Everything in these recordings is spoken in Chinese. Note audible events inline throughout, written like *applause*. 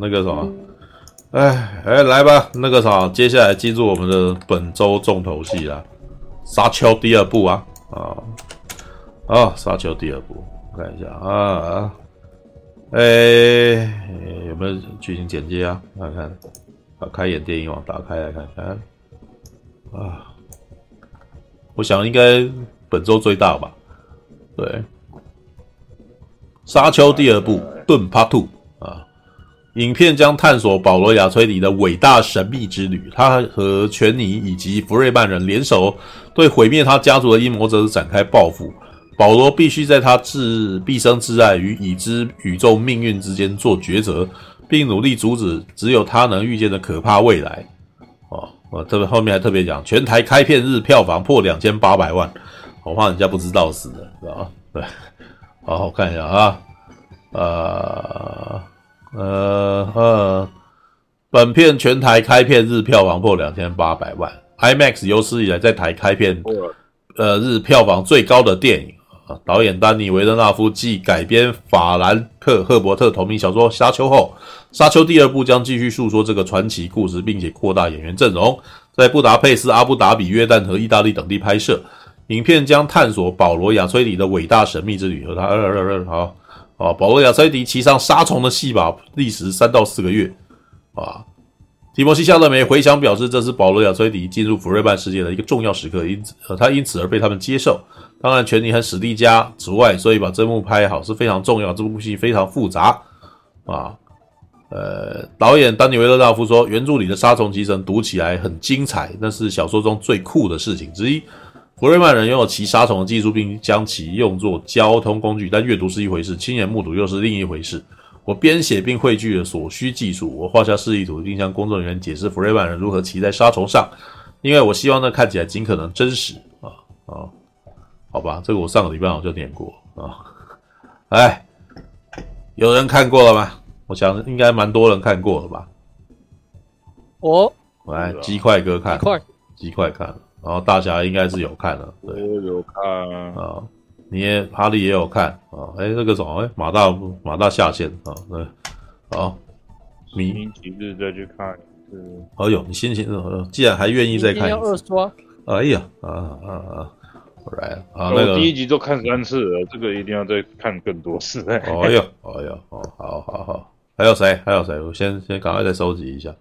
那个什么，哎哎，来吧，那个啥，接下来进入我们的本周重头戏啦，沙丘第二部啊啊啊，沙丘第二部，我看一下啊，哎，有没有剧情简介啊？看看，把开眼电影网打开来看看啊，我想应该本周最大吧，对。沙丘第二部《盾 Part Two》啊，影片将探索保罗亚崔迪的伟大神秘之旅。他和权尼以及弗瑞曼人联手，对毁灭他家族的阴谋者展开报复。保罗必须在他至毕生挚爱与已知宇宙命运之间做抉择，并努力阻止只有他能预见的可怕未来。哦，我特别后面还特别讲，全台开片日票房破两千八百万，我怕人家不知道死的，知道吗？对。好好看一下啊，呃呃呃，本片全台开片日票房破两千八百万，IMAX 有史以来在台开片呃日票房最高的电影啊。导演丹尼维勒纳夫继改编法兰克赫伯特同名小说《沙丘》后，《沙丘》第二部将继续诉说这个传奇故事，并且扩大演员阵容，在布达佩斯、阿布达比、约旦和意大利等地拍摄。影片将探索保罗亚崔里的伟大神秘之旅，和他二二二好啊，保罗亚崔迪骑上杀虫的戏码历时三到四个月啊。提摩西夏勒梅回响表示，这是保罗亚崔迪进入福瑞曼世界的一个重要时刻，因此他因此而被他们接受。当然，权尼和史蒂加除外，所以把这幕拍好是非常重要。这部戏非常复杂啊。呃，导演丹尼维勒纳夫说，原著里的杀虫集成读起来很精彩，那是小说中最酷的事情之一。弗瑞曼人拥有骑沙虫的技术，并将其用作交通工具，但阅读是一回事，亲眼目睹又是另一回事。我编写并汇聚了所需技术，我画下示意图，并向工作人员解释弗瑞曼人如何骑在沙虫上，因为我希望那看起来尽可能真实啊啊！好吧，这个我上个礼拜我就念过啊。哎，有人看过了吗？我想应该蛮多人看过了吧。我来鸡块哥看，鸡块鸡块看。然后大侠应该是有看的，对，我有看啊，你也哈利也有看啊，哎，那个什么，哎，马大马大下线啊，对，好，你星期日再去看一次。哎呦，你心情，既然还愿意再看一次，二刷，哎呀，啊啊啊，我来啊，那个第一集都看三次了，这个一定要再看更多次。哎呦，哎呦，哦，好好好，还有谁？还有谁？我先先赶快再收集一下。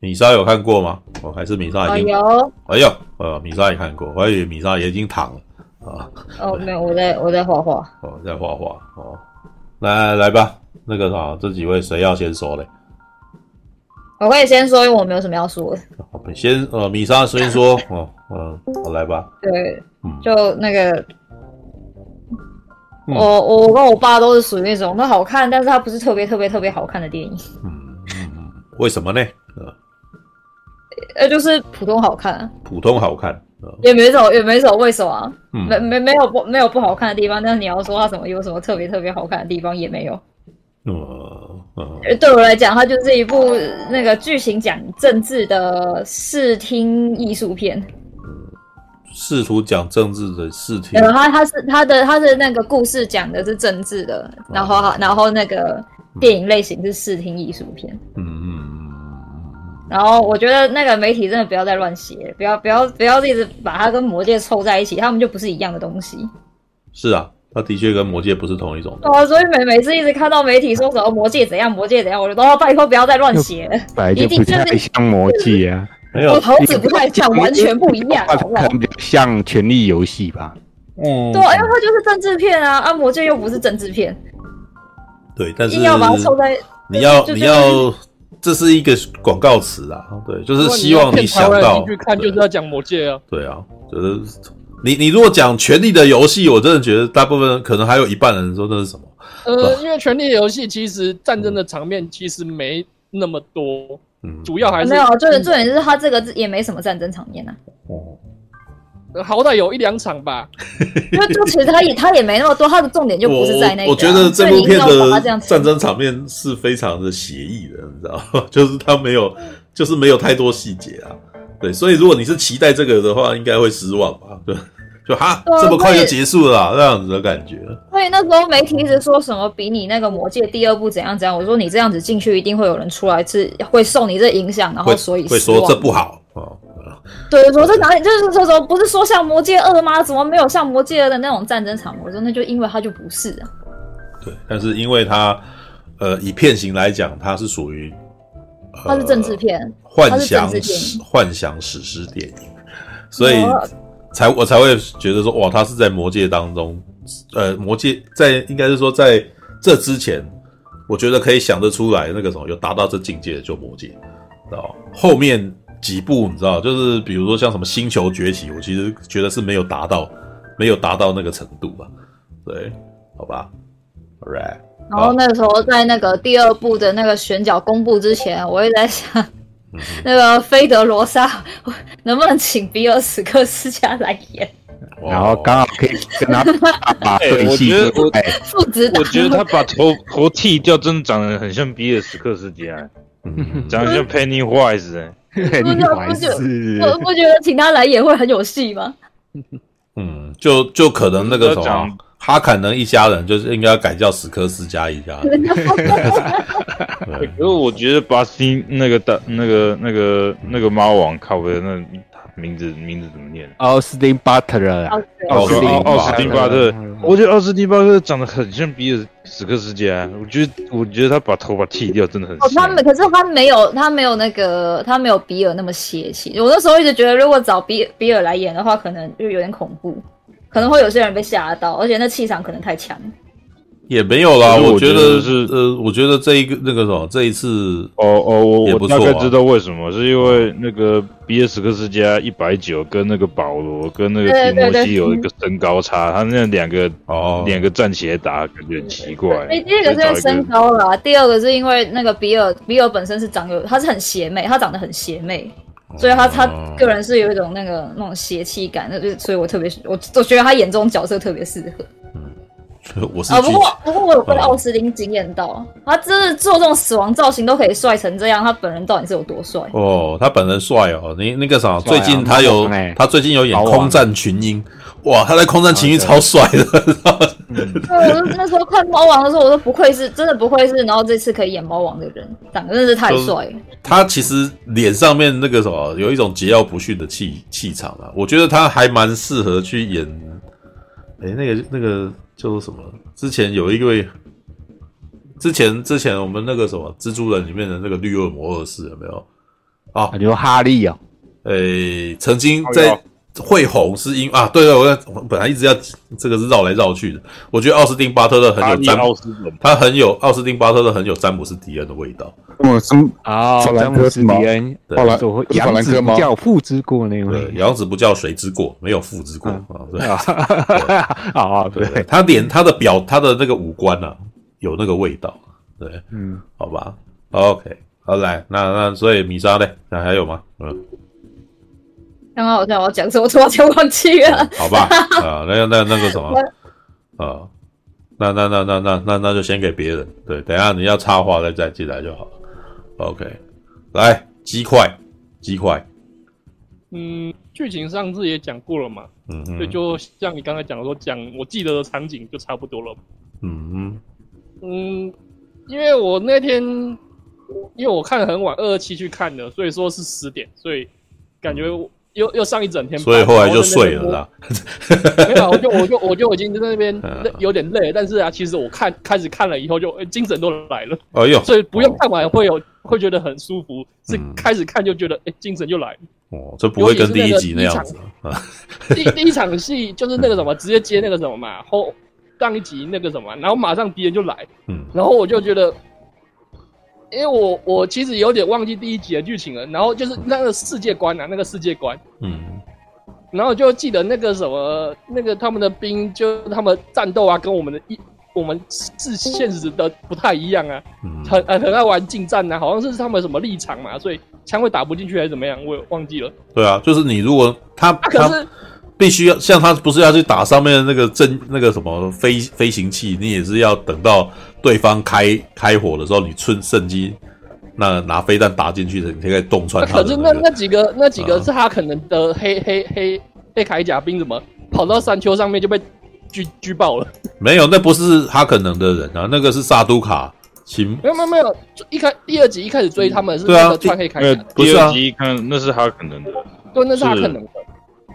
米莎有看过吗？哦，还是米莎已经有？哎呦，呃，米莎也看过，我还以为米莎也已经躺了啊。哦，没有，我在我在画画。哦，在画画哦。来来吧，那个啥，这几位谁要先说嘞？我可以先说，因为我没有什么要说的。先呃，米莎先说 *laughs* 哦，嗯，我来吧。对，就那个，我我我跟我爸都是属于那种，它好看，但是它不是特别特别特别好看的电影。嗯嗯嗯，为什么呢？呃，就是普通好看，普通好看，也没什么，也没什么为什么，嗯、没没没有不没有不好看的地方，但是你要说它什么有什么特别特别好看的地方也没有。呃呃，对我来讲，它就是一部那个剧情讲政治的视听艺术片。试图讲政治的视听，然后它是它的它的那个故事讲的是政治的，然后、嗯、然后那个电影类型是视听艺术片。嗯嗯。然后我觉得那个媒体真的不要再乱写，不要不要不要一直把它跟魔界凑在一起，他们就不是一样的东西。是啊，他的确跟魔界不是同一种。哦，所以每每次一直看到媒体说什么魔界怎样，*laughs* 魔界怎样，我就都要拜托不要再乱写。一定就是像魔界啊，没有头子不太像，完全不一样，可能比较像权力游戏吧。嗯，对，因为它就是政治片啊，啊，魔界又不是政治片。对，但是硬要把它凑在，你要你要。这是一个广告词啊，对，就是希望你想到，去看就是要讲魔戒啊，对啊，就是你你如果讲权力的游戏，我真的觉得大部分可能还有一半人说那是什么？呃，因为权力的游戏其实战争的场面其实没那么多，嗯，主要还是、啊、没有，重点重点是它这个也没什么战争场面啊。哦。好歹有一两场吧，*laughs* 因为就其实他也他也没那么多，他的重点就不是在那个、啊我。我觉得这部片的战争场面是非常的写意的，你知道吗？*laughs* 就是他没有，就是没有太多细节啊。对，所以如果你是期待这个的话，应该会失望吧？*laughs* 对，就哈这么快就结束了，这样子的感觉。所以那时候媒体一直说什么比你那个魔戒第二部怎样怎样，我说你这样子进去一定会有人出来是会受你这影响，然后所以会说这不好哦。对，我在哪里就是说说不是说像魔戒二吗？怎么没有像魔戒二的那种战争场？我说那就因为它就不是啊。对，但是因为它呃以片型来讲，它是属于它是政治片，幻想幻想史诗电影，所以。才我才会觉得说哇，他是在魔戒当中，呃，魔戒在应该是说在这之前，我觉得可以想得出来那个什么有达到这境界的就魔戒，知道后面几部你知道，就是比如说像什么星球崛起，我其实觉得是没有达到，没有达到那个程度吧，对，好吧，All right。然后那个时候在那个第二部的那个选角公布之前，我也在想。*laughs* 那个菲德罗莎能不能请比尔史克斯加来演？然后刚好可以跟他把 *laughs* 对戏。我觉得我父子，我觉得他把头 *laughs* 头剃掉，真的长得很像比尔史克斯加，长得像 Pennywise。*laughs* Pennywise，我不觉得请他来演会很有戏吗？嗯，就就可能那个什么。哈坎能一家人就是应该要改叫史科斯加一家人。*laughs* 可是我觉得巴西那个大那个那个那个猫王靠的那名字名字怎么念？奥斯汀巴特勒。奥斯汀奥斯汀巴特，我觉得奥斯汀巴特长得很像比尔史克斯加。我觉得我觉得他把头发剃掉真的很像。哦，他没，可是他没有他没有那个他没有比尔那么邪气。我那时候一直觉得，如果找比比尔来演的话，可能就有点恐怖。可能会有些人被吓到，而且那气场可能太强。也没有啦，我觉得是呃，我觉得这一个那个什么，这一次哦哦，我我大概知道为什么，是因为那个比尔史克斯加一百九，跟那个保罗跟那个提摩西有一个身高差，他那两个哦两个站起来打感觉很奇怪。哎，第一个是因为身高啦，第二个是因为那个比尔比尔本身是长有，他是很邪魅，他长得很邪魅。所以他他个人是有一种那个那种邪气感，那就所以我特别我我觉得他演这种角色特别适合。嗯，*laughs* 我是啊，不过不过我有被奥斯汀惊艳到，他真的做这种死亡造型都可以帅成这样，他本人到底是有多帅？哦，他本人帅哦，你那个啥，最近他有他最近有演空战群英，哇，他在空战群英超帅的。嗯、*laughs* 对，我那时候看猫王的时候，我说不愧是真的不愧是，然后这次可以演猫王的人，长得真是太帅了。他其实脸上面那个什么，有一种桀骜不驯的气气场啊，我觉得他还蛮适合去演。哎，那个那个叫做什么？之前有一位，之前之前我们那个什么蜘蛛人里面的那个绿恶魔二世有没有？啊，有哈利啊，哎，曾经在。会红是因啊，对对，我本来一直要这个是绕来绕去的。我觉得奥斯汀巴特勒很有詹姆斯，他很有奥斯汀巴特勒很有詹姆斯迪恩的味道。嗯，啊，詹姆斯迪恩，对，养子不教父之过那位，养子不教谁之过，没有父之过啊。对啊，对，*laughs* 他脸他的表他的那个五官啊，有那个味道。对，嗯，好吧，OK，好来，那那所以米莎嘞，那还有吗？嗯。刚刚好像我讲什么，突然间忘记了。好吧，啊，*laughs* 那那那个什么，啊，那那那那那那那就先给别人。对，等一下你要插话再再进来就好了。OK，来鸡块，鸡块。嗯，剧情上次也讲过了嘛。嗯嗯。所以就像你刚才讲的说，讲我记得的场景就差不多了。嗯嗯。嗯，因为我那天因为我看很晚，二二七去看的，所以说是十点，所以感觉。又又上一整天，所以后来就睡了啦。*laughs* 没有，我就我就我就已经在那边有点累，但是啊，其实我看开始看了以后就精神都来了。哎呦，所以不用看完会有会觉得很舒服，是开始看就觉得哎精神就来了。哦，这不会跟第一集那样子。第第一场戏就是那个什么，直接接那个什么嘛，后上一集那个什么，然后马上敌人就来，嗯，然后我就觉得。因为我我其实有点忘记第一集的剧情了，然后就是那个世界观啊，那个世界观，嗯，然后就记得那个什么，那个他们的兵就他们战斗啊，跟我们的一我们是现实的不太一样啊，嗯、很很爱玩近战啊，好像是他们什么立场嘛，所以枪会打不进去还是怎么样，我也忘记了。对啊，就是你如果他，啊、可是。必须要像他不是要去打上面的那个真那个什么飞飞行器，你也是要等到对方开开火的时候，你趁趁机，那拿飞弹打进去的，你才可以洞穿他、那个。可是那那几个那几个是他可能的黑、啊、黑黑黑铠甲兵怎么跑到山丘上面就被狙狙爆了。没有，那不是他可能的人啊，那个是萨都卡。没有没有没有，一开第二集一开始追他们是那个穿黑铠甲，不是啊？第二集一看那是他可能的，对，那是他可能的。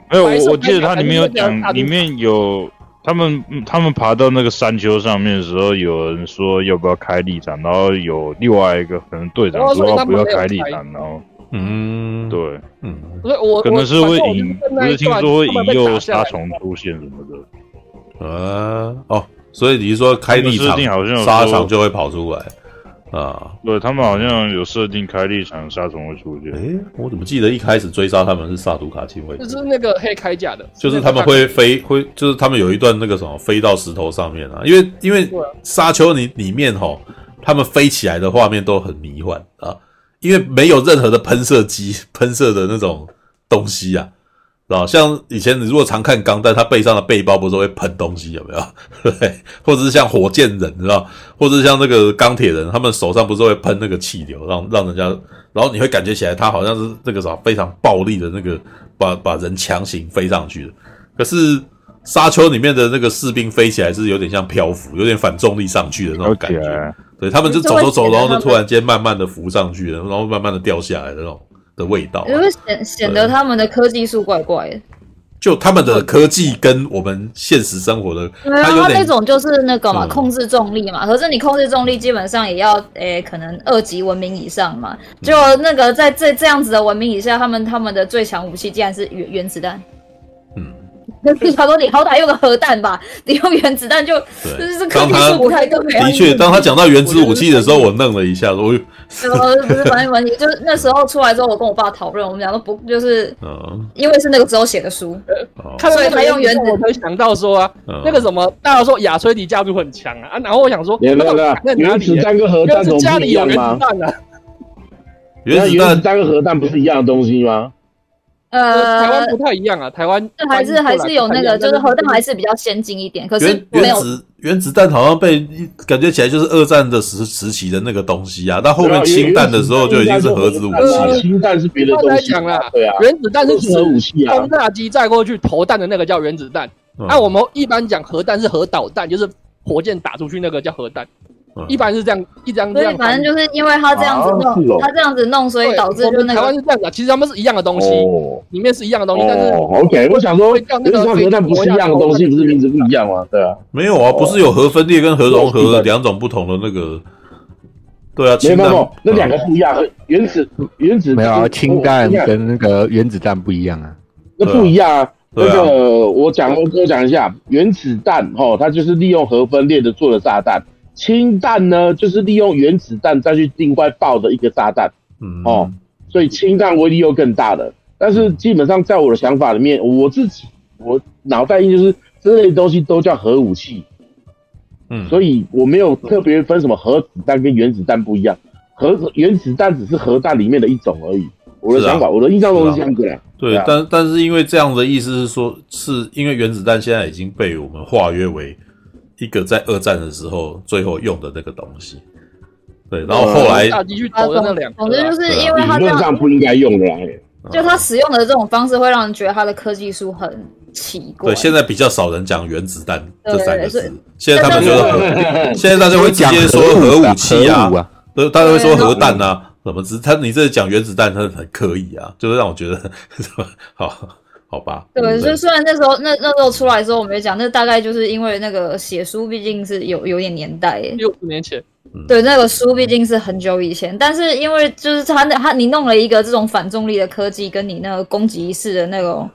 没有，我我记得它里面有讲，里面有他们他们爬到那个山丘上面的时候，有人说要不要开立场，然后有另外一个可能队长说要不要开立场，然后嗯，对，嗯，我可能是会引，不是听说会引诱杀虫出现什么的，啊，哦。所以你是说开立场，沙虫就会跑出来啊？对，他们好像有设定开立场，沙虫会出现。诶，我怎么记得一开始追杀他们是萨图卡亲卫？就是那个黑铠甲的，就是他们会飞，会就是他们有一段那个什么飞到石头上面啊？因为因为沙丘里里面吼，他们飞起来的画面都很迷幻啊，因为没有任何的喷射机喷射的那种东西啊。啊，像以前你如果常看钢弹，他背上的背包不是会喷东西，有没有？*laughs* 对，或者是像火箭人，知道？或者是像那个钢铁人，他们手上不是会喷那个气流，让让人家，然后你会感觉起来他好像是那个啥非常暴力的那个，把把人强行飞上去的。可是沙丘里面的那个士兵飞起来是有点像漂浮，有点反重力上去的那种感觉。对，他们就走走走，然后就突然间慢慢的浮上去了，然后慢慢的掉下来的那种。的味道，因为显显得他们的科技树怪怪的。就他们的科技跟我们现实生活的，没有，他那种就是那个嘛，控制重力嘛。可是你控制重力，基本上也要诶，可能二级文明以上嘛。就那个在这这样子的文明以下，他们他们的最强武器竟然是原原子弹。他说：“你好歹用个核弹吧，你用原子弹就就是科技树不太够。”的确，当他讲到原子武器的时候，我愣了一下，我呃不是反正问题，就是那时候出来之后，我跟我爸讨论，我们两个不就是，因为是那个时候写的书，所以他用原子，我才想到说啊，那个什么，大家说亚崔迪家族很强啊，然后我想说，那原子弹跟核弹家里有原子弹啊？原子弹跟核弹不是一样的东西吗？呃，台湾不太一样啊，台湾还是还是有那个，就是核弹还是比较先进一点。可是原子原子弹好像被感觉起来就是二战的时时期的那个东西啊，到后面氢弹的时候就已经是核子武器了。氢弹是别的东西了，对啊，原子弹是核武器啊，轰炸机载过去投弹的那个叫原子弹。那我们一般讲核弹是核导弹，就是火箭打出去那个叫核弹。一般是这样，一张这样，反正就是因为他这样子弄，他这样子弄，所以导致就那个。台湾是这样子，其实他们是一样的东西，里面是一样的东西，但是 OK，我想说，那个核弹不是一样的东西，不是名字不一样吗？对啊，没有啊，不是有核分裂跟核融合的两种不同的那个。对啊，氢弹那两个不一样，原子原子没有啊，氢弹跟那个原子弹不一样啊，那不一样啊。那个我讲我我讲一下，原子弹哦，它就是利用核分裂的做的炸弹。氢弹呢，就是利用原子弹再去另外爆的一个炸弹，嗯哦，所以氢弹威力又更大了。但是基本上在我的想法里面，我自己我脑袋印就是这类东西都叫核武器，嗯，所以我没有特别分什么核子弹跟原子弹不一样，核原子弹只是核弹里面的一种而已。我的想法，啊、我的印象中是这样子的。对，但但是因为这样的意思是说，是因为原子弹现在已经被我们化约为。一个在二战的时候最后用的那个东西，对，然后后来继续投的那两个，总之就是因为他这样不应该用的，就他使用的这种方式会让人觉得他的科技树很奇怪。对，现在比较少人讲原子弹这三个字，现在他们觉得核，*laughs* 现在大家会直接说核武器啊，对，大家会说核弹啊，什么子？他你这讲原子弹，他很可以啊，就是让我觉得 *laughs* 好。好吧，对，就虽然那时候那那时候出来的时候，我没讲，那大概就是因为那个写书毕竟是有有点年代，六十年前，对，那个书毕竟是很久以前，但是因为就是他那他你弄了一个这种反重力的科技，跟你那个攻击式的那种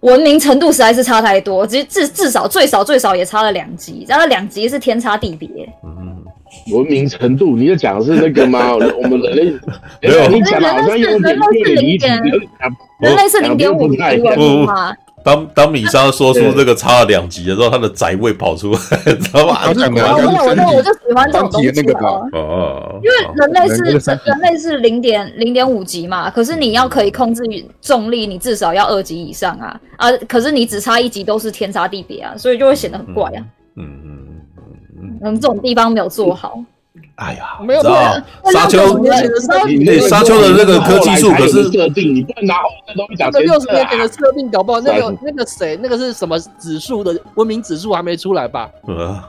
文明程度实在是差太多，至至至少最少最少也差了两级，然后两级是天差地别。嗯。文明程度，你就讲的是那个吗？*laughs* 我们人类没有，你讲的好像有点离题。人类是零点五级文？当当米莎说出这个差了两级的时候，他的宅味跑出来，知道吗？我就我就喜欢这种东西哦，因为人类是人类是零点零点五级嘛，可是你要可以控制重力，你至少要二级以上啊啊！可是你只差一级都是天差地别啊，所以就会显得很怪啊。嗯嗯。嗯，这种地方没有做好。哎呀，没有没有，沙丘，那沙丘的那个科技术可是设定，你不能拿后面的东西讲。这六十年前的设定，搞不好那个那个谁，那个是什么指数的文明指数还没出来吧？呃，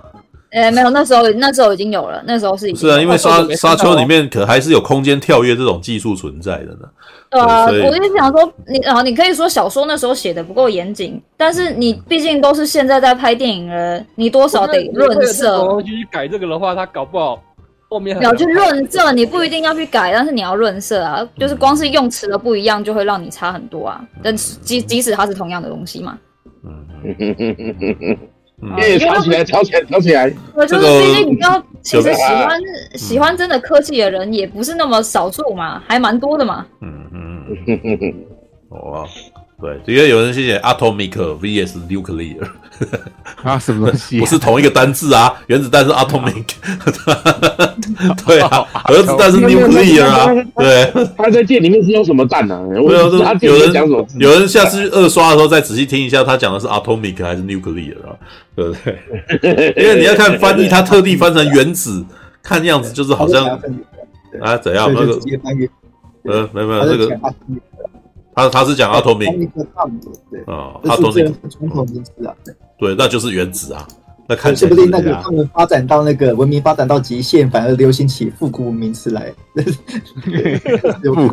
哎，没有，那时候那时候已经有了，那时候是已经。是啊，因为沙沙丘里面可还是有空间跳跃这种技术存在的呢。对啊，我就想说，你啊，你可以说小说那时候写的不够严谨，但是你毕竟都是现在在拍电影了，你多少得润色。继续改这个的话，他搞不好。后面你要去润色，你不一定要去改，但是你要润色啊，就是光是用词的不一样，就会让你差很多啊。但即即使它是同样的东西嘛，嗯嗯嗯嗯嗯嗯嗯，*laughs* 哎，吵起来，吵起来，吵起来。我就是毕竟你知道，其实喜欢喜欢真的科技的人也不是那么少数嘛，还蛮多的嘛。嗯嗯嗯，*laughs* 哦。对，因为有人写 atomic vs nuclear，啊，什么东西？*laughs* 不是同一个单字啊，原子弹是 atomic，*laughs* 对啊，核子弹是 nuclear 啊，对。他在剑里面是用什么弹呢？没有，有人讲什么？有人下次二刷的时候再仔细听一下，他讲的是 atomic 还是 nuclear 啊？对不对？*laughs* 因为你要看翻译，他特地翻成原子，看样子就是好像啊怎样那个呃，没有没有这个。他他是讲阿托米克，对啊，阿托米克传统名词啊，对，那就是原子啊。那看起来说不定那个他们发展到那个文明发展到极限，反而流行起复古名词来。*laughs*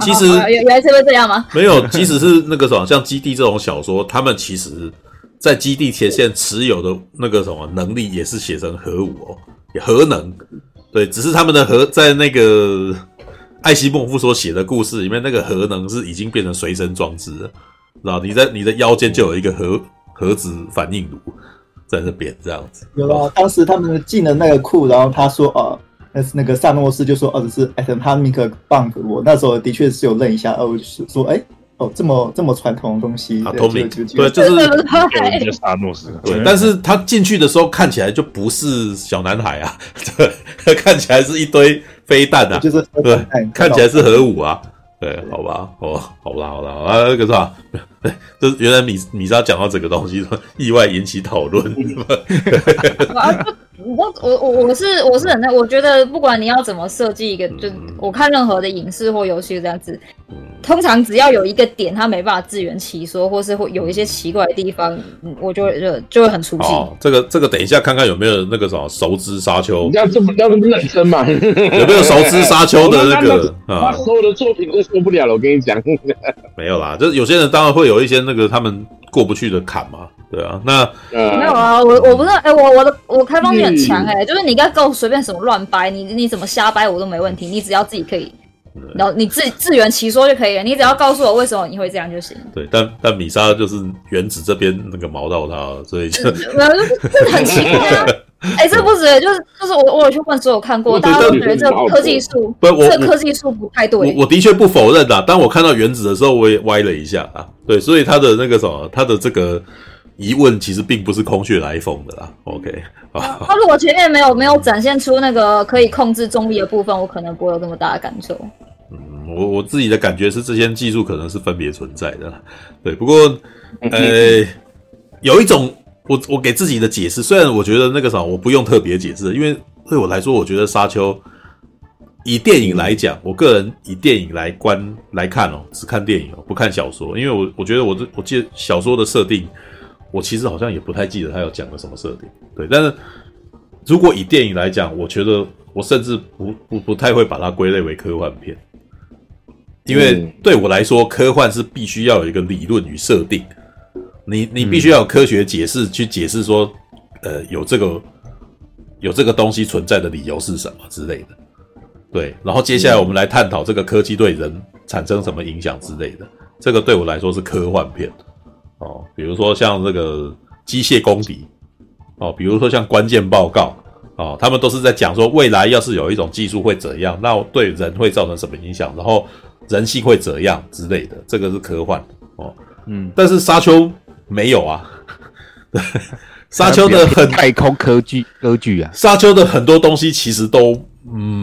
其实原来是会这样吗？没有，即使是那个什么，像基地这种小说，他们其实在基地前线持有的那个什么能力，也是写成核武哦，核能。对，只是他们的核在那个。艾希莫夫所写的故事里面，那个核能是已经变成随身装置了，然后你在你的腰间就有一个核核子反应炉在那边这样子。有啊，当时他们进了那个库，然后他说：“哦，那是那个萨诺斯就说，哦，这是 atomic bomb。”我那时候的确是有愣一下，哦，就是说，哎。哦，这么这么传统的东西，啊，透明，对，就是萨诺斯，对，但是他进去的时候看起来就不是小男孩啊，*laughs* 对，看起来是一堆飞弹啊，就是对，看起来是核武啊，对，好吧，哦，好吧，好吧，啊，那个是吧？对，就是原来米米莎讲到这个东西，意外引起讨论。*laughs* 我我我我是我是很那，我觉得不管你要怎么设计一个，就我看任何的影视或游戏这样子，通常只要有一个点它没办法自圆其说，或是会有一些奇怪的地方，我就会就就会很出戏。哦，这个这个等一下看看有没有那个什么熟知沙丘，要这么要这么认真嘛？有没有熟知沙丘的那个啊？所有的作品都受不了了，我跟你讲。*laughs* 没有啦，就是有些人当然会有一些那个他们过不去的坎嘛。对啊，那、呃、没有啊，我我不是哎、欸，我我的我开放性很强哎、欸，嗯、就是你该够随便什么乱掰，你你怎么瞎掰我都没问题，你只要自己可以，对然后你自自圆其说就可以了，你只要告诉我为什么你会这样就行。对，但但米莎就是原子这边那个毛到他，所以就 *laughs* 这很奇怪啊。*laughs* 哎、欸，这不止，就是就是我我有去问所有看过，大家都觉得这个科技树不，这科技树不太对。我我的确不否认啊，当我看到原子的时候，我也歪了一下啊。对，所以他的那个什么，他的这个。疑问其实并不是空穴来风的啦。OK，他如果前面没有没有展现出那个可以控制重力的部分，我可能不会有这么大的感受。嗯，我我自己的感觉是这些技术可能是分别存在的。对，不过呃，有一种我我给自己的解释，虽然我觉得那个啥我不用特别解释，因为对我来说，我觉得沙丘以电影来讲，我个人以电影来观来看哦，只看电影哦，不看小说，因为我我觉得我这我记得小说的设定。我其实好像也不太记得他有讲了什么设定，对。但是如果以电影来讲，我觉得我甚至不不不太会把它归类为科幻片，因为对我来说，科幻是必须要有一个理论与设定，你你必须要有科学解释去解释说，呃，有这个有这个东西存在的理由是什么之类的，对。然后接下来我们来探讨这个科技对人产生什么影响之类的，这个对我来说是科幻片。哦，比如说像这个机械公敌，哦，比如说像关键报告，哦，他们都是在讲说未来要是有一种技术会怎样，那对人会造成什么影响，然后人性会怎样之类的，这个是科幻哦，嗯，但是沙丘没有啊，*laughs* 沙丘的很太空科技科技啊，沙丘的很多东西其实都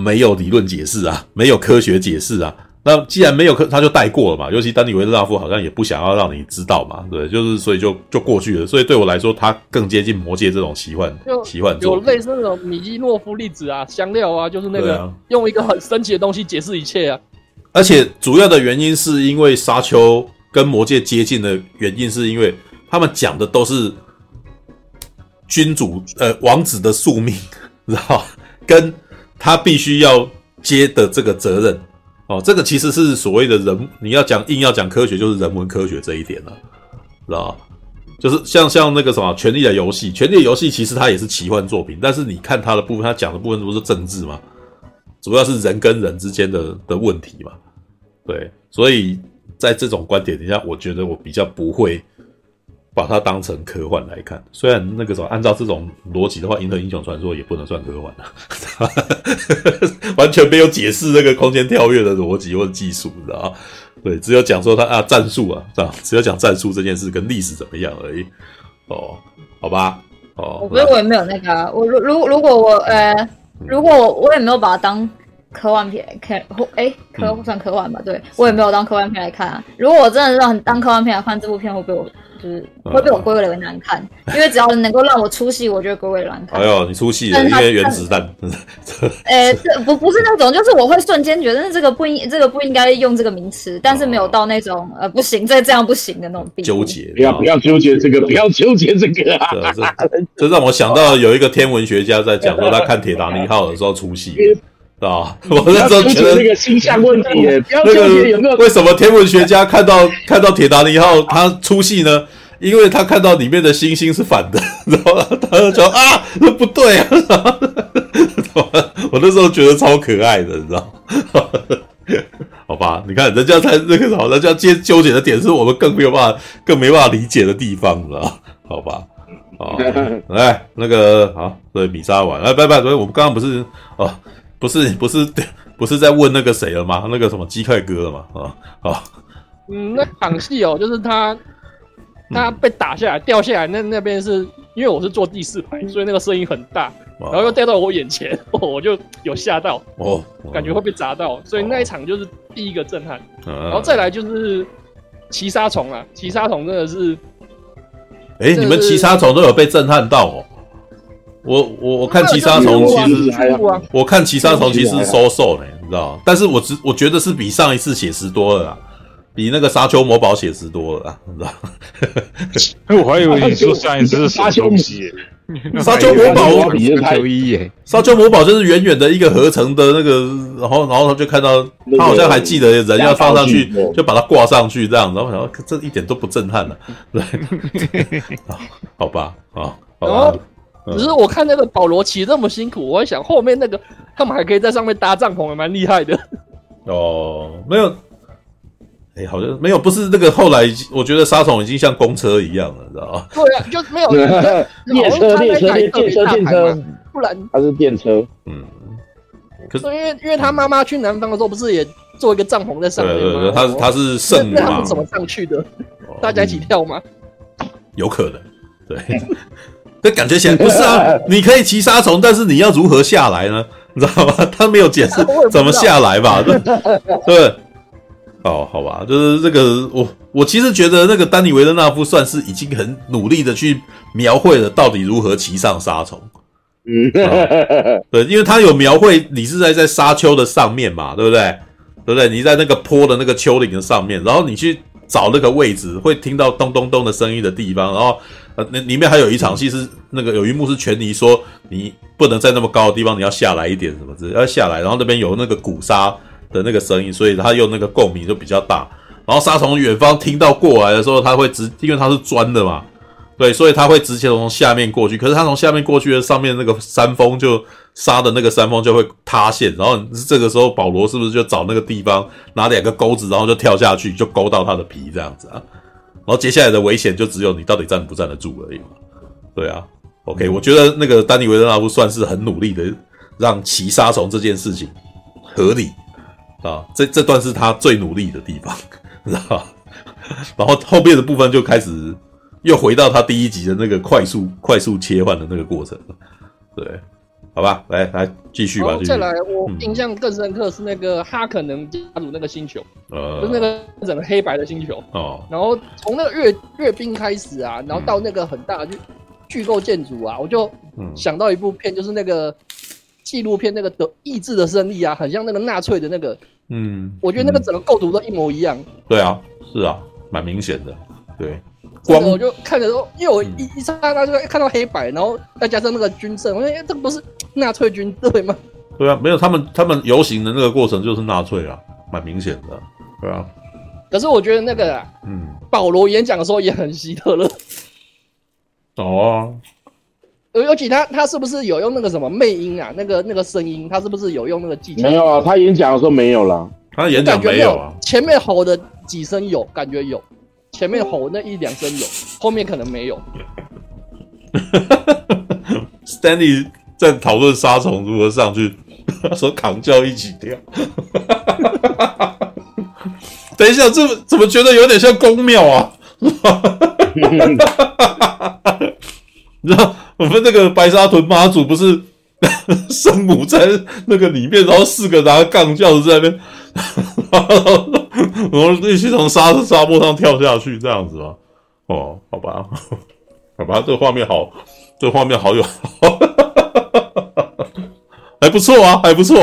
没有理论解释啊，没有科学解释啊。那既然没有科，他就带过了嘛。尤其丹尼维勒纳夫好像也不想要让你知道嘛，对，就是所以就就过去了。所以对我来说，他更接近魔戒这种奇幻，奇幻有类似那种米基诺夫粒子啊、香料啊，就是那个、啊、用一个很神奇的东西解释一切啊。而且主要的原因是因为沙丘跟魔戒接近的原因，是因为他们讲的都是君主呃王子的宿命，*laughs* 知道跟他必须要接的这个责任。哦，这个其实是所谓的人，你要讲硬要讲科学，就是人文科学这一点了，知道就是像像那个什么《权力的游戏》，《权力的游戏》其实它也是奇幻作品，但是你看它的部分，它讲的部分都是政治嘛？主要是人跟人之间的的问题嘛。对，所以在这种观点底下，我觉得我比较不会。把它当成科幻来看，虽然那个时候按照这种逻辑的话，《银河英雄传说》也不能算科幻了，*laughs* 完全没有解释这个空间跳跃的逻辑或者技术，你知道吗？对，只有讲说他啊战术啊，这样，只有讲战术这件事跟历史怎么样而已。哦，好吧，哦，我觉得我也没有那个、啊，我如如如果我呃，如果我我也没有把它当科幻片看，哎，科算科幻吧？对，我也没有当科幻片来看啊。如果我真的让当科幻片来看，这部片会被我。就是会被我归为难看，因为只要能够让我出戏，我就归为难看。哎呦，你出戏了，因为原子弹。*laughs* 哎，这不不是那种，就是我会瞬间觉得这个不应，这个不应该用这个名词，但是没有到那种呃不行，这这样不行的那种地纠结。不要不要纠结这个，不要纠结这个啊！这让我想到有一个天文学家在讲说，他看铁达尼号的时候出戏，啊，我那时候觉得那个星象问题，不 *laughs* 要纠结有没有？为什么天文学家看到看到铁达尼号他出戏呢？因为他看到里面的星星是反的，*laughs* 然后他就说啊，那不对啊！*laughs* 我那时候觉得超可爱的，你知道？好吧，你看人家才那个什么，人家接纠结的点是我们更没有办法、更没办法理解的地方，知道？好吧，啊，来那个好，对，米莎完，来拜拜。所以我们刚刚不是哦，不是不是不是在问那个谁了吗？那个什么鸡块哥了吗？啊，好，嗯，那场戏哦，*laughs* 就是他。他被打下来，掉下来，那那边是因为我是坐第四排，所以那个声音很大，然后又掉到我眼前，*laughs* 我就有吓到，哦，感觉会被砸到，所以那一场就是第一个震撼，然后再来就是骑杀虫啊，骑杀虫真的是，哎，你们骑杀虫都有被震撼到哦，我我我看骑杀虫其实，我看骑杀虫其实收手呢，你知道，但是我只我觉得是比上一次写实多了。比那个沙丘魔堡写实多了，你知道？*laughs* 我还以为你说上一次是沙丘魔 *laughs* 沙丘魔堡比沙丘一耶，沙丘魔堡就是远远的一个合成的那个，然后然后他就看到他好像还记得人要放上去，就把它挂上去这样，然后想这一点都不震撼了，对，*laughs* 好吧，啊，好吧。只是我看那个保罗骑这么辛苦，我在想后面那个他们还可以在上面搭帐篷，也蛮厉害的。哦，没有。哎、欸，好像没有，不是那个。后来我觉得沙虫已经像公车一样了，你知道吗？对啊，就没有 *laughs* 列车，列车，电车，电车，不然它是电车。嗯，可是因为因为他妈妈去南方的时候，不是也做一个帐篷在上面吗？对对对，他是他是圣母嘛？他们怎么上去的？大家一起跳吗？有可能，对。这感觉起来 *laughs* 不是啊，你可以骑沙虫，但是你要如何下来呢？*laughs* 你知道吗？*laughs* 他没有解释怎么下来吧？对对。哦，好吧，就是这个，我我其实觉得那个丹尼维勒纳夫算是已经很努力的去描绘了到底如何骑上沙虫。嗯、哦，对，因为他有描绘你是在在沙丘的上面嘛，对不对？对不对？你在那个坡的那个丘陵的上面，然后你去找那个位置，会听到咚咚咚的声音的地方，然后呃，那里面还有一场戏是那个有一幕是权尼说你不能在那么高的地方，你要下来一点什么之类，要下来，然后那边有那个鼓沙。的那个声音，所以他用那个共鸣就比较大。然后沙从远方听到过来的时候，他会直，因为它是钻的嘛，对，所以他会直接从下面过去。可是他从下面过去的上面那个山峰就杀的那个山峰就会塌陷。然后这个时候保罗是不是就找那个地方拿两个钩子，然后就跳下去，就勾到他的皮这样子啊？然后接下来的危险就只有你到底站不站得住而已嘛。对啊，OK，我觉得那个丹尼维特纳夫算是很努力的让骑杀虫这件事情合理。啊，这这段是他最努力的地方，*laughs* 知道吧？*laughs* 然后后面的部分就开始又回到他第一集的那个快速快速切换的那个过程。对，好吧，来来继续吧。再来，我印象更深刻是那个哈可能家族那个星球，呃，就是那个整个黑白的星球哦。然后从那个阅阅兵开始啊，然后到那个很大的巨巨构建筑啊，我就想到一部片，就是那个纪录片，那个的意志的胜利啊，很像那个纳粹的那个，嗯，我觉得那个整个构图都一模一样。对啊，是啊，蛮明显的，对。光我就看着说，因为我一一刹那就看到黑白，然后再加上那个军政，我说，哎，这个不是纳粹军队吗？对啊，没有他们，他们游行的那个过程就是纳粹啊，蛮明显的，对啊。可是我觉得那个，嗯，保罗演讲的时候也很希特勒。哦，*laughs* 尤其他他是不是有用那个什么魅音啊？那个那个声音，他是不是有用那个技巧？没有啊，他演讲的时候没有了。他演讲没有啊？前面吼的几声有，感觉有。前面吼那一两声有，后面可能没有。Stanley 在讨论杀虫如何上去，他 *laughs* 说扛轿一起跳。*laughs* 等一下，这怎么觉得有点像公庙啊？*laughs* 你知道我们那个白沙屯妈祖不是圣母在那个里面，然后四个拿杠轿子在那边。*laughs* 我们一起从沙沙漠上跳下去，这样子吗？哦，好吧，*laughs* 好吧，这个画面好，这个画面好有，*laughs* 还不错啊，还不错。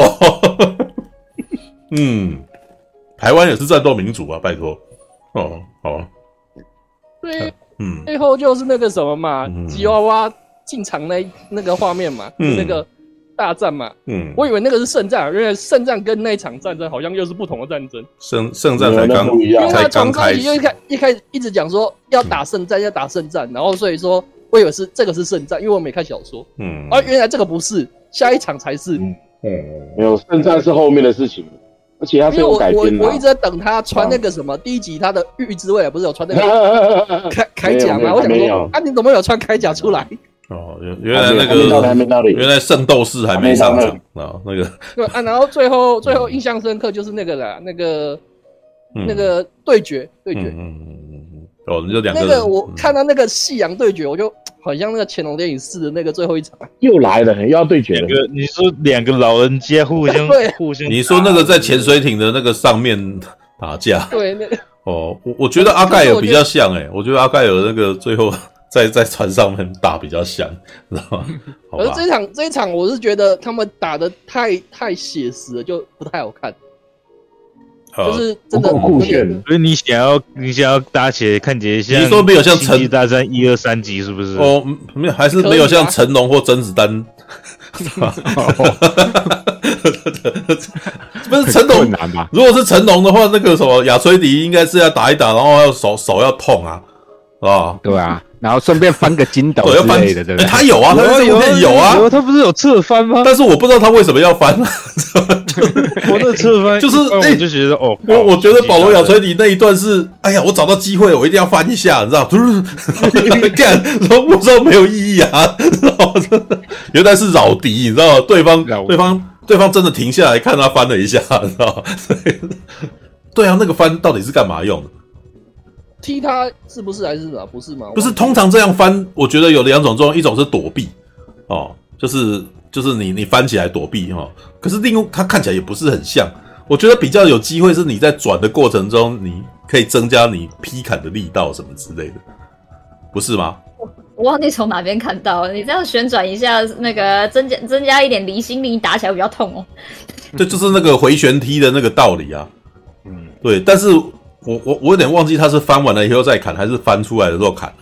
嗯，台湾也是战斗民族啊，拜托。哦，好。对，嗯，最后就是那个什么嘛，吉娃娃进场那那个画面嘛，嗯、那个。大战嘛，嗯，我以为那个是圣战，因为圣战跟那一场战争好像又是不同的战争。圣圣战才刚不一样，才刚开始，因为他从一开一开始一直讲说要打圣战，要打圣战，然后所以说我以为是这个是圣战，因为我没看小说，嗯，而原来这个不是，下一场才是，嗯，没有圣战是后面的事情，而且他是有改编的。我我一直在等他穿那个什么第一集他的预知未来不是有穿那个。*laughs* 铠铠甲吗？我想说啊，你怎么有穿铠甲出来？哦，原原来那个原来圣斗士还没上场啊，那个对啊，然后最后最后印象深刻就是那个啦，那个那个对决对决，嗯嗯嗯嗯，哦，你就两个那个我看到那个夕阳对决，我就好像那个乾隆电影四的那个最后一场又来了，又要对决了。你说两个老人家互相 *laughs* 互相，你说那个在潜水艇的那个上面打架，对那个哦，我我觉得阿盖尔比较像诶，我觉得阿盖尔那个最后。在在船上面打比较像，知道吗？*laughs* 可是这一场这一场，我是觉得他们打的太太写实了，就不太好看。就是真的酷炫，所以你想要你想要搭起来看起来像？你说没有像《星际大战》一二三集是不是？哦，没有，还是没有像成龙或甄子丹。*laughs* 不是成龙难吧？如果是成龙的话，那个什么亚崔迪应该是要打一打，然后要手手要痛啊，啊，对啊。然后顺便翻个筋斗之类的，对不对？他有啊，他这部片有啊，他不是有侧翻吗？但是我不知道他为什么要翻。*laughs* 我的侧翻就是，哎，就觉得哦，我我觉得保罗·亚崔迪那一段是，哎呀，我找到机会，我一定要翻一下，你知道？*laughs* 干，然后我知道没有意义啊，然 *laughs* 后原来是扰敌，你知道吗？对方，对方，对方真的停下来看他翻了一下，你知道吗？对啊，那个翻到底是干嘛用的？踢他是不是还是啊？不是吗？不是，通常这样翻，我觉得有两种作用，一种是躲避，哦，就是就是你你翻起来躲避哈、哦。可是另外它看起来也不是很像，我觉得比较有机会是你在转的过程中，你可以增加你劈砍的力道什么之类的，不是吗？我我忘记从哪边看到，你这样旋转一下，那个增加增加一点离心力，打起来比较痛哦。这就是那个回旋踢的那个道理啊。嗯，对，但是。我我我有点忘记他是翻完了以后再砍，还是翻出来的时候砍了，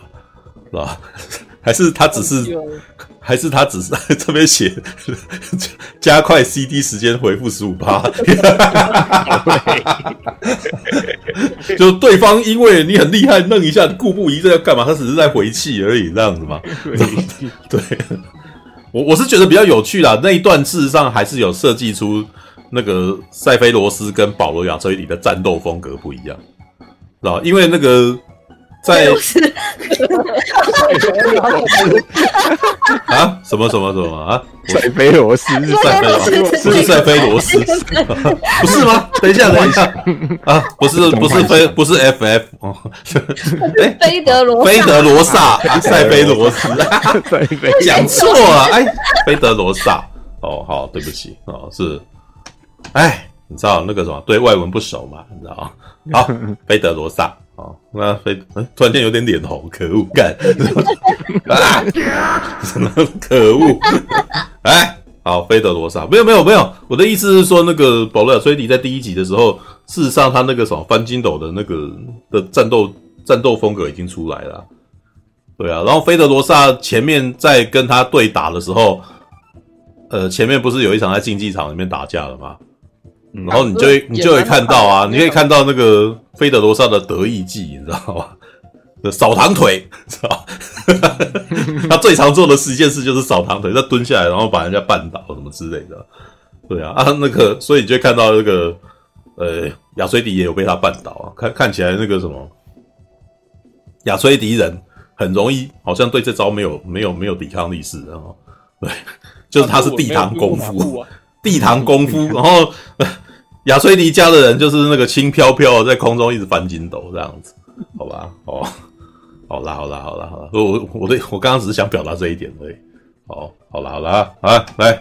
是吧？*laughs* 还是他只是，*laughs* 还是他只是在 *laughs* 这边写加快 CD 时间回复十五趴，就对方因为你很厉害，弄一下固步一这要干嘛？他只是在回气而已，这样子嘛？对，我我是觉得比较有趣啦。那一段事实上还是有设计出。那个塞菲罗斯跟保罗亚崔里的战斗风格不一样，知道？因为那个在啊什么什么什么啊？塞菲罗斯是塞菲罗斯是塞菲罗斯，不是吗？等一下，等一下啊！不是不是菲不是 FF 哦，哎，菲德罗菲德罗萨塞菲罗斯，讲错了哎，菲德罗萨。哦，好，对不起哦，是，哎，你知道那个什么，对外文不熟嘛，你知道吗？好，*laughs* 菲德罗萨，哦，那菲，突然间有点脸红，可恶，干，*laughs* 啊，什么可恶？哎，好，菲德罗萨，没有没有没有，我的意思是说，那个保罗·亚崔迪在第一集的时候，事实上他那个什么翻筋斗的那个的战斗战斗风格已经出来了。对啊，然后菲德罗萨前面在跟他对打的时候，呃，前面不是有一场在竞技场里面打架了吗？然后你就会你就会看到啊，你可以看到那个菲德罗萨的得意技，你知道吗？扫堂腿，*laughs* 知道吧？*laughs* 他最常做的十件事就是扫堂腿，他蹲下来然后把人家绊倒什么之类的。对啊，啊那个，所以你就会看到那个呃亚崔迪也有被他绊倒啊，看看起来那个什么亚崔迪人。很容易，好像对这招没有没有没有抵抗力似的哦。对，*laughs* 就是他是地堂功夫，地堂功夫。*laughs* 然后亚崔迪家的人就是那个轻飘飘在空中一直翻筋斗这样子，好吧？哦，好啦好啦好啦好啦，我我对我刚刚只是想表达这一点而已。好，好啦好啦啊，来。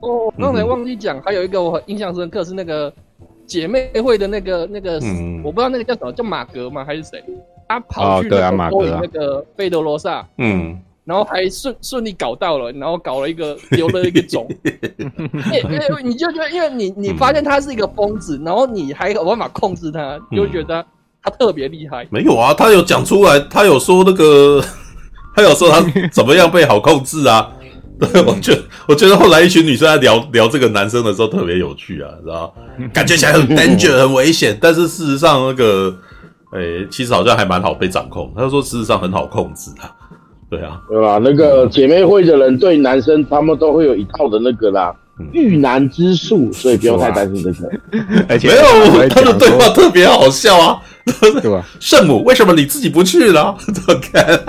哦，刚才忘记讲，还有一个我印象深刻是那个姐妹会的那个那个，嗯、我不知道那个叫什么，叫马格吗？还是谁？他跑去勾引那个费德罗萨，嗯，然后还顺顺利搞到了，然后搞了一个 *laughs* 留了一个种，*laughs* 因为你就觉得，因为你你发现他是一个疯子，然后你还有办法控制他，你就觉得他特别厉害。没有啊，他有讲出来，他有说那个，*laughs* 他有说他怎么样被好控制啊？对，我觉得我觉得后来一群女生在聊聊这个男生的时候特别有趣啊，知道感觉起来很 danger 很危险，但是事实上那个。诶、欸，其实好像还蛮好被掌控。他就说，事实上很好控制啊，对啊，对吧？那个姐妹会的人对男生，他们都会有一套的那个啦，遇男之术，所以不用太担心这个。*laughs* 而且没有，他的对话特别好笑啊，*laughs* 对吧？圣母，为什么你自己不去呢？怎么看？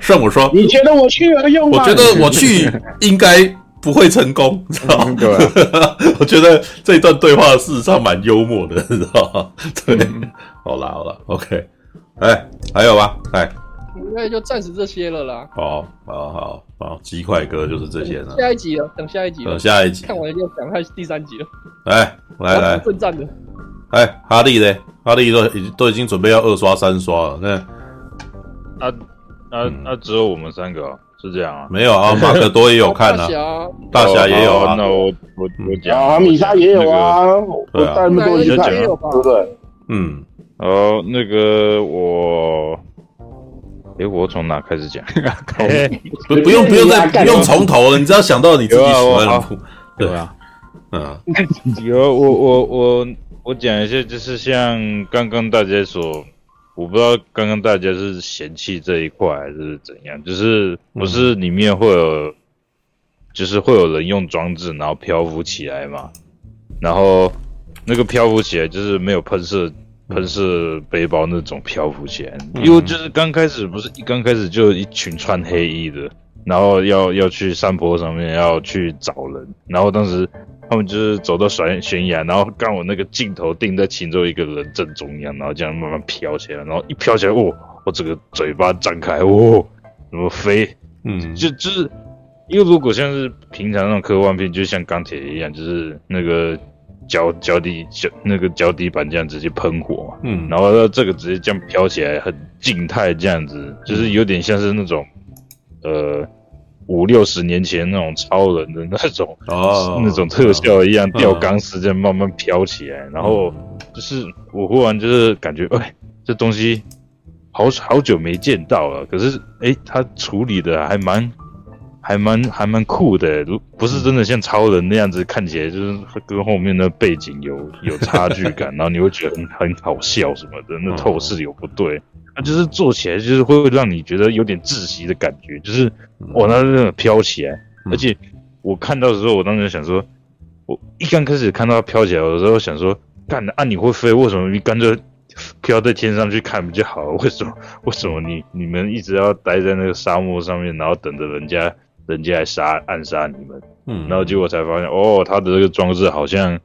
圣母说：“你觉得我去有用吗？我觉得我去应该。”不会成功，知道吗？对吧？*laughs* 我觉得这一段对话事实上蛮幽默的，知道吗？对，嗯、好啦，好啦，OK，哎，还有吗？哎，应该就暂时这些了啦。好，好，好，好，鸡块哥就是这些了。下一集了，等下一集了，等下一集，看完就讲看第三集了。来，来来，奋战的。哎，哈利嘞？哈利都已经都已经准备要二刷三刷了，那啊啊啊，只有我们三个、哦。是这样啊，没有啊，马可多也有看啊，大侠也有啊，那我我我讲啊，米莎也有啊，对啊，那么多也讲了，对不对？嗯，哦，那个我，诶，我从哪开始讲？*laughs* 不不用不用再不用从头了，你只要想到你自己喜欢的，对。啊，嗯，*laughs* 有我我我我讲一下，就是像刚刚大家所。我不知道刚刚大家是嫌弃这一块还是怎样，就是不是里面会有，嗯、就是会有人用装置然后漂浮起来嘛，然后那个漂浮起来就是没有喷射喷射背包那种漂浮起来，嗯、因为就是刚开始不是一刚开始就一群穿黑衣的，然后要要去山坡上面要去找人，然后当时。他们就是走到悬悬崖，然后刚好那个镜头定在其中一个人正中央，然后这样慢慢飘起来，然后一飘起来，哦，我整个嘴巴张开，哦，怎么飞？嗯，就就是，因为如果像是平常那种科幻片，就像钢铁一样，就是那个脚脚底脚那个脚底板这样直接喷火嘛，嗯，然后这个直接这样飘起来，很静态这样子，就是有点像是那种，呃。五六十年前那种超人的那种哦，那种特效一样，吊钢丝这样慢慢飘起来，然后就是我忽然就是感觉，哎，这东西好好久没见到了。可是，哎，它处理的还蛮还蛮还蛮酷的，如不是真的像超人那样子，看起来就是跟后面的背景有有差距感，*laughs* 然后你会觉得很很好笑什么的，那透视有不对。它就是做起来就是会让你觉得有点窒息的感觉，就是我那那种飘起来，而且我看到的时候，我当时想说，我一刚开始看到它飘起来的时候，想说，干，啊你会飞，为什么你干脆飘在天上去看不就好？了？为什么为什么你你们一直要待在那个沙漠上面，然后等着人家人家来杀暗杀你们？嗯，然后结果才发现，哦，他的这个装置好像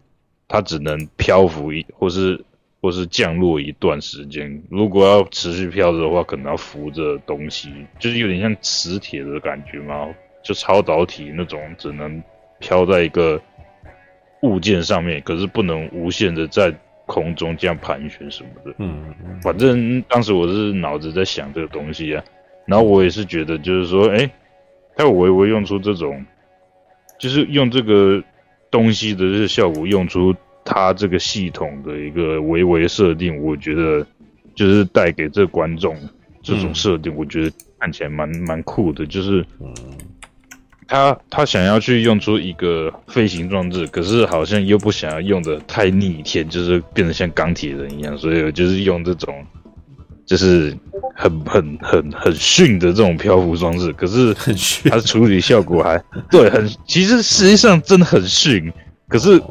它只能漂浮一或是。或是降落一段时间，如果要持续漂着的话，可能要扶着东西，就是有点像磁铁的感觉嘛，就超导体那种，只能飘在一个物件上面，可是不能无限的在空中这样盘旋什么的。嗯，反正当时我是脑子在想这个东西啊，然后我也是觉得，就是说，哎、欸，他有微微用出这种，就是用这个东西的这个效果，用出他这个系统的一个微微设定，我觉得就是带给这观众这种设定，我觉得看起来蛮蛮酷的，就是。他他想要去用出一个飞行装置，可是好像又不想要用的太逆天，就是变得像钢铁人一样，所以我就是用这种，就是很很很很逊的这种漂浮装置，可是很逊，它处理效果还对，很其实实际上真的很逊，可是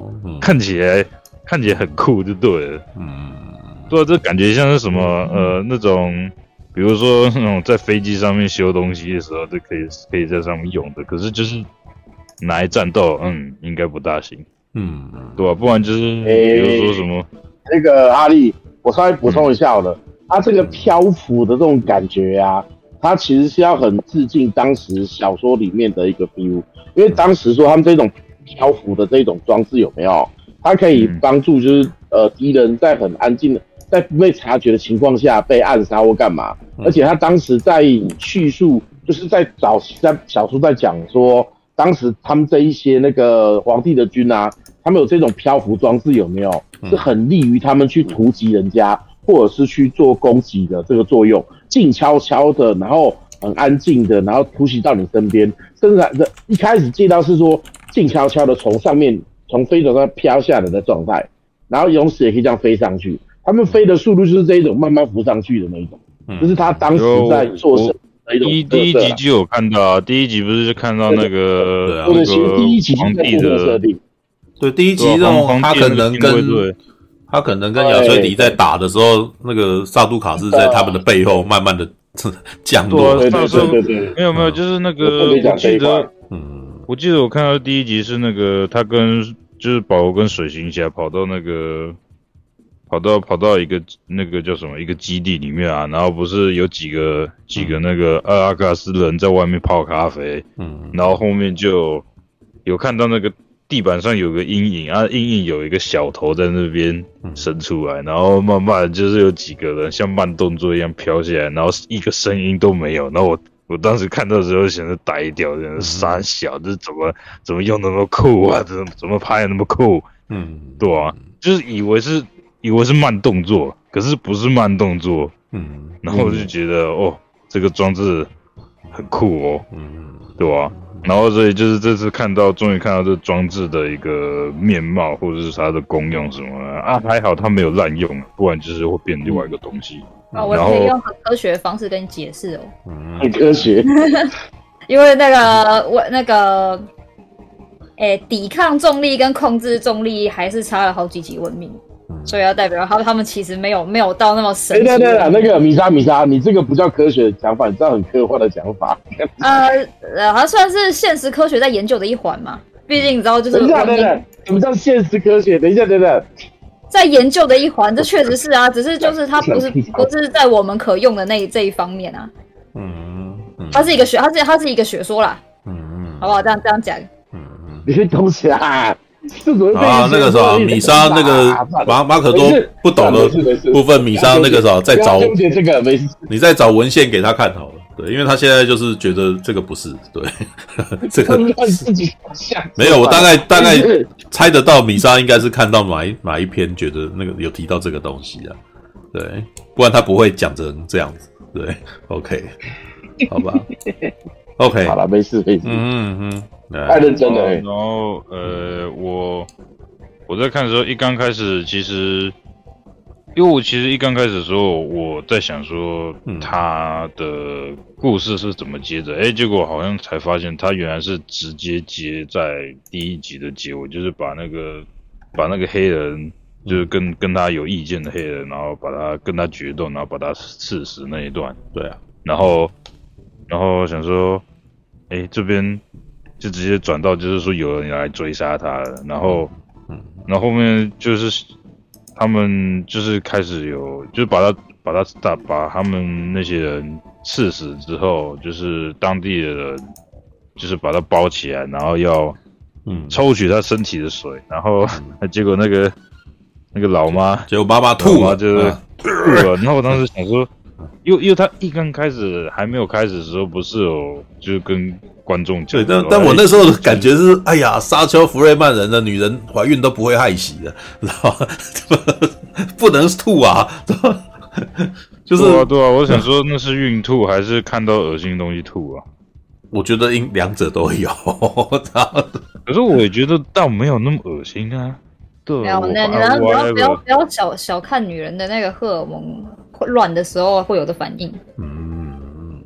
看起来看起来很酷就对了，嗯，对，这感觉像是什么呃那种。比如说那种在飞机上面修东西的时候，就可以可以在上面用的。可是就是拿来战斗，嗯，应该不大行，嗯，对吧？不然就是比如说什么、欸、那个阿力，我稍微补充一下好了，他、嗯、这个漂浮的这种感觉啊，它其实是要很致敬当时小说里面的一个 feel，因为当时说他们这种漂浮的这种装置有没有？它可以帮助就是呃敌人在很安静的。在不被察觉的情况下被暗杀或干嘛，而且他当时在叙述，就是在早在小说在讲说，当时他们这一些那个皇帝的军啊，他们有这种漂浮装置有没有？是很利于他们去突击人家，或者是去做攻击的这个作用，静悄悄的，然后很安静的，然后突袭到你身边，甚至在一开始见到是说静悄悄的从上面从飞船上飘下来的状态，然后同时也可以这样飞上去。他们飞的速度就是这一种慢慢浮上去的那一种，嗯、就是他当时在做什么一。第一第一集就有看到啊，第一集不是就看到那个那个皇帝的设定。对，第一集这种他可能跟他可能跟亚崔迪在打的时候，那个萨杜卡是在他们的背后慢慢的 *laughs* 降落。对对对对，没有没有，就是那个我记得，嗯，我记得我看到第一集是那个他跟就是保罗跟水行侠跑到那个。跑到跑到一个那个叫什么一个基地里面啊，然后不是有几个几个那个阿拉加斯人在外面泡咖啡，嗯，然后后面就有看到那个地板上有个阴影啊，阴影有一个小头在那边伸出来，然后慢慢就是有几个人像慢动作一样飘下来，然后一个声音都没有，然后我我当时看到的时候显得呆掉，这样三小，这怎么怎么用那么酷啊？怎么怎么拍那么酷？嗯，对啊，就是以为是。以为是慢动作，可是不是慢动作，嗯，然后我就觉得、嗯、哦，这个装置很酷哦，嗯，对吧？然后所以就是这次看到，终于看到这装置的一个面貌，或者是它的功用什么的啊，还好它没有滥用，不然就是会变另外一个东西。啊、嗯，我可以用很科学的方式跟你解释哦，嗯，很科学，*laughs* 因为那个我那个，哎、欸，抵抗重力跟控制重力还是差了好几级文明。所以要代表他他们其实没有没有到那么神奇。对对对，那个米莎米莎，你这个不叫科学的讲法，你知道很科幻的讲法。呃呃，它算是现实科学在研究的一环嘛。毕竟你知道，就是等一下等等，什么叫现实科学？等一下等等，在研究的一环，这 *laughs* 确实是啊，只是就是它不是不是在我们可用的那这一方面啊。嗯嗯，它是一个学，它是它是一个学说啦。嗯嗯，好不好？这样这样讲。嗯嗯，你是东西啊。啊，那个时候米莎那个马马可多不懂的部分，米莎那个时候在找你在找文献给他看好了，对，因为他现在就是觉得这个不是对，这个没有，我大概大概猜得到米莎应该是看到哪一哪一篇觉得那个有提到这个东西啊，对，不然他不会讲成这样子，对，OK，好吧 *laughs*，OK，好了，没事没事，嗯嗯。太认真了、欸。然后，呃，我我在看的时候，一刚开始，其实，因为我其实一刚开始的时候，我在想说，他的故事是怎么接着？哎、嗯，结果好像才发现，他原来是直接接在第一集的结尾，就是把那个把那个黑人，就是跟跟他有意见的黑人，然后把他跟他决斗，然后把他刺死那一段。对啊。然后，然后想说，哎，这边。就直接转到，就是说有人来追杀他了，然后，嗯，然后后面就是他们就是开始有，就是把他把他打把他们那些人刺死之后，就是当地的人就是把他包起来，然后要嗯抽取他身体的水，然后结果那个那个老妈，结果妈妈吐了，就是吐了。然后我当时想说，因为因为他一刚开始还没有开始的时候，不是有就是跟观众讲，对，但但我那时候的感觉是，哎呀，沙丘弗瑞曼人的女人怀孕都不会害喜的，知道吗？*laughs* 不能吐啊！*laughs* 就是对啊，对啊，我想说那是孕吐还是看到恶心的东西吐啊？*laughs* 我觉得应两者都有，可是我也觉得倒没有那么恶心啊。对，没有，那你们不要不要不要小小看女人的那个荷尔蒙乱的时候会有的反应。嗯，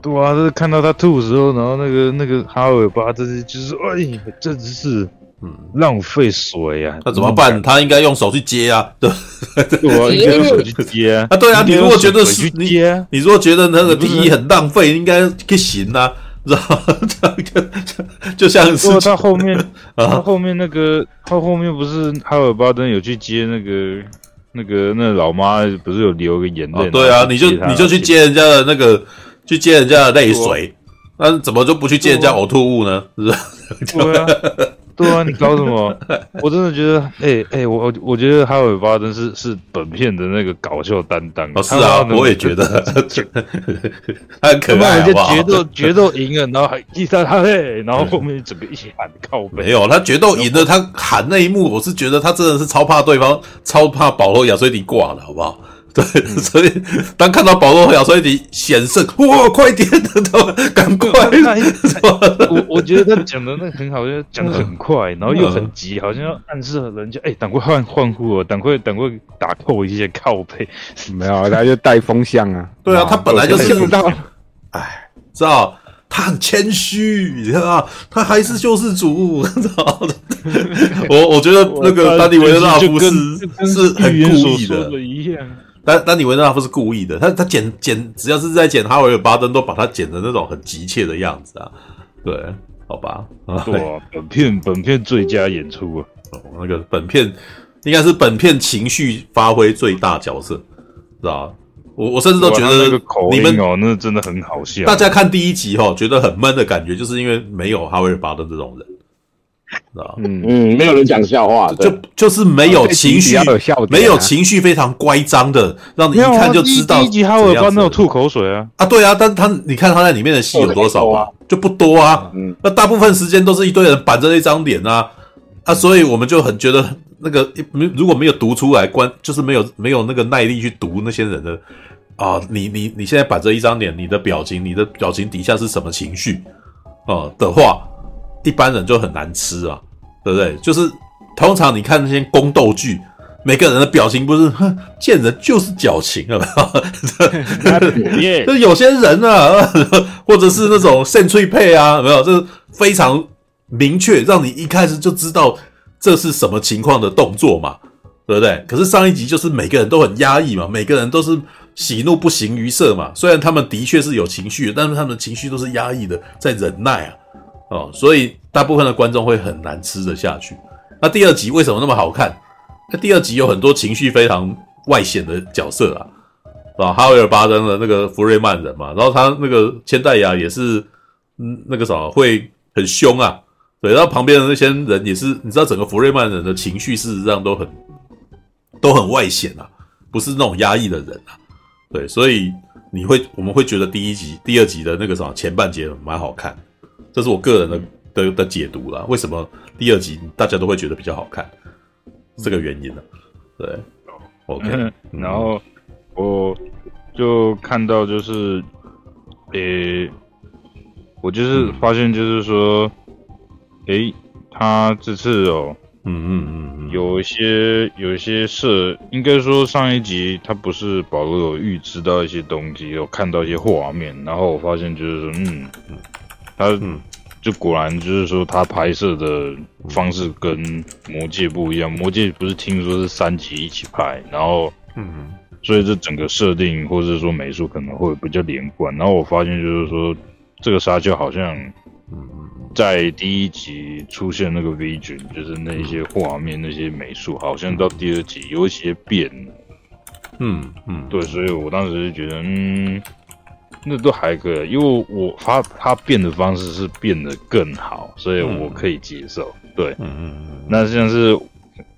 对啊，就是看到他吐的时候，然后那个那个哈尾巴，这是就是哎，这只是。嗯，浪费水啊！那怎么办？他应该用手去接啊，对，我应该用手去接啊。*laughs* 啊，对啊，你如果觉得是你，你如果觉得那个第一很浪费，应该可以行啊，知道吗？*laughs* 就像是他后面，*laughs* 他后面那个，他后面不是哈尔巴登有去接那个那个那老妈，不是有流个眼泪？对啊，你就你就去接人家的那个，去接人家的泪水，那怎么就不去接人家呕吐物呢？是不是？对啊。*laughs* 对啊，你搞什么？我真的觉得，哎、欸、哎、欸，我我觉得哈维巴登是是本片的那个搞笑担当。哦，是啊，我也觉得，*laughs* 他很可爱，好不好？决斗决斗赢了，然后还击杀他嘿，然后后面整个一起喊靠背。没有，他决斗赢了，他喊那一幕，我是觉得他真的是超怕对方，超怕保罗亚崔迪挂了，好不好？*laughs* 对，所以当看到保罗和亚崔迪险胜，*laughs* 哇，快点 *laughs* 赶快！我我觉得他讲的那很好，就讲的很快，然后又很急，好像要暗示人家，哎，赶快换换护哦，赶快赶快打扣一些靠背。没有，他就带风向啊。对啊，他本来就是知道，哎，知道他很谦虚，你知道吗？他还是救世主，知道我我觉得那个丹尼维特纳夫是是很故意的。但丹尼维特纳夫是故意的，他他剪剪，只要是在剪哈维尔巴登，都把他剪的那种很急切的样子啊。对，好吧。对啊，本片本片最佳演出啊，哦、那个本片应该是本片情绪发挥最大角色，知道吧？我我甚至都觉得你们哦，那真的很好笑。大家看第一集哦，觉得很闷的感觉，就是因为没有哈维尔巴登这种人。嗯嗯，没有人讲笑话，就就是没有情绪，没有情绪非常乖张的，让你一看就知道。第一集哈维尔巴登有吐口水啊啊，对啊，但是他你看他在里面的戏有多少啊？就不多啊。嗯，那大部分时间都是一堆人板着那张脸啊啊，所以我们就很觉得那个没如果没有读出来，关就是没有没有那个耐力去读那些人的啊，你你你现在板着一张脸，你的表情，你的表情底下是什么情绪啊的话。一般人就很难吃啊，对不对？就是通常你看那些宫斗剧，每个人的表情不是哼，见人就是矫情啊，*laughs* 就有些人啊，*laughs* 或者是那种圣翠配啊，没有，就是非常明确，让你一开始就知道这是什么情况的动作嘛，对不对？可是上一集就是每个人都很压抑嘛，每个人都是喜怒不形于色嘛，虽然他们的确是有情绪，但是他们的情绪都是压抑的，在忍耐啊。哦，所以大部分的观众会很难吃得下去。那第二集为什么那么好看？那第二集有很多情绪非常外显的角色啊，啊，哈维尔巴登的那个福瑞曼人嘛，然后他那个千代雅也是，嗯，那个什么会很凶啊，对，然后旁边的那些人也是，你知道整个福瑞曼人的情绪事实上都很都很外显啊，不是那种压抑的人啊，对，所以你会我们会觉得第一集、第二集的那个什么前半节蛮好看。这是我个人的的的解读啦。为什么第二集大家都会觉得比较好看？这个原因呢？对，OK。然后我就看到就是，诶，我就是发现就是说，诶，他这次哦，嗯嗯嗯嗯，有一些有一些事，应该说上一集他不是保罗有预知到一些东西，有看到一些画面，然后我发现就是说，嗯。他嗯，就果然就是说，他拍摄的方式跟魔戒不一样。魔戒不是听说是三集一起拍，然后嗯，所以这整个设定或者说美术可能会比较连贯。然后我发现就是说，这个沙丘好像嗯，在第一集出现那个 Vision，就是那些画面那些美术，好像到第二集有一些变了。嗯嗯，对，所以我当时就觉得嗯。那都还可以，因为我他他变的方式是变得更好，所以我可以接受。嗯、对，嗯嗯嗯。那像是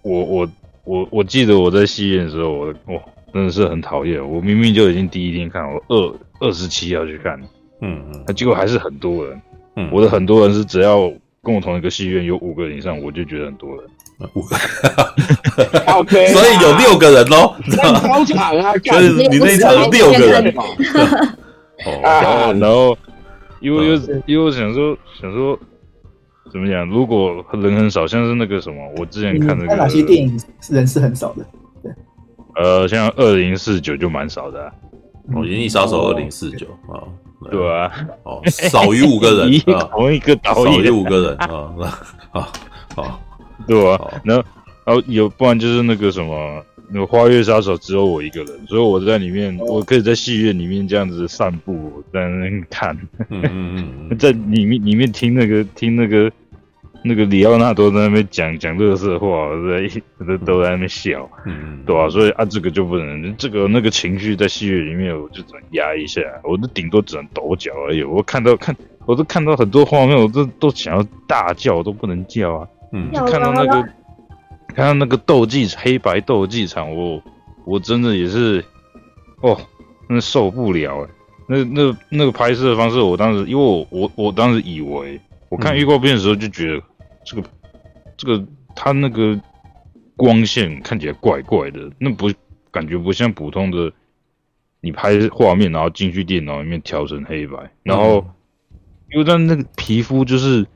我我我我记得我在戏院的时候，我哇真的是很讨厌，我明明就已经第一天看，我二二十七要去看，嗯嗯，结果还是很多人。嗯，我的很多人是只要跟我同一个戏院有五个人以上，我就觉得很多人。五个，OK，所以有六个人喽。包场啊，*laughs* 所以你那场有六个人。*laughs* 哦，然后，因为又因为我想说想说，怎么讲？如果人很少，像是那个什么，我之前看那个哪些电影是人是很少的？对，呃，像二零四九就蛮少的。哦，《银翼杀手》二零四九啊，对。啊，哦，少于五个人 *laughs* 啊，同一个导演。少于五个人啊，啊，好。对啊，然后，然后有，不然就是那个什么，那个花月杀手只有我一个人，所以我在里面，我可以在戏院里面这样子散步，在那边看，嗯嗯嗯，在里面里面听那个听那个那个里奥纳多在那边讲讲乐色话，在都都在那边笑，嗯，对啊，所以啊，这个就不能，这个那个情绪在戏院里面，我就只能压一下，我都顶多只能抖脚而已。我看到看，我都看到很多画面，我都都想要大叫，我都不能叫啊。嗯，看到那个，看到那个斗技黑白斗技场，我我真的也是，哦，那受不了哎，那那那个拍摄的方式，我当时因为我我我当时以为，我看预告片的时候就觉得，这个、嗯、这个他那个光线看起来怪怪的，那不感觉不像普通的，你拍画面然后进去电脑里面调成黑白，然后、嗯、因为他那个皮肤就是。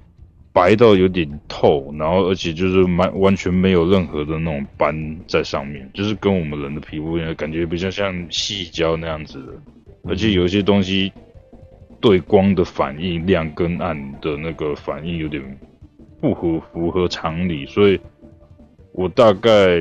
白到有点透，然后而且就是完完全没有任何的那种斑在上面，就是跟我们人的皮肤一样，感觉比较像细胶那样子的。而且有一些东西对光的反应，亮跟暗的那个反应有点不合符合常理，所以我大概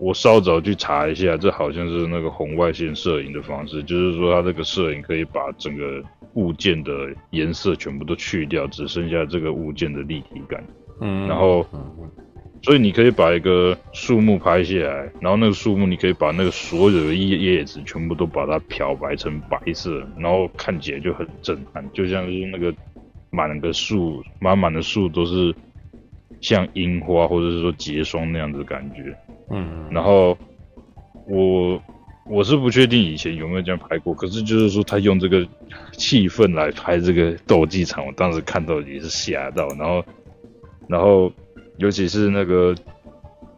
我稍早去查一下，这好像是那个红外线摄影的方式，就是说它这个摄影可以把整个。物件的颜色全部都去掉，只剩下这个物件的立体感。嗯，然后，所以你可以把一个树木拍下来，然后那个树木你可以把那个所有的叶叶子全部都把它漂白成白色，然后看起来就很震撼，就像是那个满个树，满满的树都是像樱花或者是说结霜那样子的感觉。嗯，然后我。我是不确定以前有没有这样拍过，可是就是说他用这个气氛来拍这个斗技场，我当时看到也是吓到，然后，然后尤其是那个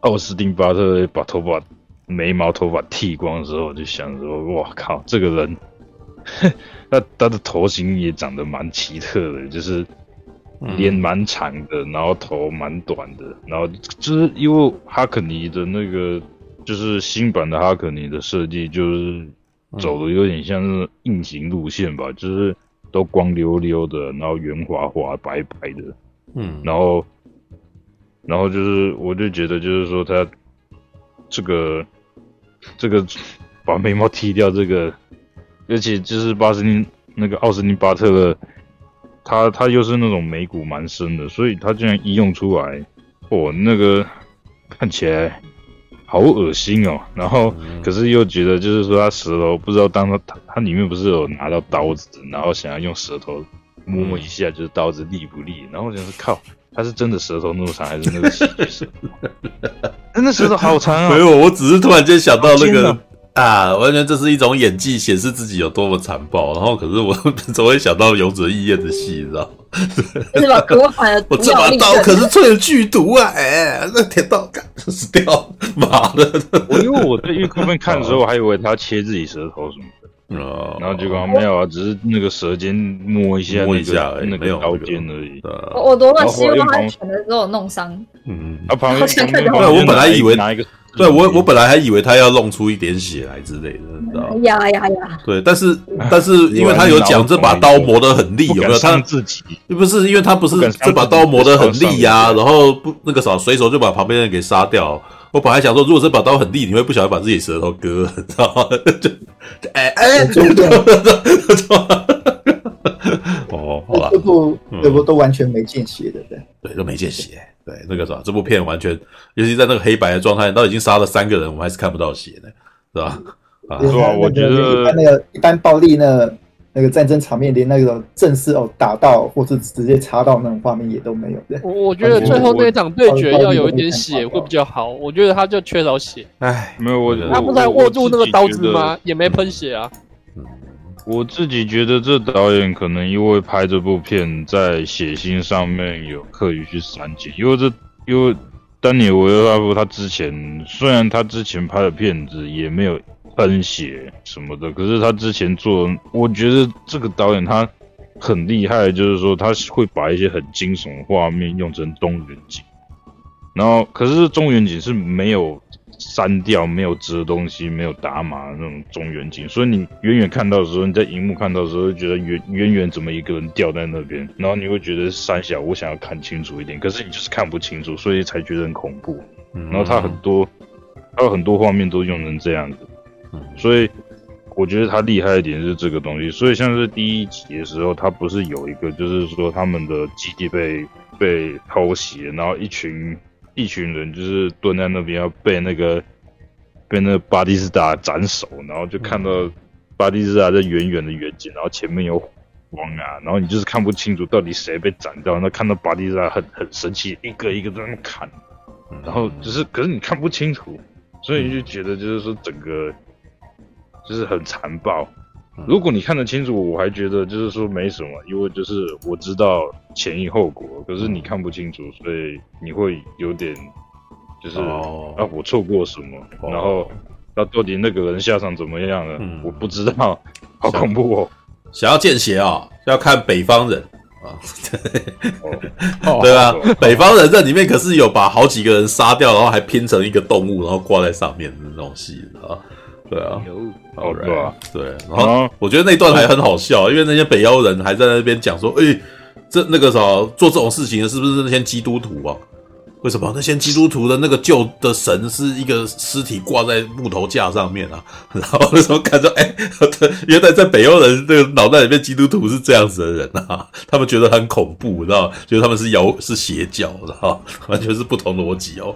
奥斯汀巴特把头发、眉毛、头发剃光的时候，我就想说，哇靠，这个人，*laughs* 他他的头型也长得蛮奇特的，就是脸蛮长的，然后头蛮短的，然后就是因为哈肯尼的那个。就是新版的哈克尼的设计，就是走的有点像是硬型路线吧，嗯、就是都光溜溜的，然后圆滑滑、白白的，嗯，然后，然后就是我就觉得就是说他这个这个把眉毛剃掉，这个，而且就是巴斯汀那个奥斯汀巴特勒，他他又是那种眉骨蛮深的，所以他竟然一用出来，哦，那个看起来。好恶心哦，然后可是又觉得就是说他舌头不知道当他他他里面不是有拿到刀子，然后想要用舌头摸一下，就是刀子利不利？然后我想是靠，他是真的舌头那么长，还是那个喜剧舌头？*laughs* 那舌头好长啊！没有，我只是突然间想到那个。啊，完全这是一种演技，显示自己有多么残暴。然后，可是我 *laughs* 总会想到勇者义彦的戏，你知道吗？是吧？*laughs* 我这把刀可是淬了剧毒啊！哎、欸，那铁刀干死掉，妈的！我因为我在预告片看的时候，我还以为他要切自己舌头什么的，哦、然后结果没有啊，只是那个舌尖摸一下、那个，摸一下那个刀尖而已。我多么希望他拳的时候弄伤。嗯，他旁边 *laughs* 对，我本来以为拿一个。对我，我本来还以为他要弄出一点血来之类的，你知道吗？呀呀呀！对，但是但是 *laughs* 因为他有讲这把刀磨得很利，有没有？他自己不是因为他不是这把刀磨得很利呀，然后不那个啥，随手就把旁边人给杀掉。我本来想说，如果这把刀很利，你会不小心把自己舌头割，*laughs* 你知道吗？*laughs* 就哎哎，哦，好吧，这部这部都完全没见血的，对对，都没见血。对，那个啥，这部片完全，尤其在那个黑白的状态，都已经杀了三个人，我们还是看不到血呢，是吧？啊，是吧？我觉得一般那个一般暴力呢，那个战争场面，连那个正式哦打到或是直接插到那种画面也都没有。我我 *laughs* 觉得最后那场对决要有一点血会比较好。我觉得他就缺少血。哎，没有我，他不是还握住那个刀子吗？也没喷血啊。我自己觉得这导演可能因为拍这部片在血腥上面有刻意去删减，因为这因为丹尼尔维尔拉夫他之前虽然他之前拍的片子也没有。喷血什么的，可是他之前做，我觉得这个导演他很厉害，就是说他会把一些很惊悚的画面用成中远景，然后可是中远景是没有删掉、没有遮东西、没有打码的那种中远景，所以你远远看到的时候，你在荧幕看到的时候，会觉得远远远怎么一个人掉在那边，然后你会觉得三小，我想要看清楚一点，可是你就是看不清楚，所以才觉得很恐怖。然后他很多，他有很多画面都用成这样子。所以我觉得他厉害一点是这个东西。所以像是第一集的时候，他不是有一个，就是说他们的基地被被偷袭，然后一群一群人就是蹲在那边要被那个被那个巴蒂斯塔斩首，然后就看到巴蒂斯塔在远远的远景，然后前面有光啊，然后你就是看不清楚到底谁被斩掉，那看到巴蒂斯塔很很生气，一个一个在那砍，然后就是可是你看不清楚，所以你就觉得就是说整个。就是很残暴。如果你看得清楚，我还觉得就是说没什么，因为就是我知道前因后果。可是你看不清楚，所以你会有点就是、哦、啊，我错过什么？哦、然后那到底那个人下场怎么样了？嗯、我不知道，好恐怖哦！想要见血啊、哦，要看北方人啊，哦、*laughs* 对吧？哦、北方人这里面可是有把好几个人杀掉，然后还拼成一个动物，然后挂在上面的那种戏啊。对啊，好，right, 对啊，对。然后我觉得那段还很好笑，因为那些北欧人还在那边讲说：“哎，这那个啥做这种事情的是不是那些基督徒啊？为什么那些基督徒的那个旧的神是一个尸体挂在木头架上面啊？” *laughs* 然后那时候看着，哎，*laughs* 原来在北欧人这个脑袋里面，基督徒是这样子的人啊，*laughs* 他们觉得很恐怖，你知道？觉得他们是妖是邪教，知道？完全是不同逻辑哦。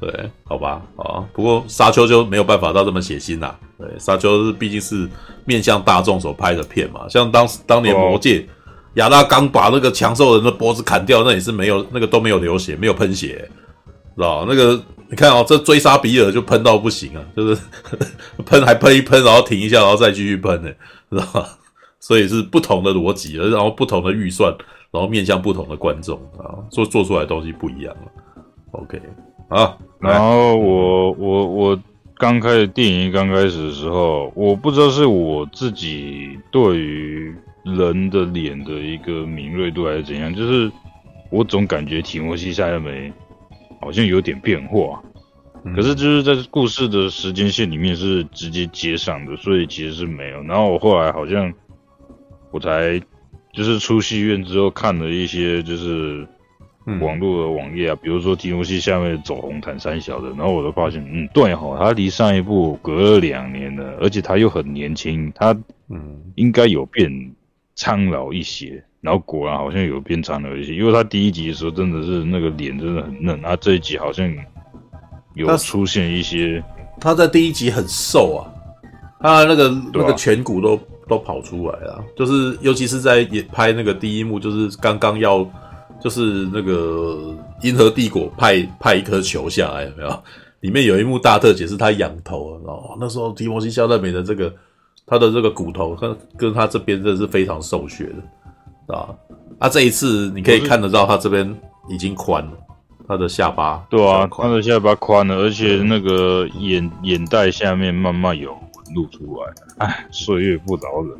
对，好吧，啊，不过沙丘就没有办法到这么血腥啦。对，沙丘是毕竟是面向大众所拍的片嘛，像当时当年魔戒，亚拉刚把那个强兽人的脖子砍掉，那也是没有那个都没有流血，没有喷血，知道那个你看哦，这追杀比尔就喷到不行啊，就是 *laughs* 喷还喷一喷，然后停一下，然后再继续喷呢，知道吧？所以是不同的逻辑，然后不同的预算，然后面向不同的观众啊，做做出来的东西不一样了。OK。啊，然后我我我刚开始电影刚开始的时候，我不知道是我自己对于人的脸的一个敏锐度还是怎样，就是我总感觉提摩西·夏勒梅好像有点变化，可是就是在故事的时间线里面是直接接上的，所以其实是没有。然后我后来好像我才就是出戏院之后看了一些就是。网络的网页啊，比如说提摩西下面走红毯三小的，然后我就发现，嗯，对哈，他离上一部隔了两年了，而且他又很年轻，他嗯应该有变苍老一些，然后果然好像有变苍老一些，因为他第一集的时候真的是那个脸真的很嫩，他这一集好像有出现一些，他在第一集很瘦啊，他那个那个颧骨都都跑出来了，就是尤其是在也拍那个第一幕，就是刚刚要。就是那个银河帝国派派一颗球下来，有没有？里面有一幕大特写是他仰头，哦，那时候提摩西·肖勒美的这个他的这个骨头，跟跟他这边真的是非常瘦削的，啊，啊，这一次你可以看得到他这边已经宽了，他的下巴，对啊，他的下巴宽了，而且那个眼眼袋下面慢慢有纹路出来，哎，岁月不饶人，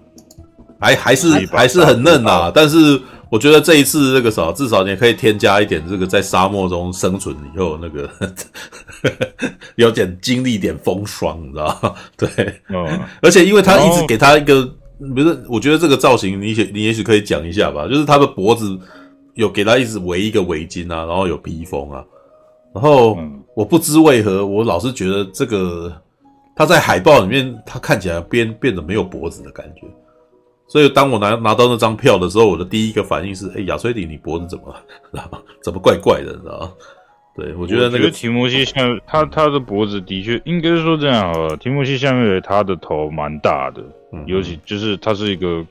还还是还是很嫩啊，但是。我觉得这一次这个啥，至少你可以添加一点这个在沙漠中生存以后那个呵呵 *laughs* 有点经历点风霜，你知道吗？*laughs* 对，哦，而且因为他一直给他一个，不是，我觉得这个造型，你你也许可以讲一下吧，就是他的脖子有给他一直围一个围巾啊，然后有披风啊，然后我不知为何，我老是觉得这个他在海报里面他看起来变变得没有脖子的感觉。所以当我拿拿到那张票的时候，我的第一个反应是：哎，亚崔迪，你脖子怎么了？*laughs* 怎么怪怪的？你知道吗？对，我觉得那个提摩西下他他的脖子的确应该说这样好了。提摩西夏勒梅他的头蛮大的，尤其就是他是一个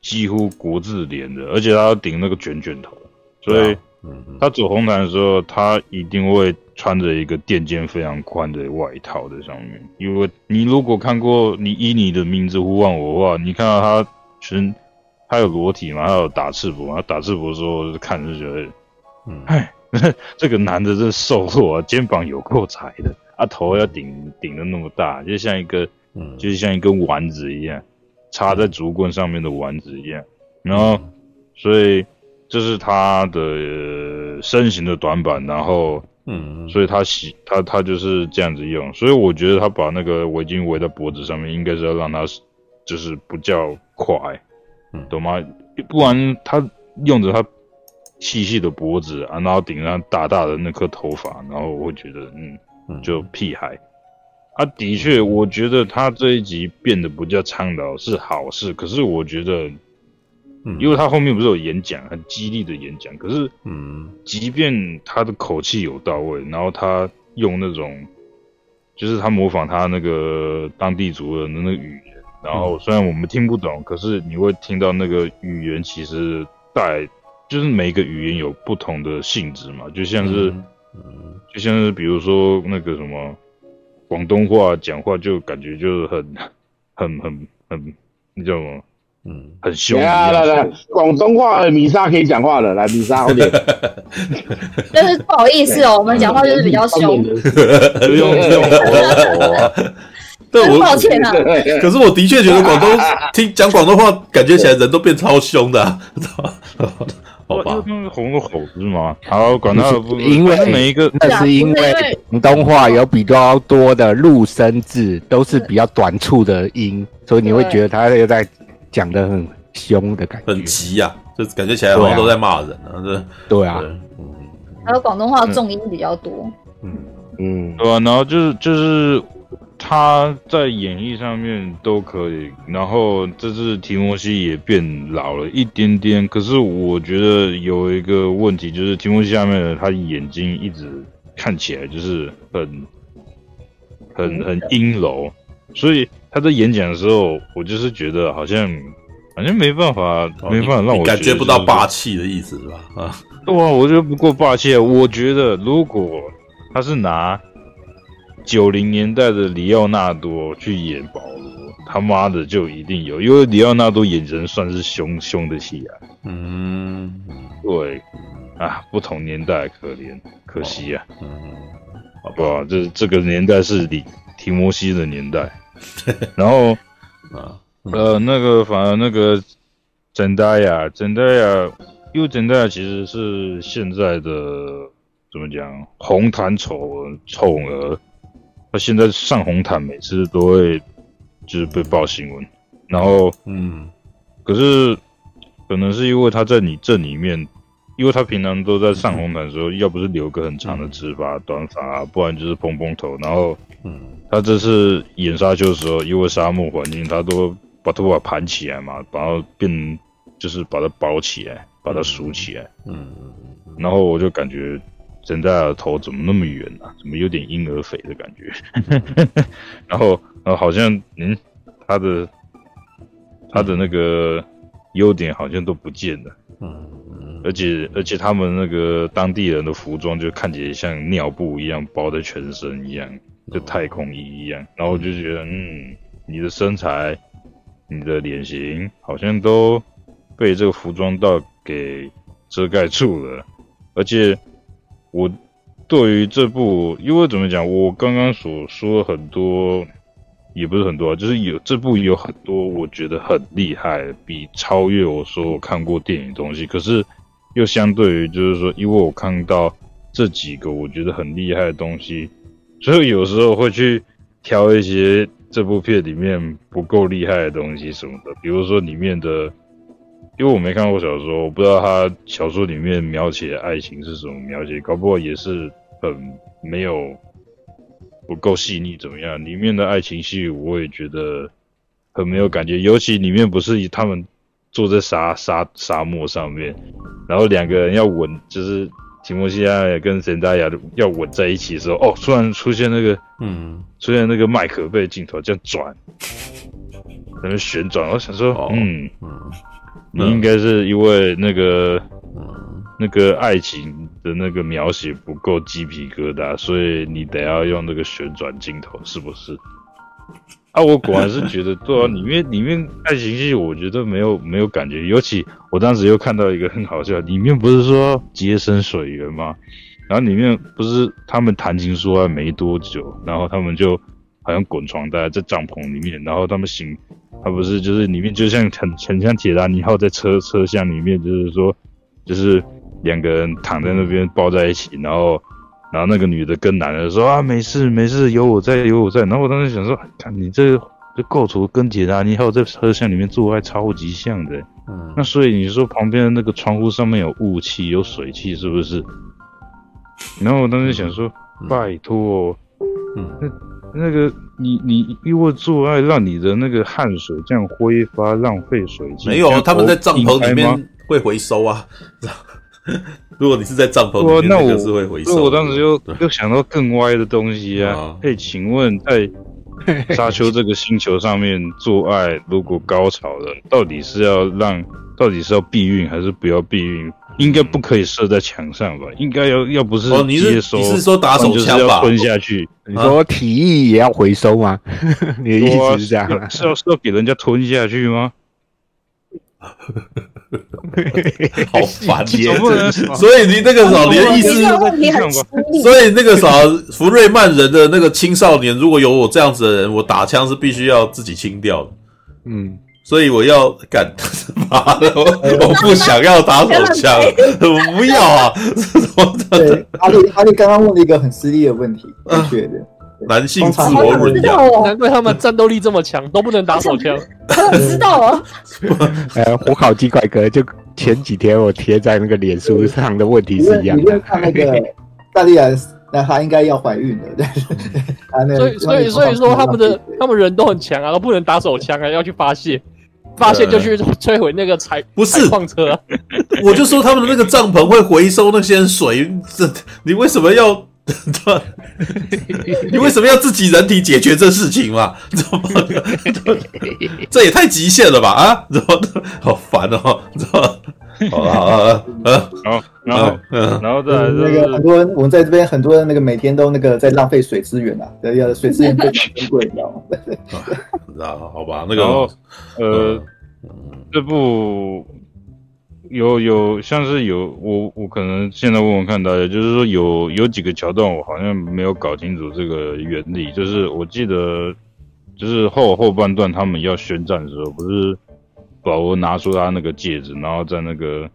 几乎国字脸的，而且他顶那个卷卷头，所以他走红毯的时候，他一定会穿着一个垫肩非常宽的外套在上面。因为你如果看过你以你的名字呼唤我的话，你看到他全他有裸体嘛，他有打赤膊，嘛打赤膊的时候看着就觉得，嗯，哎，*laughs* 这个男的真瘦弱啊，肩膀有够窄的，啊头要顶顶的那么大，就像一个，嗯，就是像一根丸子一样。插在竹棍上面的丸子一样，然后，所以这是他的身形的短板，然后，嗯，所以他洗他他就是这样子用，所以我觉得他把那个围巾围在脖子上面，应该是要让他就是不叫快，嗯，懂吗？不然他用着他细细的脖子啊，然后顶上大大的那颗头发，然后我会觉得，嗯，就屁孩。啊，的确，我觉得他这一集变得不叫倡导是好事。可是我觉得，嗯，因为他后面不是有演讲，很激励的演讲。可是，嗯，即便他的口气有到位，然后他用那种，就是他模仿他那个当地族人的那个语言，然后虽然我们听不懂，可是你会听到那个语言其实带，就是每个语言有不同的性质嘛，就像是，嗯，就像是比如说那个什么。广东话讲话就感觉就是很、很、很、很，你知道吗？嗯，很凶。来来来，广东话米莎可以讲话了，来米莎，快点。*laughs* 但是不好意思哦，我们讲话就是比较凶。就 *laughs* 用，*laughs* 对，抱歉啊。可是我的确觉得广东 *laughs* 听讲广东话，感觉起来人都变超凶的，啊。*laughs* 好吧，红个口是吗？好，广东话，因为每一个那是因为广东话有比较多的入声字，都是比较短促的音，所以你会觉得他又在讲的很凶的感觉，很急呀，就感觉起来好像都在骂人啊，对对啊，嗯还有广东话重音比较多，嗯嗯，对啊，然后就是就是。他在演绎上面都可以，然后这次提摩西也变老了一点点。可是我觉得有一个问题，就是提摩西下面的他眼睛一直看起来就是很很很阴柔，所以他在演讲的时候，我就是觉得好像好像没办法，哦、没办法让我感觉不到霸气的意思是吧？啊，哇，我觉得不够霸气。我觉得如果他是拿。九零年代的里奥纳多去演保罗，他妈的就一定有，因为里奥纳多眼神算是凶凶的戏啊。嗯，对，啊，不同年代可怜，可惜啊。嗯，好不好？这这个年代是里提摩西的年代，*laughs* 然后啊，呃，那个反而那个珍黛亚，珍黛亚，因为珍黛亚其实是现在的怎么讲红毯宠宠儿。他现在上红毯，每次都会就是被报新闻，然后嗯，可是可能是因为他在你这里面，因为他平常都在上红毯的时候，要不是留个很长的直发、短发啊，不然就是蓬蓬头，然后嗯，他这次演沙丘的时候，因为沙漠环境，他都把头发盘起来嘛，然后变就是把它包起来，把它梳起来，嗯，然后我就感觉。现在的头怎么那么圆啊？怎么有点婴儿肥的感觉？*laughs* 然后，然后好像，嗯，他的他的那个优点好像都不见了。嗯，而且而且他们那个当地人的服装就看起来像尿布一样包在全身一样，就太空衣一样。然后我就觉得，嗯，你的身材、你的脸型好像都被这个服装到给遮盖住了，而且。我对于这部，因为怎么讲，我刚刚所说很多，也不是很多，就是有这部有很多我觉得很厉害，比超越我说我看过电影东西。可是又相对于就是说，因为我看到这几个我觉得很厉害的东西，所以有时候会去挑一些这部片里面不够厉害的东西什么的，比如说里面的。因为我没看过小说，我不知道他小说里面描写的爱情是什么描写，搞不好也是很没有不够细腻，怎么样？里面的爱情戏我也觉得很没有感觉，尤其里面不是他们坐在沙沙沙漠上面，然后两个人要吻，就是提莫西亚跟沈大雅要吻在一起的时候，哦，突然出现那个嗯，出现那个麦克贝镜头这样转。在那旋转。我想说，嗯嗯，你应该是因为那个那个爱情的那个描写不够鸡皮疙瘩，所以你得要用那个旋转镜头，是不是？啊，我果然是觉得，对啊，*laughs* 里面里面爱情戏，我觉得没有没有感觉。尤其我当时又看到一个很好笑，里面不是说接生水源吗？然后里面不是他们谈情说爱没多久，然后他们就好像滚床单在帐篷里面，然后他们醒，他不是就是里面就像很很像铁达尼号在车车厢里面，就是说就是两个人躺在那边抱在一起，然后然后那个女的跟男的说啊没事没事有我在有我在，然后我当时想说，看你这这构图跟铁达尼号在车厢里面做爱超级像的，嗯，那所以你说旁边的那个窗户上面有雾气有水汽是不是？然后我当时想说，嗯、拜托，嗯，那那个你你因为做爱让你的那个汗水这样挥发浪费水，没有，他们在帐篷里面会回收啊。*laughs* 如果你是在帐篷里面，那我是会回收。所以我当时就又想到更歪的东西啊。可以请问，在沙丘这个星球上面做爱，如果高潮了，到底是要让，到底是要避孕还是不要避孕？应该不可以射在墙上吧？应该要要不是接收，你是说打手枪吧？吞下去？你说体液也要回收吗？*laughs* 你的意思是这样？是要是要给人家吞下去吗？*laughs* 好烦 *laughs* 耶！所以你那个时候，你的意思，所以那个时候，福瑞曼人的那个青少年，如果有我这样子的人，我打枪是必须要自己清掉的。嗯。所以我要干 *laughs* 妈的，我我不想要打手枪，我不要啊！对，阿力阿力刚刚问了一个很犀利的问题，正确的，男性自我润养，难怪他们战斗力这么强，都不能打手枪。我知道啊。*laughs* 呃，火烤鸡块哥，就前几天我贴在那个脸书上的问题是一样的。你看那个 *laughs* 大力亚，那他应该要怀孕了，对。所以所以所以说他们的他们人都很强啊，都不能打手枪啊，要去发泄。发现就去摧毁那个采不是矿车，*laughs* 我就说他们的那个帐篷会回收那些水，这 *laughs* 你为什么要？*laughs* 你为什么要自己人体解决这事情嘛？怎么？这也太极限了吧？啊？怎么？好烦哦！怎么？*laughs* 好了好好，然后，嗯，然后再来那个很多人，我们在这边很多人那个每天都那个在浪费水资源啊，对，要水资源非常珍贵，你知道吗？知道，好吧，那个，呃，这部有有像是有我我可能现在问问看大家，就是说有有几个桥段我好像没有搞清楚这个原理，就是我记得就是后后半段他们要宣战的时候，不是。保罗拿出他那个戒指，然后在那个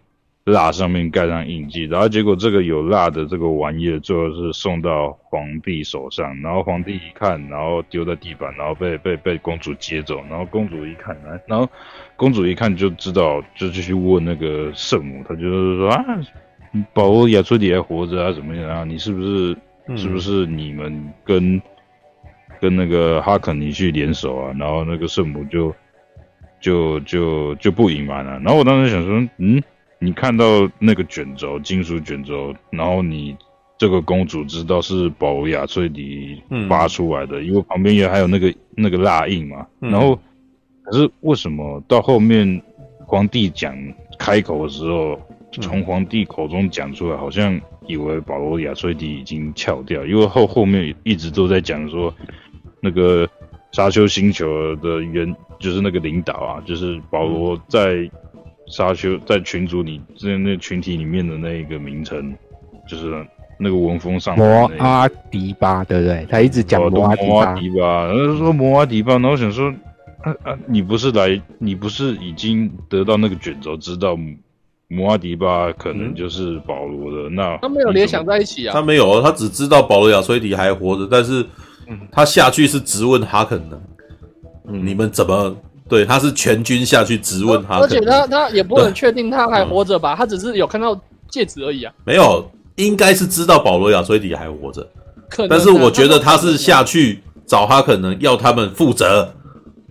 蜡上面盖上印记，然后结果这个有蜡的这个玩意最后是送到皇帝手上，然后皇帝一看，然后丢在地板，然后被被被公主接走，然后公主一看，然后公主一看就知道，就继续问那个圣母，她就是说啊，保罗亚崔迪还活着啊，怎么样啊？你是不是是不是你们跟跟那个哈肯尼去联手啊？然后那个圣母就。就就就不隐瞒了，然后我当时想说，嗯，你看到那个卷轴，金属卷轴，然后你这个公主知道是保罗亚崔迪发出来的，嗯、因为旁边也还有那个那个蜡印嘛。然后，可是为什么到后面皇帝讲开口的时候，从皇帝口中讲出来，好像以为保罗亚崔迪已经翘掉，因为后后面一直都在讲说那个。沙丘星球的原就是那个领导啊，就是保罗在沙丘在群组里在那群体里面的那一个名称，就是那个文风上摩阿迪巴，对不对？他一直讲摩阿迪巴，摩阿迪巴，然后说摩阿迪巴，然后我想说，啊啊，你不是来，你不是已经得到那个卷轴，知道摩阿迪巴可能就是保罗的？嗯、那他没有联想在一起啊？他没有，他只知道保罗亚崔迪还活着，但是。他下去是直问哈肯的，嗯、你们怎么对？他是全军下去直问哈肯，而且他他也不能确定他还活着吧？嗯、他只是有看到戒指而已啊。没有，应该是知道保罗亚崔迪还活着，可能但是我觉得他是下去找哈肯能要他们负责，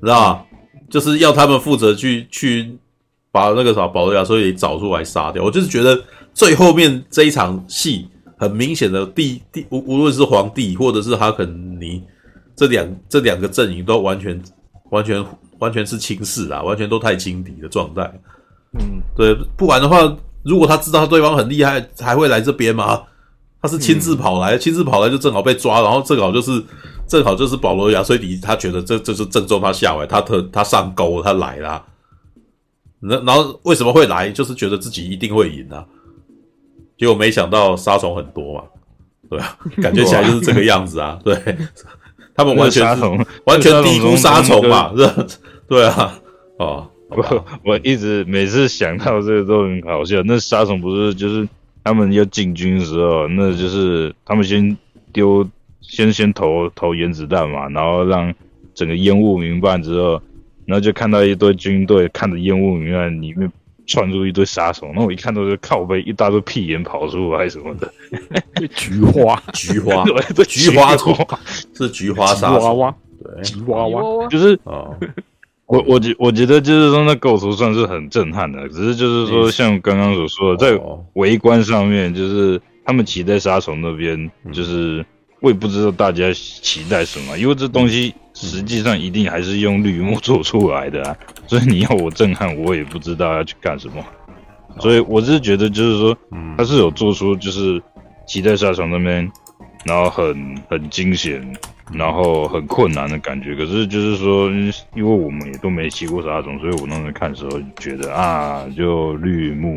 知道吧？就是要他们负责去去把那个啥保罗亚崔迪找出来杀掉。我就是觉得最后面这一场戏。很明显的，第第无无论是皇帝或者是哈肯尼这两这两个阵营都完全完全完全是轻视啊，完全都太轻敌的状态。嗯，对，不然的话，如果他知道他对方很厉害，还会来这边吗？他是亲自跑来，亲自跑来就正好被抓，然后正好就是正好就是保罗亚崔迪，他觉得这这是正中他下怀，他特他上钩，他来啦。那然后为什么会来？就是觉得自己一定会赢啊。结果没想到杀虫很多嘛，对啊，*laughs* 感觉起来就是这个样子啊。对，他们完全完全低估杀虫嘛，是？对啊，哦，我 *laughs* 我一直每次想到这个都很好笑。那杀虫不是就是。他们要进军的时候，那就是他们先丢，先先投投原子弹嘛，然后让整个烟雾弥漫之后，然后就看到一堆军队看着烟雾弥漫里面窜出一堆杀手，那我一看到就靠背一大堆屁眼跑出来什么的，菊花。*laughs* 菊花。*laughs* 对，菊花虫是菊花杀手，对，菊娃娃。就是哦。我我觉我觉得就是说那构图算是很震撼的，只是就是说像刚刚所说的，在围观上面，就是他们期待杀虫那边，就是我也不知道大家期待什么，因为这东西实际上一定还是用绿幕做出来的啊，所以你要我震撼，我也不知道要去干什么，所以我是觉得就是说，他是有做出就是骑在沙虫那边，然后很很惊险。然后很困难的感觉，可是就是说，因为我们也都没骑过沙虫，所以我那时候看的时候觉得啊，就绿幕。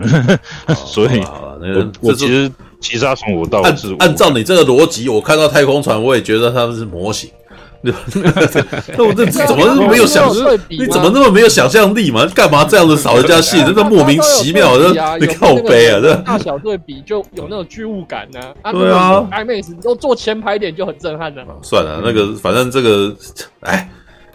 *laughs* *laughs* 所以，我我其实骑杀虫我到是按照你这个逻辑，我看到太空船，我也觉得他们是模型。*laughs* 那我这怎么没有想？你怎么那么没有想象力嘛？干嘛这样子扫人家戏？真的莫名其妙的，你靠背啊！这大小对比就有那种巨物感呢。对啊，IMAX 都坐前排点就很震撼的。算了，那个反正这个，哎，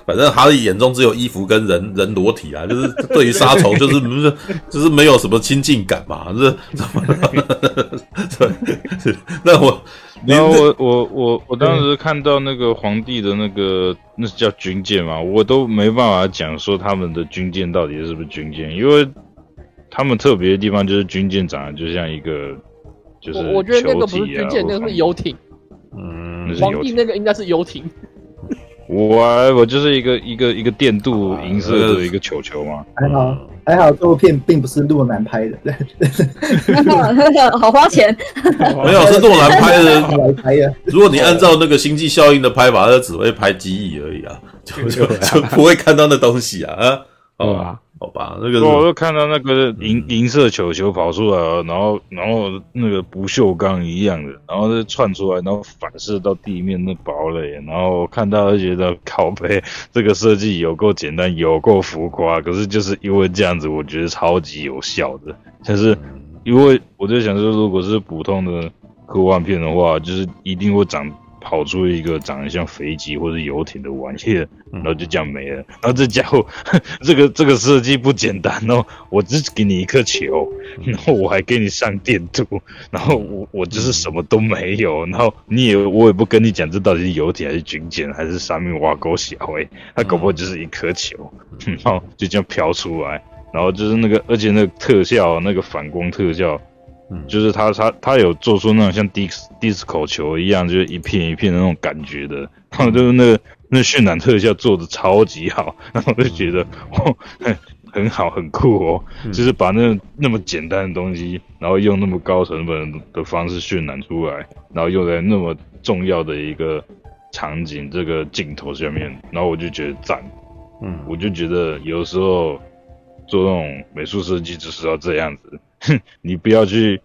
反正他的眼中只有衣服跟人人裸体啊，*laughs* 就是对于杀虫就是不是 *laughs* 就是没有什么亲近感嘛？这怎么？*laughs* 对，那我。然后我我我我当时看到那个皇帝的那个那是叫军舰嘛，我都没办法讲说他们的军舰到底是不是军舰，因为他们特别的地方就是军舰长得就像一个就是、啊、我我觉得那个不是军舰，那个是游艇。嗯，皇帝那个应该是游艇。我我就是一个一个一个电镀银色的一个球球嘛。还好还好，这部片并不是那么难拍的，好花钱。没有是那么难拍的。如果你按照那个星际效应的拍法，它只会拍机翼而已啊，就就就不会看到那东西啊啊，好吧。好吧，那个我就看到那个银银色球球跑出来了，然后然后那个不锈钢一样的，然后就窜出来，然后反射到地面那堡垒，然后看到就觉得靠背，*laughs* 这个设计有够简单，有够浮夸，可是就是因为这样子，我觉得超级有效的，就是因为我在想说，如果是普通的科幻片的话，就是一定会长。跑出一个长得像飞机或者游艇的玩意，然后就这样没了。然后这家伙，*laughs* 这个这个设计不简单哦。我只给你一颗球，然后我还给你上电镀，然后我我就是什么都没有。然后你也我也不跟你讲这到底是游艇还是军舰还是三面挖沟小诶，它搞不好就是一颗球，然后就这样飘出来。然后就是那个，而且那个特效，那个反光特效。就是他他他有做出那种像迪斯迪斯口球一样，就是一片一片的那种感觉的，然后就是那个那渲染特效做的超级好，*laughs* 然后我就觉得哦很很好很酷哦，就是把那那么简单的东西，然后用那么高成本的方式渲染出来，然后用在那么重要的一个场景这个镜头下面，然后我就觉得赞，嗯，我就觉得有时候做那种美术设计就是要这样子。哼，*laughs* 你不要去，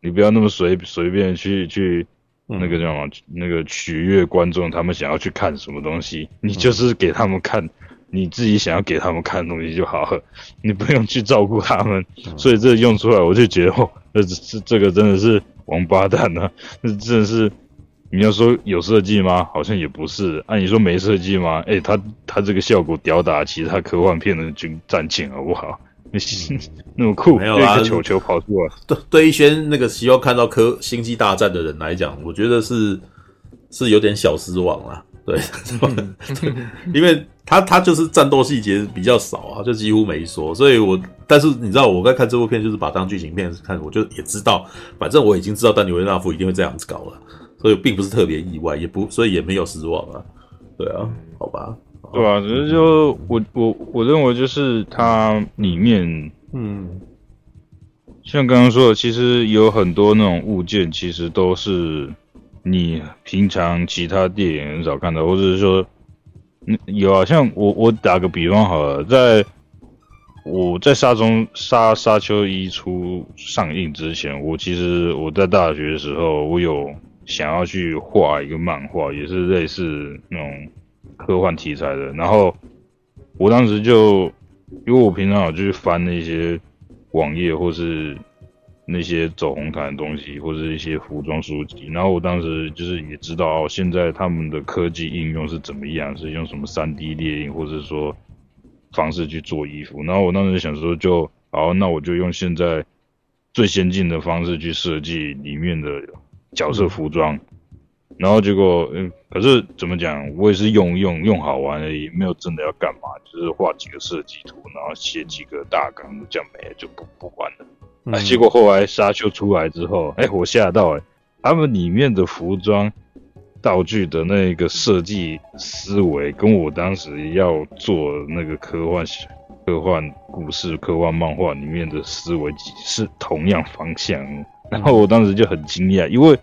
你不要那么随随便去去那个叫什么，那个取悦观众，他们想要去看什么东西，你就是给他们看你自己想要给他们看的东西就好了，*laughs* 你不用去照顾他们。所以这用出来，我就觉得哦，这这这个真的是王八蛋啊！这真的是你要说有设计吗？好像也不是。按、啊、你说没设计吗？哎、欸，他他这个效果吊打其他科幻片的军战舰，好不好？*laughs* 那么酷，没有啦，球球跑出来。*laughs* 对对，一些那个希望看到科星际大战的人来讲，我觉得是是有点小失望啦。对，*laughs* 因为他他就是战斗细节比较少啊，就几乎没说。所以我但是你知道，我在看这部片就是把当剧情片看，我就也知道，反正我已经知道丹尼维纳夫一定会这样子搞了，所以并不是特别意外，也不所以也没有失望啊。对啊，好吧。对啊，只是就我我我认为就是它里面，嗯，像刚刚说的，其实有很多那种物件，其实都是你平常其他电影很少看到，或者是说，嗯，有啊，像我我打个比方好了，在我在沙中沙沙丘一出上映之前，我其实我在大学的时候，我有想要去画一个漫画，也是类似那种。科幻题材的，然后我当时就，因为我平常有去翻那些网页或是那些走红毯的东西，或是一些服装书籍，然后我当时就是也知道哦，现在他们的科技应用是怎么样，是用什么 3D 列印或者说方式去做衣服，然后我当时想说就，好，那我就用现在最先进的方式去设计里面的角色服装。然后结果，嗯，可是怎么讲，我也是用用用好玩而已，没有真的要干嘛，就是画几个设计图，然后写几个大纲，这样没了就不不管了。嗯、结果后来沙丘出来之后，哎，我吓到哎，他们里面的服装道具的那个设计思维，跟我当时要做那个科幻科幻故事、科幻漫画里面的思维是同样方向。然后我当时就很惊讶，因为。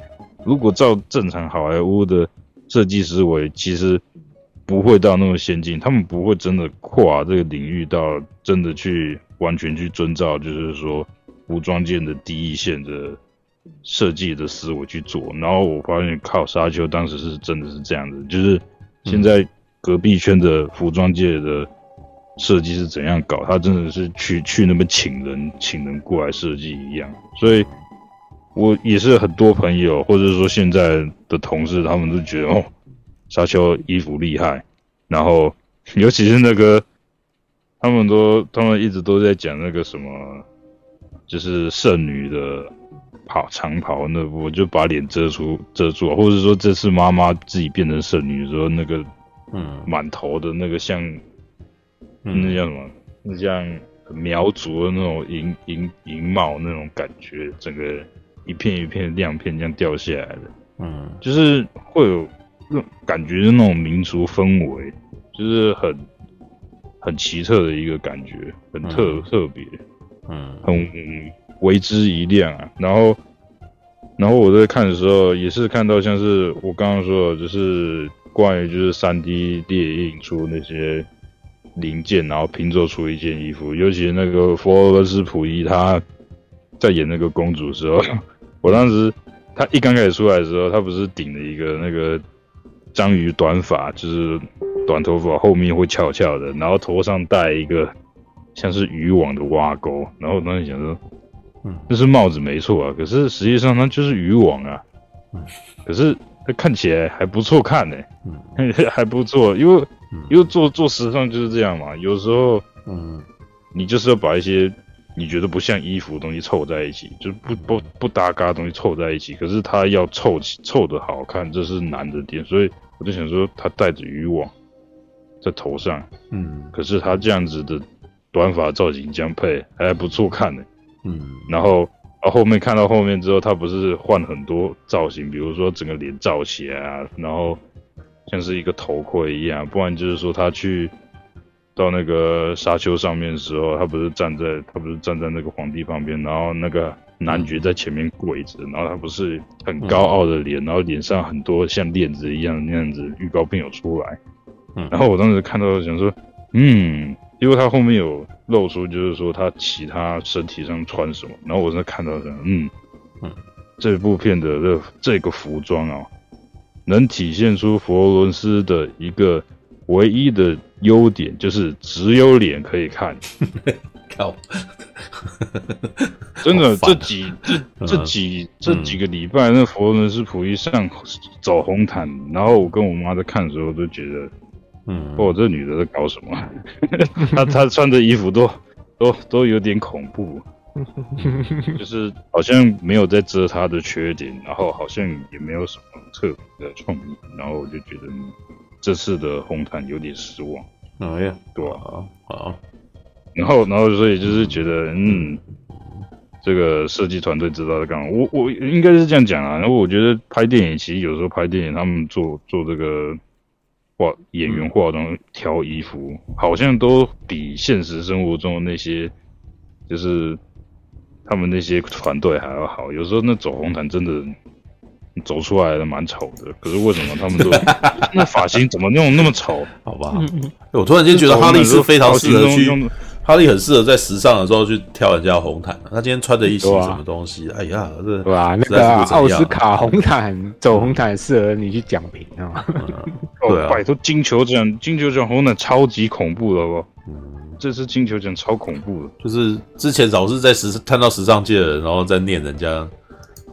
如果照正常好莱坞的设计思维，其实不会到那么先进，他们不会真的跨这个领域到真的去完全去遵照，就是说服装界的第一线的设计的思维去做。然后我发现靠沙丘当时是真的是这样子，就是现在隔壁圈的服装界的设计是怎样搞，他真的是去去那边请人请人过来设计一样，所以。我也是很多朋友，或者说现在的同事，他们都觉得哦，沙丘衣服厉害。然后，*laughs* 尤其是那个，他们都他们一直都在讲那个什么，就是圣女的跑长袍那部，就把脸遮出遮住，或者说这次妈妈自己变成圣女的时候，那个嗯，满头的那个像，嗯、那叫什么？那像苗族的那种银银银帽那种感觉，整个。一片一片亮片这样掉下来的，嗯，就是会有那种感觉，是那种民族氛围，就是很很奇特的一个感觉，很特、嗯、特别，嗯，很为之一亮啊。然后，然后我在看的时候，也是看到像是我刚刚说的，就是关于就是 3D 列印出那些零件，然后拼凑出一件衣服。尤其是那个佛罗伦斯普伊他在演那个公主的时候。我当时，他一刚开始出来的时候，他不是顶了一个那个章鱼短发，就是短头发，后面会翘翘的，然后头上戴一个像是渔网的挖钩，然后我当时想说，嗯，这是帽子没错啊，可是实际上它就是渔网啊，嗯，可是它看起来还不错看呢，嗯，*laughs* 还不错，因为因为做做时尚就是这样嘛，有时候，嗯，你就是要把一些。你觉得不像衣服的东西凑在一起，就是不不不搭嘎的东西凑在一起，可是它要凑起凑得好看，这是难的点。所以我就想说，他戴着渔网在头上，嗯，可是他这样子的短发造型这样配还不错看呢，嗯。然后啊后面看到后面之后，他不是换很多造型，比如说整个脸罩起来啊，然后像是一个头盔一样，不然就是说他去。到那个沙丘上面的时候，他不是站在他不是站在那个皇帝旁边，然后那个男爵在前面跪着，然后他不是很高傲的脸，然后脸上很多像链子一样那样子预告片有出来，嗯，然后我当时看到想说，嗯，因为他后面有露出就是说他其他身体上穿什么，然后我在看到想，嗯嗯，这部片的这这个服装啊，能体现出佛罗伦斯的一个唯一的。优点就是只有脸可以看，*laughs* 靠！真的，这几这这几这几个礼拜，那佛罗伦斯普伊上走红毯，然后我跟我妈在看的时候，都觉得，嗯，哦，这女的在搞什么？*laughs* 她她穿的衣服都都都有点恐怖，*laughs* 就是好像没有在遮她的缺点，然后好像也没有什么特别的创意，然后我就觉得。这次的红毯有点失望。哎呀，对啊，好。然后，然后，所以就是觉得，嗯，这个设计团队知道在干嘛。我，我应该是这样讲啊。然后，我觉得拍电影，其实有时候拍电影，他们做做这个化演员化妆挑衣服，好像都比现实生活中的那些就是他们那些团队还要好。有时候那走红毯真的走出来的蛮丑的，可是为什么他们都 *laughs* 那发型怎么弄那么丑？好吧，我突然间觉得哈利是非常适合去。哈利很适合在时尚的时候去跳人家红毯。他今天穿的一身什么东西？哎呀，这对吧？那个奥斯卡红毯走红毯适合你去讲评啊。对啊，拜托金球奖，金球奖红毯超级恐怖的哦。嗯，这次金球奖超恐怖的，就是之前老是在时看到时尚界的人，然后在念人家。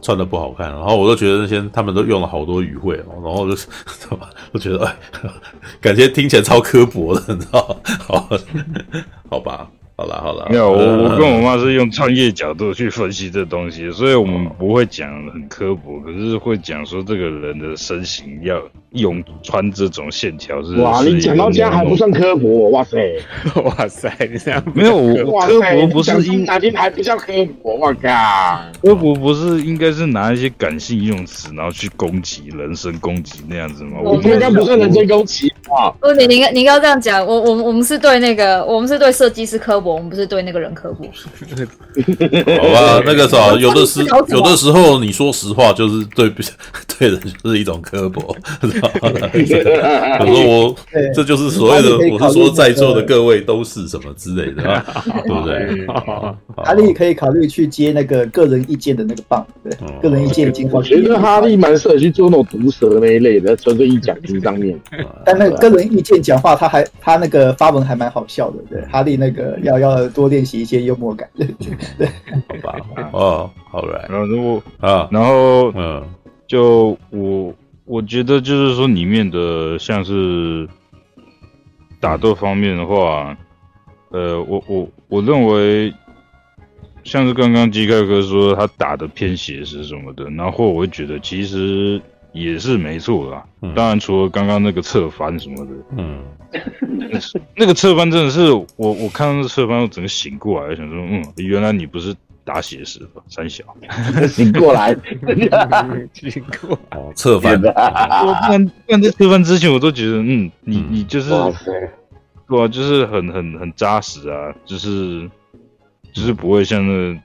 穿的不好看，然后我都觉得那些他们都用了好多语汇，然后就是，*laughs* 我觉得哎，*laughs* 感觉听起来超刻薄的，你知道？好，*laughs* 好吧。好了好了，没有我我跟我妈是用创业角度去分析这东西，所以我们不会讲很刻薄，可是会讲说这个人的身形要用穿这种线条是。哇，你讲到这样还不算刻薄，哇塞 *laughs* 哇塞，你这样没有我刻薄不是应哪天还不叫刻薄，我靠，刻薄不是应该是拿一些感性用词然后去攻击人身攻击那样子吗？我们应该不算人身攻击啊。不，你你你应该这样讲，我我们我们是对那个我们是对设计师刻薄。我们不是对那个人刻薄，*laughs* 好吧？*laughs* 那个啥，有的时有的时候你说实话就是对 *laughs* 对人就是一种刻薄。我说我这就是所谓的，我是说在座的各位都是什么之类的，对不对？哈利可以考虑去接那个个人意见的那个棒，对，个人意见金话。我觉得哈利蛮适合去做那种毒舌那一类的，纯粹一讲经上面。但那个个人意见讲话，他还他那个发文还蛮好笑的，对，哈利那个要。要多练习一些幽默感，*laughs* 好吧，哦，好嘞，然后啊，然后嗯，就我我觉得就是说里面的像是打斗方面的话，呃，我我我认为像是刚刚基凯哥说他打的偏写实什么的，然后我会觉得其实。也是没错啦，嗯、当然除了刚刚那个侧翻什么的，嗯，*laughs* 那个侧翻真的是我我看到那个侧翻，我整个醒过来，想说，嗯，原来你不是打写实的三小，*laughs* 醒过来，*laughs* 醒过来，哦，侧翻，我看看在侧翻之前，我都觉得，嗯，你你就是，哇塞，对啊，就是很很很扎实啊，就是就是不会像那个。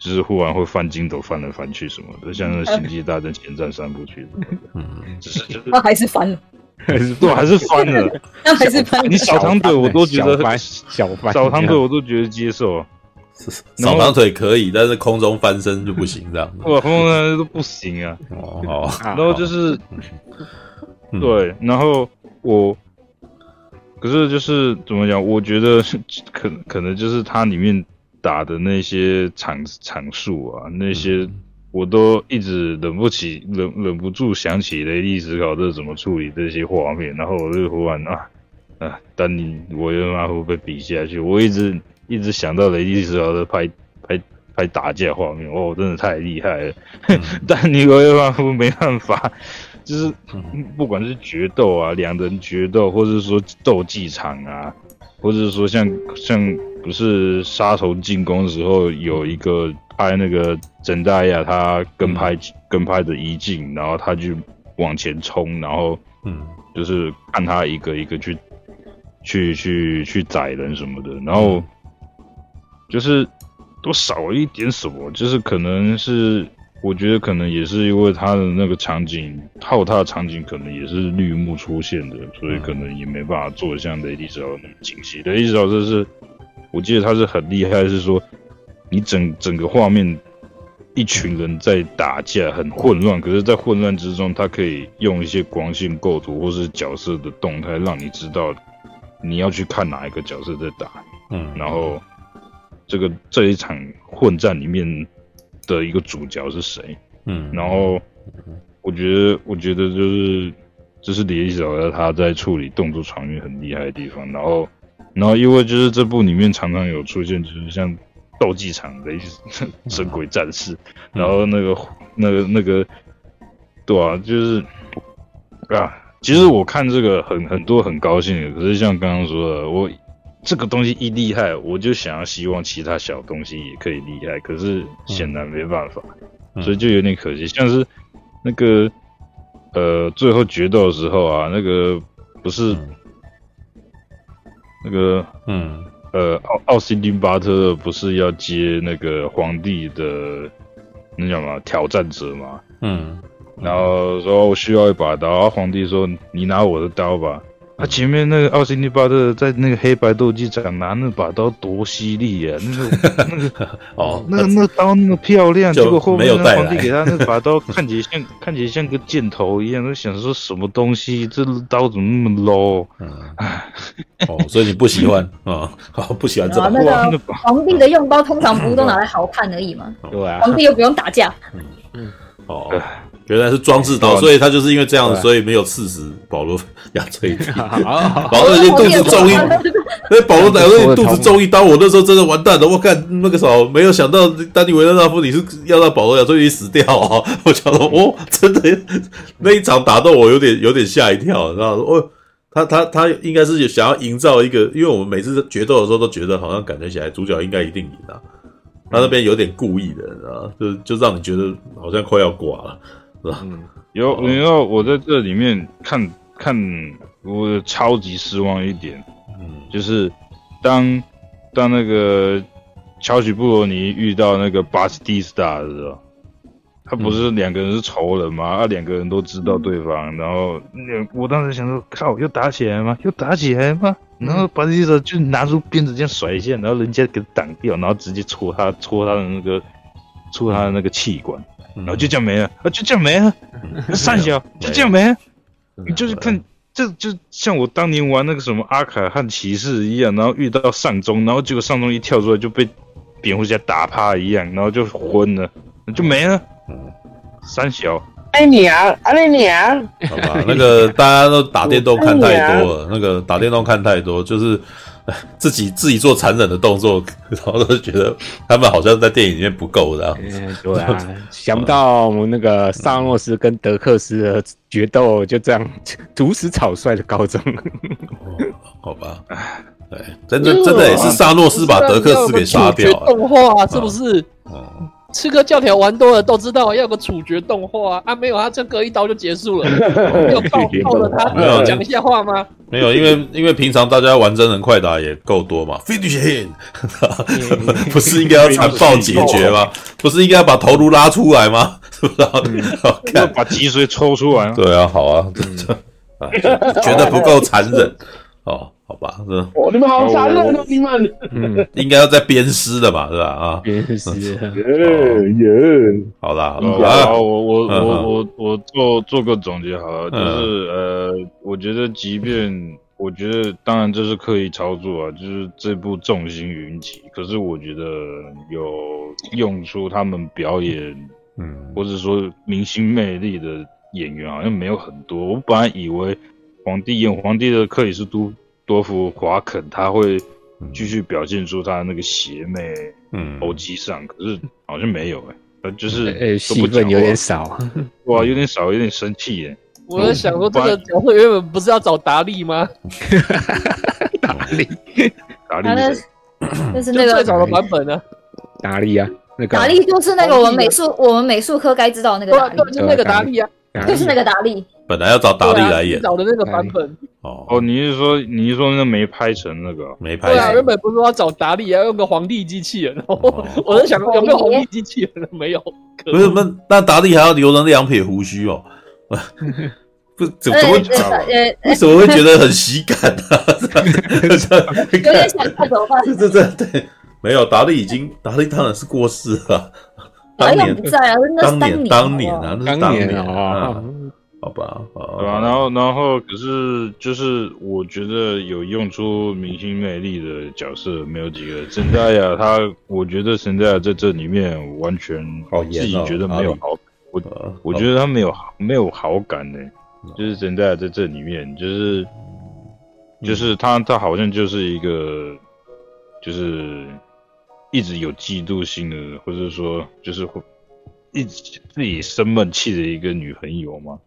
就是忽然会翻筋斗，翻来翻去什么的，像那《星际大战前传》三部曲的，*laughs* 嗯，只是就是，他还是翻了，还是对，还是翻了，*laughs* 那还是翻。你小长腿我都觉得小翻，*laughs* 小长腿我都觉得接受，小长腿可以，但是空中翻身就不行，这样，哇，空中翻身都不行啊，哦，然后就是，对，然后我，可是就是怎么讲？我觉得可可能就是它里面。打的那些场场数啊，那些我都一直忍不起，忍忍不住想起雷利史考特怎么处理这些画面，然后我就忽然啊啊，丹尼维恩马夫被比下去，我一直一直想到雷利史考特拍拍拍打架画面，哦，真的太厉害了，*laughs* 丹尼维恩马夫没办法，就是不管是决斗啊，两人决斗，或者说斗技场啊，或者是说像像。不是杀头进攻的时候，有一个拍那个珍大亚，他跟拍、嗯、跟拍的一镜，然后他就往前冲，然后嗯，就是看他一个一个去去去去宰人什么的，然后就是都少了一点什么，就是可能是。我觉得可能也是因为他的那个场景，套他的场景可能也是绿幕出现的，所以可能也没办法做得像雷迪斯奥那么精细。雷迪斯奥这是，我记得他是很厉害，是说你整整个画面一群人在打架，很混乱，可是，在混乱之中，他可以用一些光线构图或是角色的动态，让你知道你要去看哪一个角色在打。嗯，然后这个这一场混战里面。的一个主角是谁？嗯，然后我觉得，我觉得就是这是李小的他在处理动作场面很厉害的地方。然后，然后因为就是这部里面常常有出现，就是像斗技场的一些 *laughs* 神鬼战士，然后那个那个那个，对啊，就是啊，其实我看这个很很多很高兴的，可是像刚刚说的我。这个东西一厉害，我就想要希望其他小东西也可以厉害，可是显然没办法，嗯、所以就有点可惜。像是那个呃，最后决斗的时候啊，那个不是那个嗯呃奥奥辛丁巴特不是要接那个皇帝的那叫什么挑战者嘛？嗯，然后说我需要一把刀，然后皇帝说你拿我的刀吧。他前面那个奥辛尼巴特在那个黑白斗技场拿那把刀多犀利啊！*laughs* 那个那个哦，那个那刀那么漂亮，结果后面那皇帝给他那把刀看起来像 *laughs* 看起来像个箭头一样，都想说什么东西？这刀怎么那么 low？嗯，哦，所以你不喜欢啊？好，*laughs* 不喜欢这把刀。那个皇帝的用刀通常不是都拿来好看而已吗？对啊，皇帝又不用打架。嗯，哦。原来是装置刀，所以他就是因为这样子，所以没有刺死保罗 *laughs* 亚崔迪。*laughs* 保罗已经肚子中一，那保罗亚崔迪肚子中一刀，我那时候真的完蛋了。我看那个时候没有想到丹尼维勒纳夫你是要让保罗亚崔迪死掉啊！*laughs* 我想说，哦，真的那一场打斗我有点有点吓一跳，然后哦，他他他应该是想要营造一个，因为我们每次决斗的时候都觉得好像感觉起来主角应该一定赢啊，他那边有点故意的，啊，就就让你觉得好像快要挂了。嗯，有，你知道我在这里面看看，我超级失望一点，嗯，就是当当那个乔许布罗尼遇到那个巴斯蒂斯塔的时候，他不是两个人是仇人吗？啊，两个人都知道对方，然后我当时想说，靠，又打起来吗？又打起来吗？然后巴斯蒂斯塔就拿出鞭子这样甩一下，然后人家给挡掉，然后直接戳他，戳他的那个，戳他的那个气管。然后就这样没了，啊，就这样没了，三小就这样没了。你就是看，这就像我当年玩那个什么阿卡汉骑士一样，然后遇到上中，然后结果上中一跳出来就被蝙蝠侠打趴一样，然后就昏了，就没了。三小，爱你啊，爱你啊。好吧，*laughs* 那个大家都打电动看太多了，那个打电动看太多，就是。自己自己做残忍的动作，*laughs* 然后都觉得他们好像在电影里面不够的。*laughs* 对啊，想不到我们那个萨诺斯跟德克斯的决斗就这样如此草率的告终。好吧，对，真的真的也是萨诺斯把德克斯给杀掉了。动画是不是？刺客教条玩多了都知道要有个处决动画啊，没有他这隔一刀就结束了，*laughs* 没有抱抱了他讲一下话吗？没有，因为因为平常大家玩真人快打也够多嘛，finish *laughs* him，不是应该要残暴解决吗？不是应该要把头颅拉出来吗？是不是？要把脊髓抽出来。对啊，好啊，*laughs* 啊，觉得不够残忍哦。好吧，是哦，你们好残忍哦，你。们，嗯，应该要在鞭尸的吧，是吧？啊，鞭尸，*laughs* 耶耶，好啦，好啦，好，我我我我我做做个总结好了，就是呃，我觉得即便我觉得，当然这是刻意操作啊，就是这部众星云集，可是我觉得有用出他们表演，嗯，或者说明星魅力的演员好像没有很多。我本来以为皇帝演皇帝的克里斯都。多夫华肯他会继续表现出他那个邪魅，嗯，欧吉桑，可是好像没有哎、欸，呃，就是呃，戏份有点少，哇，有点少，有点生气耶。我在想说，这个角色原本不是要找达利吗？*laughs* 达利，达利，那 *clears throat* 是那个最早的版本呢？达利啊，那个。达利就是那个我们美术我们美术科该知道的那个达利，就是那个达利啊，就是那个达利。本来要找达利来演，找的那个版本哦哦，你是说你是说那没拍成那个没拍成？对啊，原本不是说要找达利，要用个皇帝机器人。哦 *laughs* 我在想有没有皇帝机器人？*laughs* 没有。不是那那达利还要留着两撇胡须哦。*laughs* 不怎么怎么为什么会觉得很喜感呢？有点想看怎么办？对对对，没有达利已经达利当然是过世了。当年不在啊，当年当年啊，那是当年啊。好吧，对吧？然后，然后，可是就是我觉得有用出明星魅力的角色没有几个。神代亚他，我觉得神代亚在这里面完全自己觉得没有好，我我觉得他没有没有好感呢。就是神代亚在这里面，就是就是他他好像就是一个就是一直有嫉妒心的，或者说就是会一直自己生闷气的一个女朋友嘛。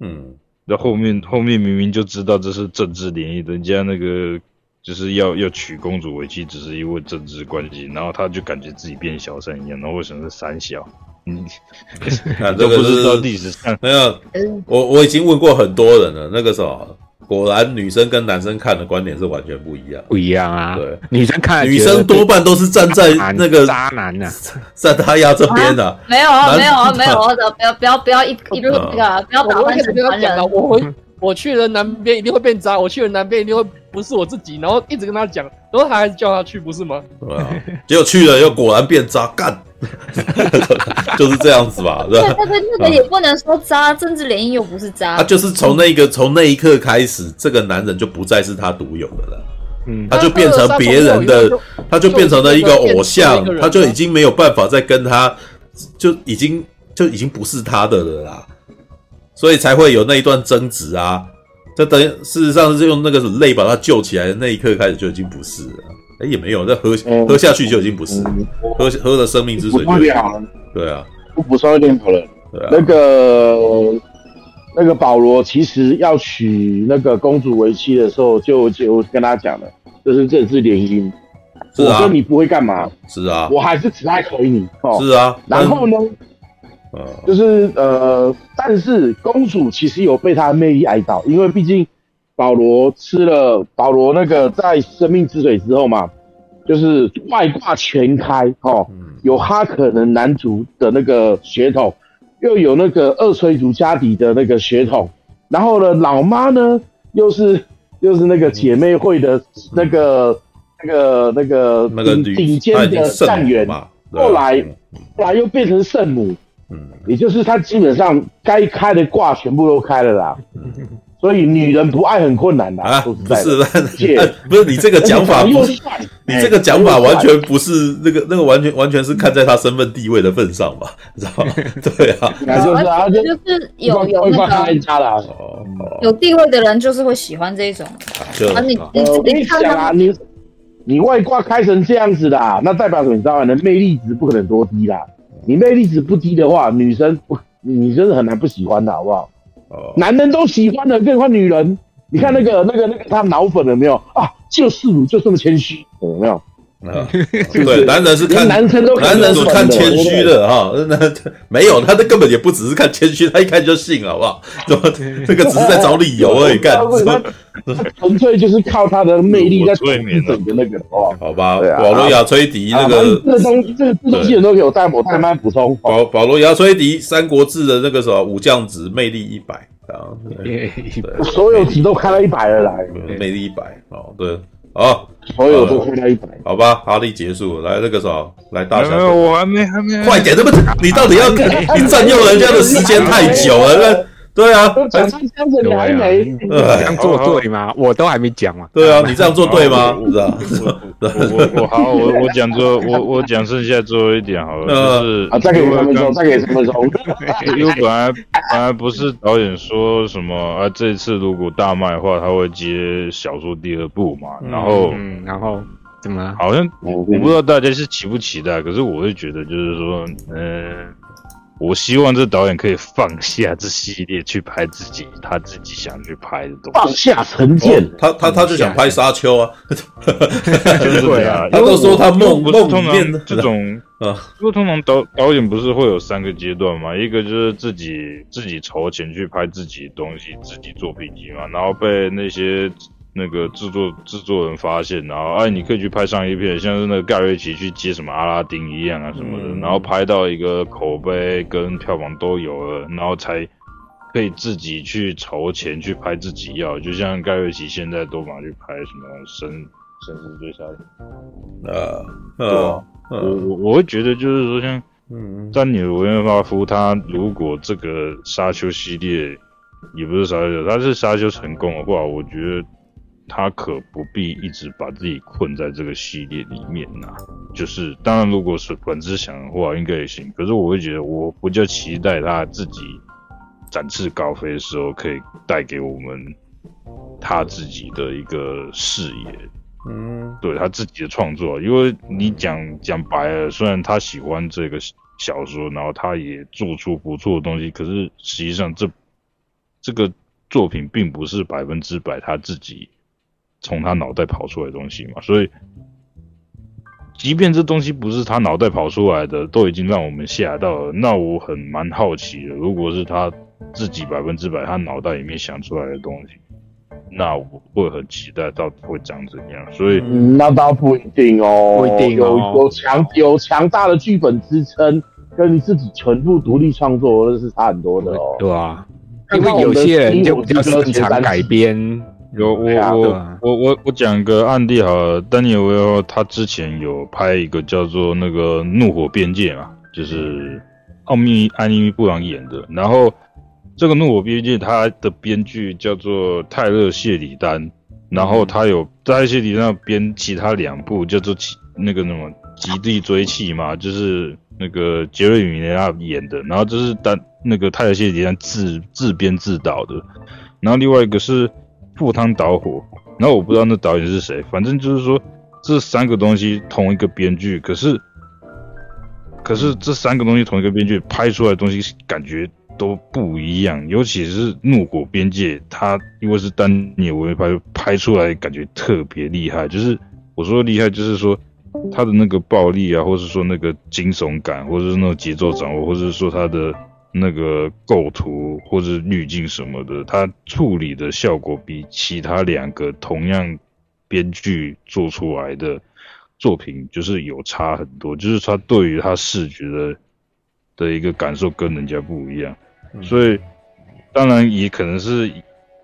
嗯，那后面后面明明就知道这是政治联姻，人家那个就是要要娶公主为妻，只是因为政治关系，然后他就感觉自己变小三一样，然后为什么是三小？嗯，*laughs* 这个不知道历史上。没有，我我已经问过很多人了，那个时候果然女生跟男生看的观点是完全不一样，不一样啊。对，女生看女生多半都是站在那个渣男呐，在他要这边的。没有啊，没有啊，没有啊，不要不要不要一一路那个不要打扮成男人。我我去了南边一定会变渣，我去了南边一定会不是我自己，然后一直跟他讲，然后他还是叫他去，不是吗？对啊，结果去了又果然变渣，干。*laughs* 就是这样子吧，对吧？那个那个也不能说渣，政治联姻又不是渣。他就是从那个从那一刻开始，这个男人就不再是他独有的了，嗯，他就变成别人的，他就变成了一个偶像，他就已经没有办法再跟他，就已经就已经不是他的了啦，所以才会有那一段争执啊。这等于事实上是用那个泪把他救起来的那一刻开始就已经不是了。哎，也没有，那喝喝下去就已经不是，喝喝了生命之水就。对啊，我补充一点好了。对啊。那个那个保罗其实要娶那个公主为妻的时候，就就跟他讲了，这是政治联姻。是啊。我说你不会干嘛？是啊。我还是只爱可以你。哦。是啊。然后呢？呃，就是呃，但是公主其实有被他的魅力爱到，因为毕竟。保罗吃了保罗那个在生命之水之后嘛，就是外挂全开哦，有哈可能男族的那个血统，又有那个二吹族家底的那个血统，然后呢，老妈呢又是又是那个姐妹会的那个那个那个顶顶尖的战员，后来后来又变成圣母，嗯，也就是他基本上该开的挂全部都开了啦。所以女人不爱很困难的啊，不是，不是你这个讲法，不是你这个讲法完全不是那个那个完全完全是看在他身份地位的份上吧，知道吗？*laughs* 对啊，就是啊，就是有有那个有地位的人就是会喜欢这种。啊，你你你看啊，你你外挂开成这样子的，那代表什么？你知道吗？你的魅力值不可能多低啦，你魅力值不低的话，女生不女生是很难不喜欢的，好不好？男人都喜欢的，更何况女人。你看那个、那个、那个，他脑粉了没有啊？就是你就这么谦虚，有没有？啊，*laughs* 对，男人是看男生都男人是看谦虚的哈，那没有，他这根本也不只是看谦虚，他一看就信，好不好？怎么这个只是在找理由而已，干？纯粹就是靠他的魅力在催眠整个那个哦，好吧？保罗亚崔迪那个这东这这东西人都给我带我带慢补充。保保罗亚崔迪《三国志》的那个什么武将值魅力一百啊，对，*laughs* 所有值都开到一百了来，魅力一百哦，对。好，所有都回来一百，好吧，哈利结束，来那个啥，来大侠，我还没还没，快点，这不，你到底要你占用人家的时间太久了，对啊，讲这样子你还没，这样做对吗？我都还没讲嘛，对啊，你这样做对吗？是啊，我我好，我我讲最后，我我讲剩下最后一点好了，就是啊，再给三分钟，再给三分钟，*laughs* 因为本来本来不是导演说什么啊，这次如果大卖的话，他会接小说第二部嘛，然后嗯，然后怎么？好像我不知道大家是期不期待，可是我会觉得就是说，嗯。我希望这导演可以放下这系列，去拍自己他自己想去拍的东西。放下成见，哦，他他他就想拍沙丘啊，对啊，*laughs* 他都说他梦梦里面的这种 *laughs* 啊，因为通常导导演不是会有三个阶段嘛，一个就是自己自己筹钱去拍自己的东西，自己做 PG 嘛，然后被那些。那个制作制作人发现，然后哎，你可以去拍商业片，像是那个盖瑞奇去接什么阿拉丁一样啊什么的，嗯、然后拍到一个口碑跟票房都有了，然后才可以自己去筹钱去拍自己要，就像盖瑞奇现在都马去拍什么神神神追杀呃，对吧？我我我会觉得就是说像，嗯，丹尼尔维恩巴夫他如果这个沙丘系列也不是沙丘，他是沙丘成功的话，我觉得。他可不必一直把自己困在这个系列里面呐、啊。就是，当然，如果是本质想的话，应该也行。可是，我会觉得，我比较期待他自己展翅高飞的时候，可以带给我们他自己的一个视野。嗯，对他自己的创作，因为你讲讲白了，虽然他喜欢这个小说，然后他也做出不错的东西，可是实际上这这个作品并不是百分之百他自己。从他脑袋跑出来的东西嘛，所以，即便这东西不是他脑袋跑出来的，都已经让我们吓到了。那我很蛮好奇的，如果是他自己百分之百他脑袋里面想出来的东西，那我会很期待到底会长怎样。所以，嗯，那倒不一定哦，不一定哦，有有强有强大的剧本支撑，跟你自己全部独立创作那是差很多的哦。对啊，因为有些人就比较擅长改编。有我我我我我讲个案例好了，丹尼尔维尔他之前有拍一个叫做那个《怒火边界》嘛，就是奥秘安妮布朗演的。然后这个《怒火边界》他的编剧叫做泰勒谢里丹，然后他有在谢里丹编其他两部叫做那个什么《极地追气》嘛，就是那个杰瑞米雷纳演的。然后这是丹那个泰勒谢里丹自自编自导的。然后另外一个是。赴汤蹈火，然后我不知道那导演是谁，反正就是说这三个东西同一个编剧，可是可是这三个东西同一个编剧拍出来的东西感觉都不一样，尤其是《怒火边界》，它因为是丹尼维拍拍出来感觉特别厉害，就是我说厉害，就是说他的那个暴力啊，或是说那个惊悚感，或者是那种节奏掌握，或者是说他的。那个构图或者滤镜什么的，他处理的效果比其他两个同样编剧做出来的作品就是有差很多，就是他对于他视觉的的一个感受跟人家不一样，所以当然也可能是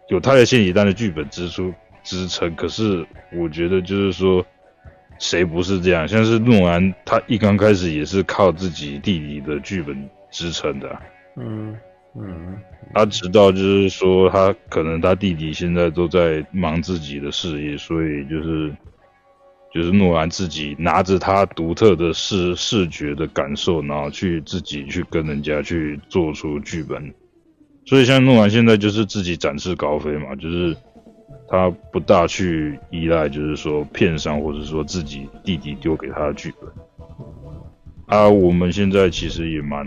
有他的谢里丹的剧本支出支撑，可是我觉得就是说谁不是这样，像是诺兰他一刚开始也是靠自己弟弟的剧本支撑的。嗯嗯，他知道就是说，他可能他弟弟现在都在忙自己的事业，所以就是就是诺兰自己拿着他独特的视视觉的感受，然后去自己去跟人家去做出剧本。所以像诺兰现在就是自己展翅高飞嘛，就是他不大去依赖，就是说片商或者说自己弟弟丢给他的剧本。啊，我们现在其实也蛮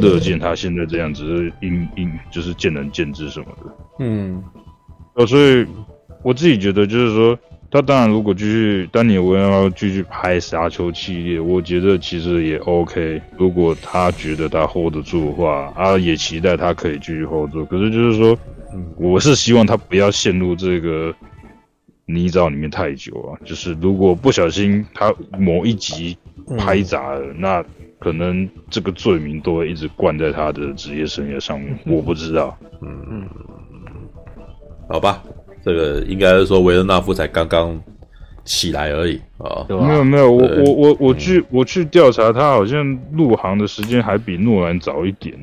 乐见他现在这样子，是因因就是见仁见智什么的。嗯，哦，所以我自己觉得就是说，他当然如果继续丹尼尔维尔继续拍《沙丘》系列，我觉得其实也 OK。如果他觉得他 hold 得住的话，啊，也期待他可以继续 hold 住。可是就是说，我是希望他不要陷入这个泥沼里面太久啊。就是如果不小心他某一集。拍砸了，那可能这个罪名都会一直灌在他的职业生涯上面。我不知道，嗯嗯，好吧，这个应该是说维伦纳夫才刚刚起来而已啊。没有没有，我我我我去我去调查，他好像入行的时间还比诺兰早一点。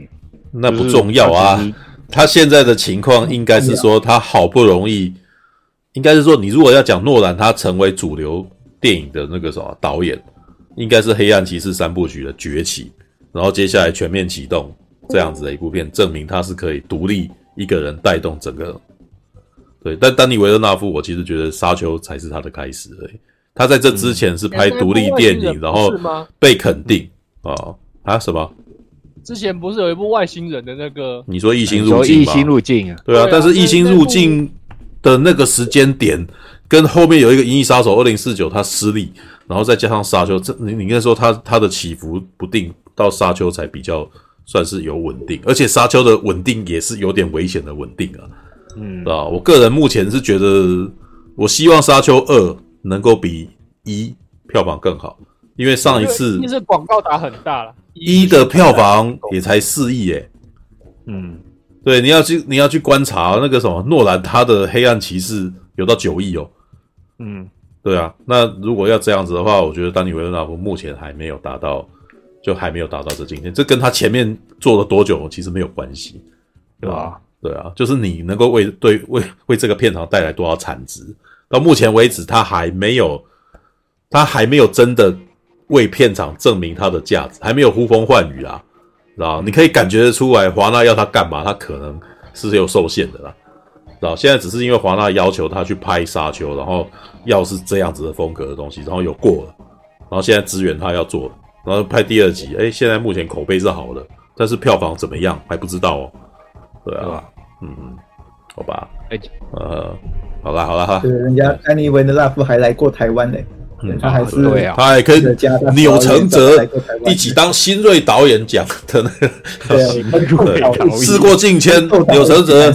那不重要啊，他现在的情况应该是说他好不容易，应该是说你如果要讲诺兰，他成为主流电影的那个什么导演。应该是《黑暗骑士》三部曲的崛起，然后接下来全面启动这样子的一部片，证明他是可以独立一个人带动整个。对，但丹尼维勒纳夫，我其实觉得《沙丘》才是他的开始而已。他在这之前是拍独立电影，然后被肯定啊啊什么？之前不是有一部外星人的那个？你说《异星入境》吗？异星入境啊？对啊，但是《异星入境》的那个时间点跟后面有一个《银翼杀手二零四九》，他失利。然后再加上沙丘，这你你应该说它它的起伏不定，到沙丘才比较算是有稳定，而且沙丘的稳定也是有点危险的稳定啊，嗯，啊，我个人目前是觉得，我希望沙丘二能够比一票房更好，因为上一次一是广告打很大了，一的票房也才四亿诶，嗯，对，你要去你要去观察那个什么诺兰他的黑暗骑士有到九亿哦，嗯。对啊，那如果要这样子的话，我觉得丹尼维伦纳夫目前还没有达到，就还没有达到这境界。这跟他前面做了多久其实没有关系，对吧？对啊，就是你能够为对为为这个片场带来多少产值，到目前为止他还没有，他还没有真的为片场证明他的价值，还没有呼风唤雨啊，知道？你可以感觉得出来，华纳要他干嘛，他可能是有受限的啦。然后现在只是因为华纳要求他去拍沙丘，然后要是这样子的风格的东西，然后有过了，然后现在支援他要做，然后拍第二集，哎，现在目前口碑是好的，但是票房怎么样还不知道哦。对啊，嗯。嗯，好吧，哎，呃，好啦好啦。哈，对，人家安妮维德拉夫还来过台湾呢。他还是对啊，他还跟钮承泽一起当新锐导演奖的那个事过境迁，钮承泽。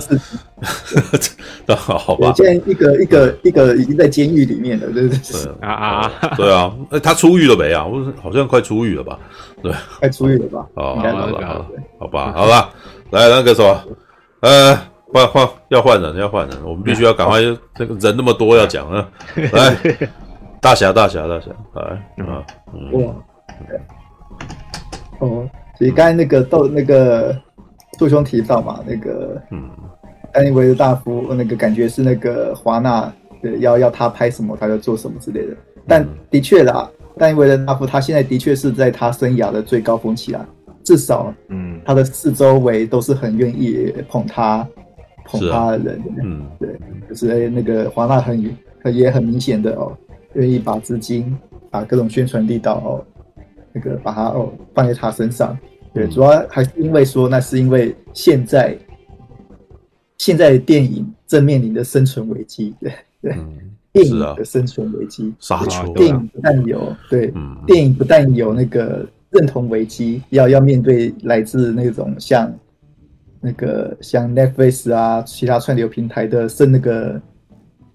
*laughs* 好吧，现在一个一个一个已经在监狱里面了，对不对？啊。啊，*laughs* 对啊，哎，他出狱了没啊？我好像快出狱了吧？对，快出狱了吧？*laughs* 哦，好了，好吧，好吧，来那个什么，呃，换换要换人，要换人，我们必须要赶快，这个人那么多要讲啊，来，大侠，大侠，大侠，来啊，哇，哦，所以刚才那个豆那个杜兄提到嘛，那个嗯。丹尼维的大夫那个感觉是那个华纳对要要他拍什么他就做什么之类的，但的确啦，丹尼维德大夫他现在的确是在他生涯的最高峰期啊，至少嗯，他的四周围都是很愿意捧他捧他的人，嗯，对，就是那个华纳很很也很明显的哦，愿意把资金把各种宣传力道哦，那个把它哦放在他身上，对，主要还是因为说那是因为现在。现在的电影正面临的生存危机，*laughs* 对对，嗯、电影的生存危机，沙丘。电影不但有对，嗯、电影不但有那个认同危机，要要面对来自那种像那个像 Netflix 啊，其他串流平台的生那个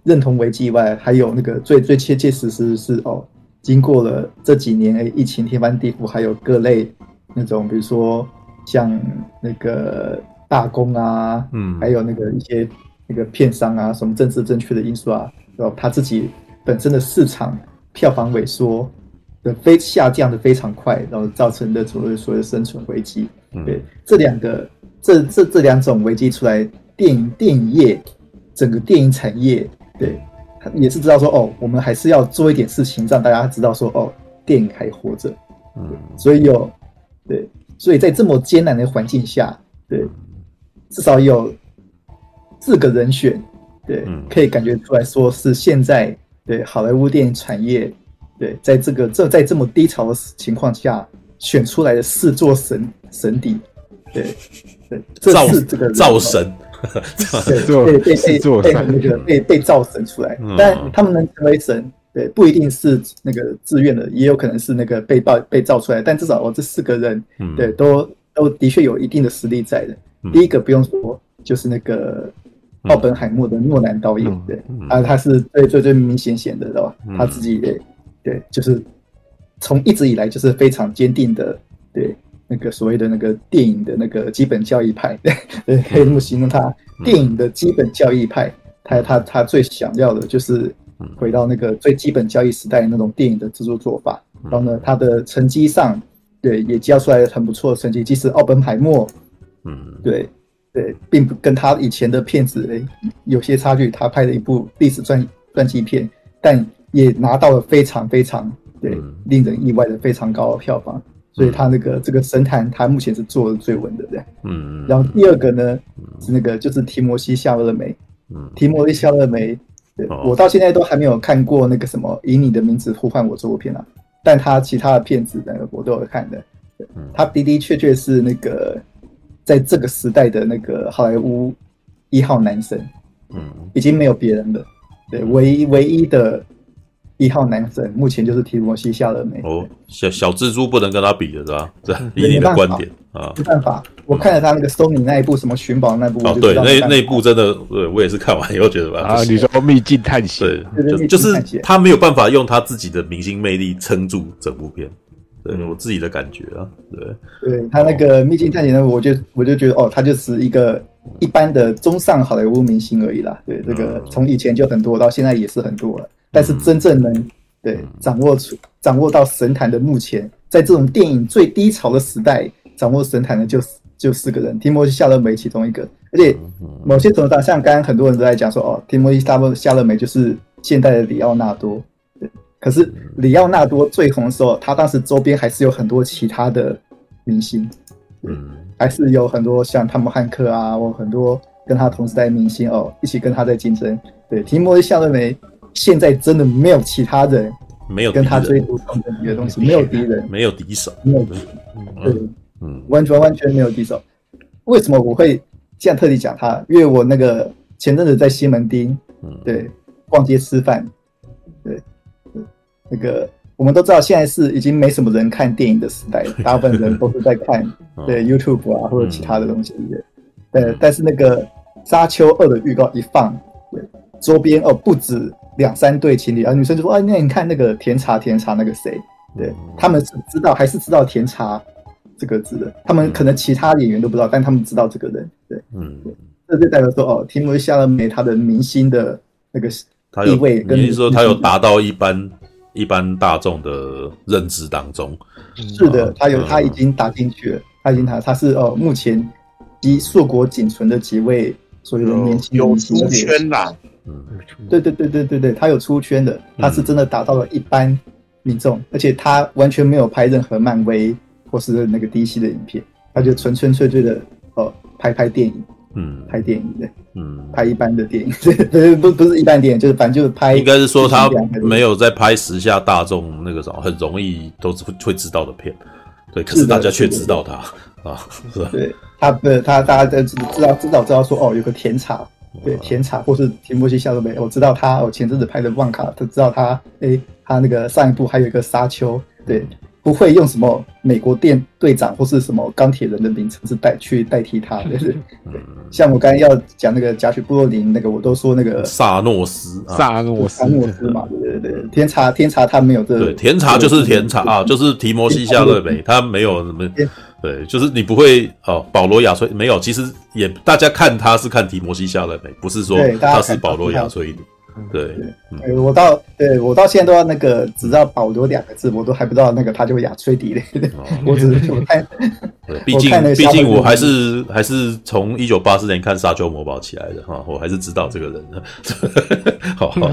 认同危机以外，还有那个最最切切实实是哦，经过了这几年诶疫情天翻地覆，还有各类那种，比如说像那个。大功啊，嗯，还有那个一些那个片商啊，什么政治正确的因素啊，然后他自己本身的市场票房萎缩的非下降的非常快，然后造成的所谓所谓的生存危机。对，这两个这这这两种危机出来，电影电影业整个电影产业，对，他也是知道说哦，我们还是要做一点事情，让大家知道说哦，电影还活着。嗯，所以有对，所以在这么艰难的环境下，对。至少有四个人选，对，嗯、可以感觉出来说是现在对好莱坞电影产业，对，在这个这在这么低潮的情况下选出来的四座神神邸，对对，这是这个造神，对对被被被那个被被造神出来，嗯、但他们能成为神，对，不一定是那个自愿的，也有可能是那个被造被造出来，但至少我这四个人，对，都都的确有一定的实力在的。第一个不用说，就是那个奥本海默的诺兰导演，对，啊，他是最最最明明显显的，知道吧？他自己也，对，就是从一直以来就是非常坚定的，对那个所谓的那个电影的那个基本教义派，对，可以这么形容他电影的基本教义派。他他他最想要的就是回到那个最基本教义时代那种电影的制作做法。然后呢，他的成绩上，对，也交出来很不错的成绩，即使奥本海默。嗯，对，对，并不跟他以前的片子诶有些差距。他拍了一部历史传传记片，但也拿到了非常非常对令人意外的非常高的票房。所以他那个这个神坛，他目前是做的最稳的，这样。嗯，然后第二个呢是那个就是提摩西夏勒梅，嗯，提摩西夏勒梅，对，我到现在都还没有看过那个什么以你的名字呼唤我这部片啊，但他其他的片子呢我都有看的。他的的确确是那个。在这个时代的那个好莱坞一号男神，嗯，已经没有别人了。对，唯一唯一的一号男神，目前就是提摩西·夏勒梅。哦，小小蜘蛛不能跟他比的是吧？这以你的观点啊，没办法。我看了他那个 Sony 那一部什么寻宝那部，哦，对，那那部真的，对我也是看完以后觉得吧。啊，你说《秘境探险》对，就是他没有办法用他自己的明星魅力撑住整部片。对，我自己的感觉啊，对，对他那个秘境探险呢，我就我就觉得哦，他就是一个一般的中上好莱坞明星而已啦。对，这个从以前就很多，到现在也是很多了。但是真正能对掌握出掌握到神坛的目前，在这种电影最低潮的时代，掌握神坛的就就四个人，提摩西夏勒梅其中一个。而且某些程度上，像刚刚很多人都在讲说，哦，提摩西夏勒梅就是现代的里奥纳多。可是里奥纳多最红的时候，他当时周边还是有很多其他的明星，嗯，还是有很多像汤姆汉克啊，或很多跟他同时代的明星哦，一起跟他在竞争。对，提摩西夏勒梅现在真的没有其他人，没有跟他追逐同等级的东西，没有敌人，没有敌手，没有敌手，对，嗯，完全完全没有敌手。为什么我会这样特地讲他？因为我那个前阵子在西门町，对，逛街吃饭。对那个我们都知道现在是已经没什么人看电影的时代，*laughs* 大部分人都是在看对 YouTube 啊或者其他的东西的。对，但是那个《沙丘二》的预告一放，对，周边哦不止两三对情侣啊，女生就说：“哎，那你看那个甜茶甜茶那个谁？”对，他们是知道还是知道甜茶这个字的，他们可能其他演员都不知道，但他们知道这个人。对，嗯，这就代表说哦，提摩西·夏勒梅他的明星的那个地位跟，你是说他有达到一般一般大众的认知当中？是的，他有，他已经打进去了，他已经他他是哦，目前及硕果仅存的几位所有的年轻有足圈啦。嗯，对对对对对对，他有出圈的，他是真的达到了一般。民众，而且他完全没有拍任何漫威或是那个 DC 的影片，他就纯纯粹粹的哦拍拍电影，嗯，拍电影的，嗯，拍一般的电影，不不是一般电影，就是反正就是拍。应该是说他没有在拍时下大众那个什么很容易都会会知道的片，对，可是大家却知道他啊，是吧？对，他的他大家都知知道知道知道说哦有个甜茶，对，甜茶或是提摩西夏洛梅，我知道他，我前阵子拍的旺卡，他知道他，诶。他那个上一部还有一个沙丘，对，不会用什么美国电队长或是什么钢铁人的名称是代去代替他的，对，*laughs* 像我刚才要讲那个贾雪·布洛林那个，我都说那个萨诺斯，萨诺斯，萨诺斯嘛，对对对，甜茶甜茶他没有这个，对，甜茶就是甜茶 *laughs* 啊，就是提摩西·夏洛梅，他没有什么，对，就是你不会哦，保罗·亚崔没有，其实也大家看他是看提摩西·夏勒梅，不是说他是保罗·亚崔。对，对，我到对我到现在都要那个只知道保罗两个字，我都还不知道那个他就雅吹笛嘞。*laughs* 我只是我看，*laughs* 毕竟毕竟我还是还是从一九八四年看《沙丘魔堡》起来的哈，我还是知道这个人的。*laughs* 好，好，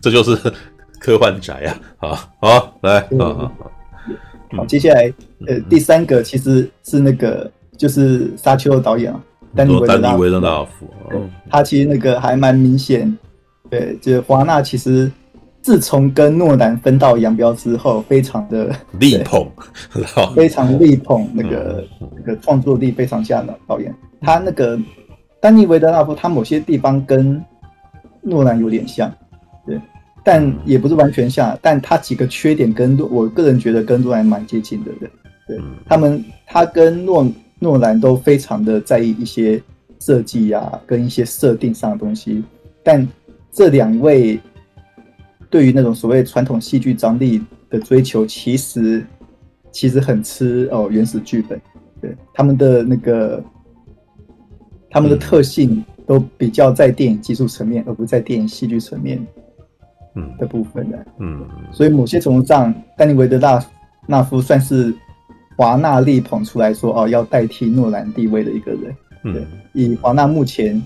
这就是科幻宅啊。好，好，来，好好好，接下来呃第三个其实是那个就是沙丘的导演啊，丹尼维德纳夫，他其实那个还蛮明显。对，就是华纳其实自从跟诺兰分道扬镳之后，非常的力捧，*laughs* 非常力捧那个、嗯、那个创作力非常强的导演。他那个丹尼维德纳夫，他某些地方跟诺兰有点像，对，但也不是完全像。但他几个缺点跟我个人觉得跟诺兰蛮接近的，对，对他们，他跟诺诺兰都非常的在意一些设计啊，跟一些设定上的东西，但。这两位对于那种所谓传统戏剧张力的追求，其实其实很吃哦原始剧本，对他们的那个他们的特性都比较在电影技术层面，而不在电影戏剧层面嗯。的部分的。嗯，所以某些程度上，丹尼维德纳纳夫算是华纳力捧出来说哦要代替诺兰地位的一个人，对，以华纳目前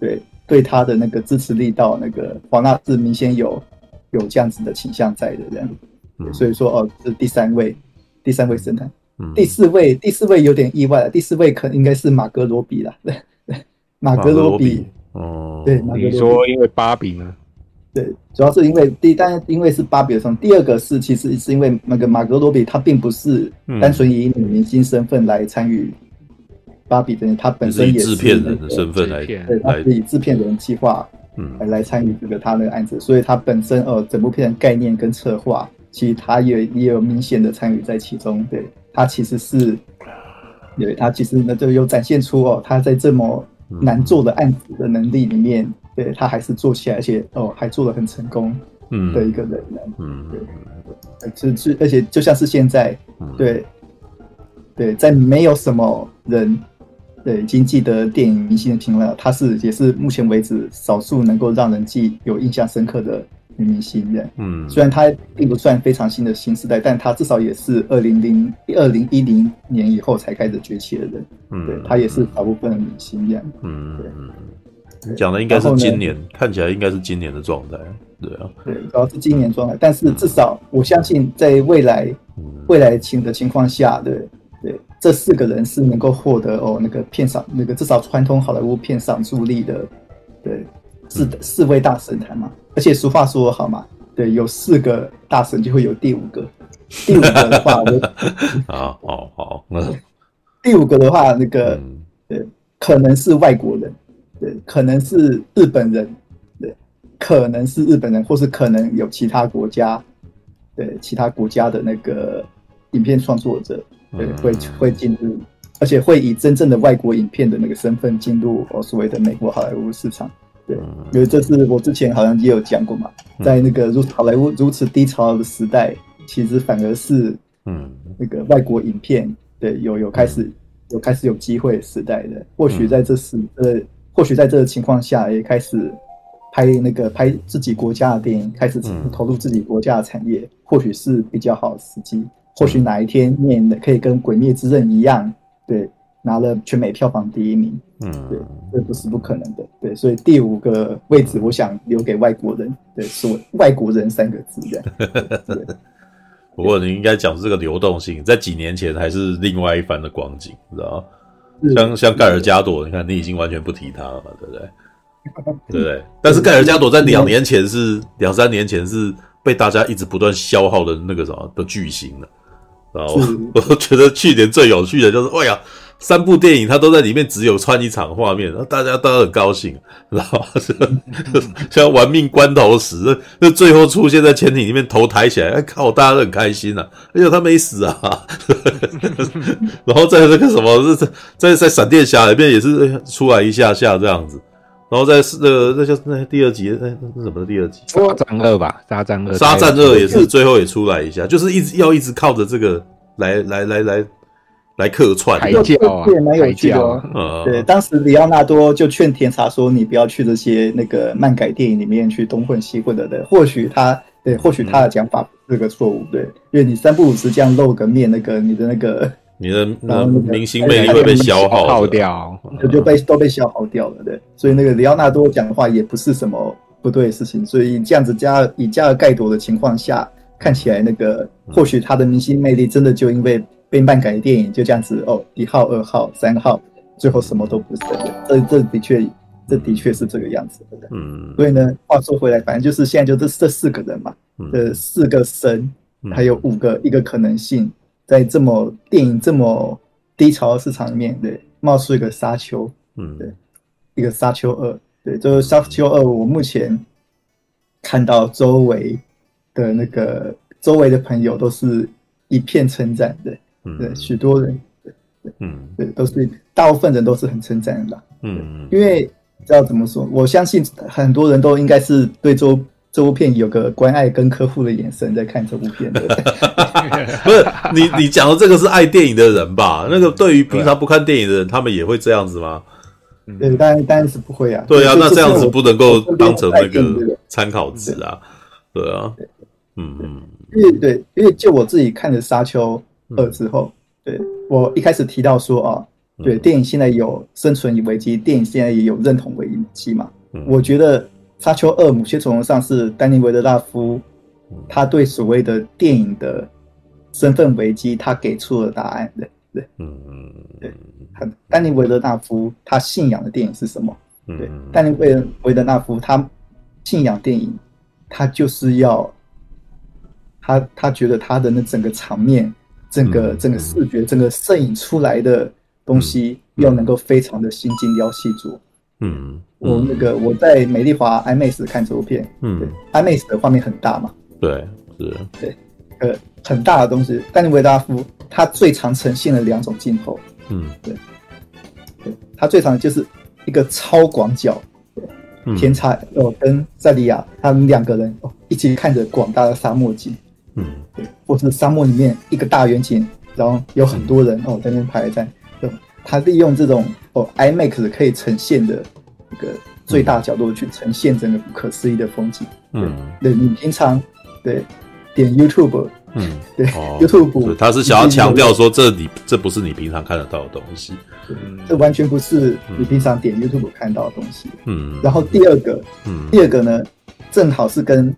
对。对他的那个支持力道，那个华纳是明显有有这样子的倾向在的这样，嗯、所以说哦，这是第三位，第三位神探，嗯、第四位，第四位有点意外了，第四位可能应该是马格罗比了，对对，马格罗比，哦，对，你说因为芭比呢？对，主要是因为第一，但因为是芭比的时候，第二个是其实是因为那个马格罗比他并不是单纯以女明星身份来参与。芭比的人，他本身也是制片人的身份来，对，他是以制片人计划，嗯，来参与这个他那个案子，所以他本身呃，整部片的概念跟策划，其实他也也有明显的参与在其中。对，他其实是，对，他其实呢就有展现出哦，他在这么难做的案子的能力里面，对他还是做起来，而且哦还做的很成功，嗯，的一个人，嗯，对，就是，而且就像是现在，对，对，在没有什么人。对，已经记得电影明星的情况下，她是也是目前为止少数能够让人记有印象深刻的女明星的。嗯，虽然她并不算非常新的新时代，但她至少也是二零零二零一零年以后才开始崛起的人。嗯，对，她也是大部分的明星这样。嗯，对，你讲的应该是今年，看起来应该是今年的状态。对啊，对，主要是今年状态，但是至少我相信在未来未来情的情况下，对对。这四个人是能够获得哦，那个片赏，那个至少传统好莱坞片赏助力的，对，四四位大神探嘛。而且俗话说好嘛，对，有四个大神就会有第五个，第五个的话，*laughs* 啊，好好，嗯，第五个的话，那个对，可能是外国人，对，可能是日本人，对，可能是日本人，或是可能有其他国家对其他国家的那个影片创作者，对会会进入，而且会以真正的外国影片的那个身份进入我所谓的美国好莱坞市场。对，因为这是我之前好像也有讲过嘛，在那个如好莱坞如此低潮的时代，其实反而是嗯。那个外国影片对有有开始有开始有机会时代的，或许在这时呃或许在这个情况下也开始。拍那个拍自己国家的电影，开始投入自己国家的产业，嗯、或许是比较好的时机。或许哪一天念的可以跟《鬼灭之刃》一样，对，拿了全美票房第一名。嗯，对，这不是不可能的。对，所以第五个位置，我想留给外国人。对，说外国人三个字。*laughs* 不过你应该讲这个流动性，在几年前还是另外一番的光景，知道吗？像像盖尔加朵，你看你已经完全不提他了嘛，对不对？对不对？但是盖尔加朵在两年前是两三年前是被大家一直不断消耗的那个什么的巨星了，然后我 *laughs* 我觉得去年最有趣的就是，哎呀，三部电影他都在里面只有穿一场画面，然后大家都很高兴，然后像玩命关头时，那那最后出现在潜艇里面头抬起来，哎靠，大家都很开心啊，哎呦他没死啊，然后在那个什么在在在闪电侠里面也是出来一下下这样子。然后在是那个，那叫那第二集，那那是什么的第二集？沙战二吧，沙战二。沙战二也是最后也出来一下，就是一直要一直靠着这个来来来来来客串。海教啊，也蛮有趣的哦。嗯，对，当时里奥纳多就劝甜茶说：“你不要去这些那个漫改电影里面去东混西混的。”对，或许他对，或许他的讲法是个错误。对，因为你三不五时这样露个面，那个你的那个。你的那明星魅力会被消耗掉，就被都被消耗掉了，对。所以那个里奥纳多讲的话也不是什么不对的事情。所以这样子加以加尔盖朵的情况下，看起来那个或许他的明星魅力真的就因为被漫改的电影就这样子哦，一号、二号、三号，最后什么都不是的。这这的确，这的确是这个样子的。嗯。所以呢，话说回来，反正就是现在就这这四个人嘛，这四个神，还有五个一个可能性。在这么电影这么低潮的市场里面，对，冒出一个沙丘，嗯，对，一个沙丘二，对，就是沙丘二，我目前看到周围的那个周围的朋友都是一片称赞的，嗯，对，许多人，对，对，嗯，对，都是大部分人都是很称赞的，嗯，因为知道怎么说，我相信很多人都应该是对周。这部片有个关爱跟客户的眼神在看这部片的，*laughs* 不是你你讲的这个是爱电影的人吧？那个对于平常不看电影的人，他们也会这样子吗？对，当然当然是不会啊。对啊，那这样子不能够当成那个参考值啊。对啊，嗯嗯，因为对，因为就我自己看的《沙丘二》之后，对我一开始提到说啊，对电影现在有生存危机，电影现在也有认同危机嘛，我觉得。《沙丘二》某些程度上是丹尼维德纳夫，他对所谓的电影的身份危机，他给出了答案。对对，嗯嗯，对。丹尼维德纳夫他信仰的电影是什么？对，丹尼维维德纳夫他信仰电影，他就是要他他觉得他的那整个场面、整个整个视觉、整个摄影出来的东西，要能够非常的心精雕细琢。嗯。我那个我在美丽华 IMAX 看这部片，嗯，IMAX 的画面很大嘛，对，是，对，呃，很大的东西。丹尼维达夫他最常呈现的两种镜头，嗯，对，对，他最常就是一个超广角，天才哦跟赛利亚他们两个人哦一起看着广大的沙漠景，嗯，对，或是沙漠里面一个大远景，然后有很多人哦在那边排站，对，他利用这种哦 IMAX 可以呈现的。一个最大角度去呈现整个不可思议的风景。嗯，对，你平常对点 YouTube，嗯，对 YouTube，他是想要强调说，这你这不是你平常看得到的东西，这完全不是你平常点 YouTube 看到的东西。嗯，然后第二个，嗯，第二个呢，正好是跟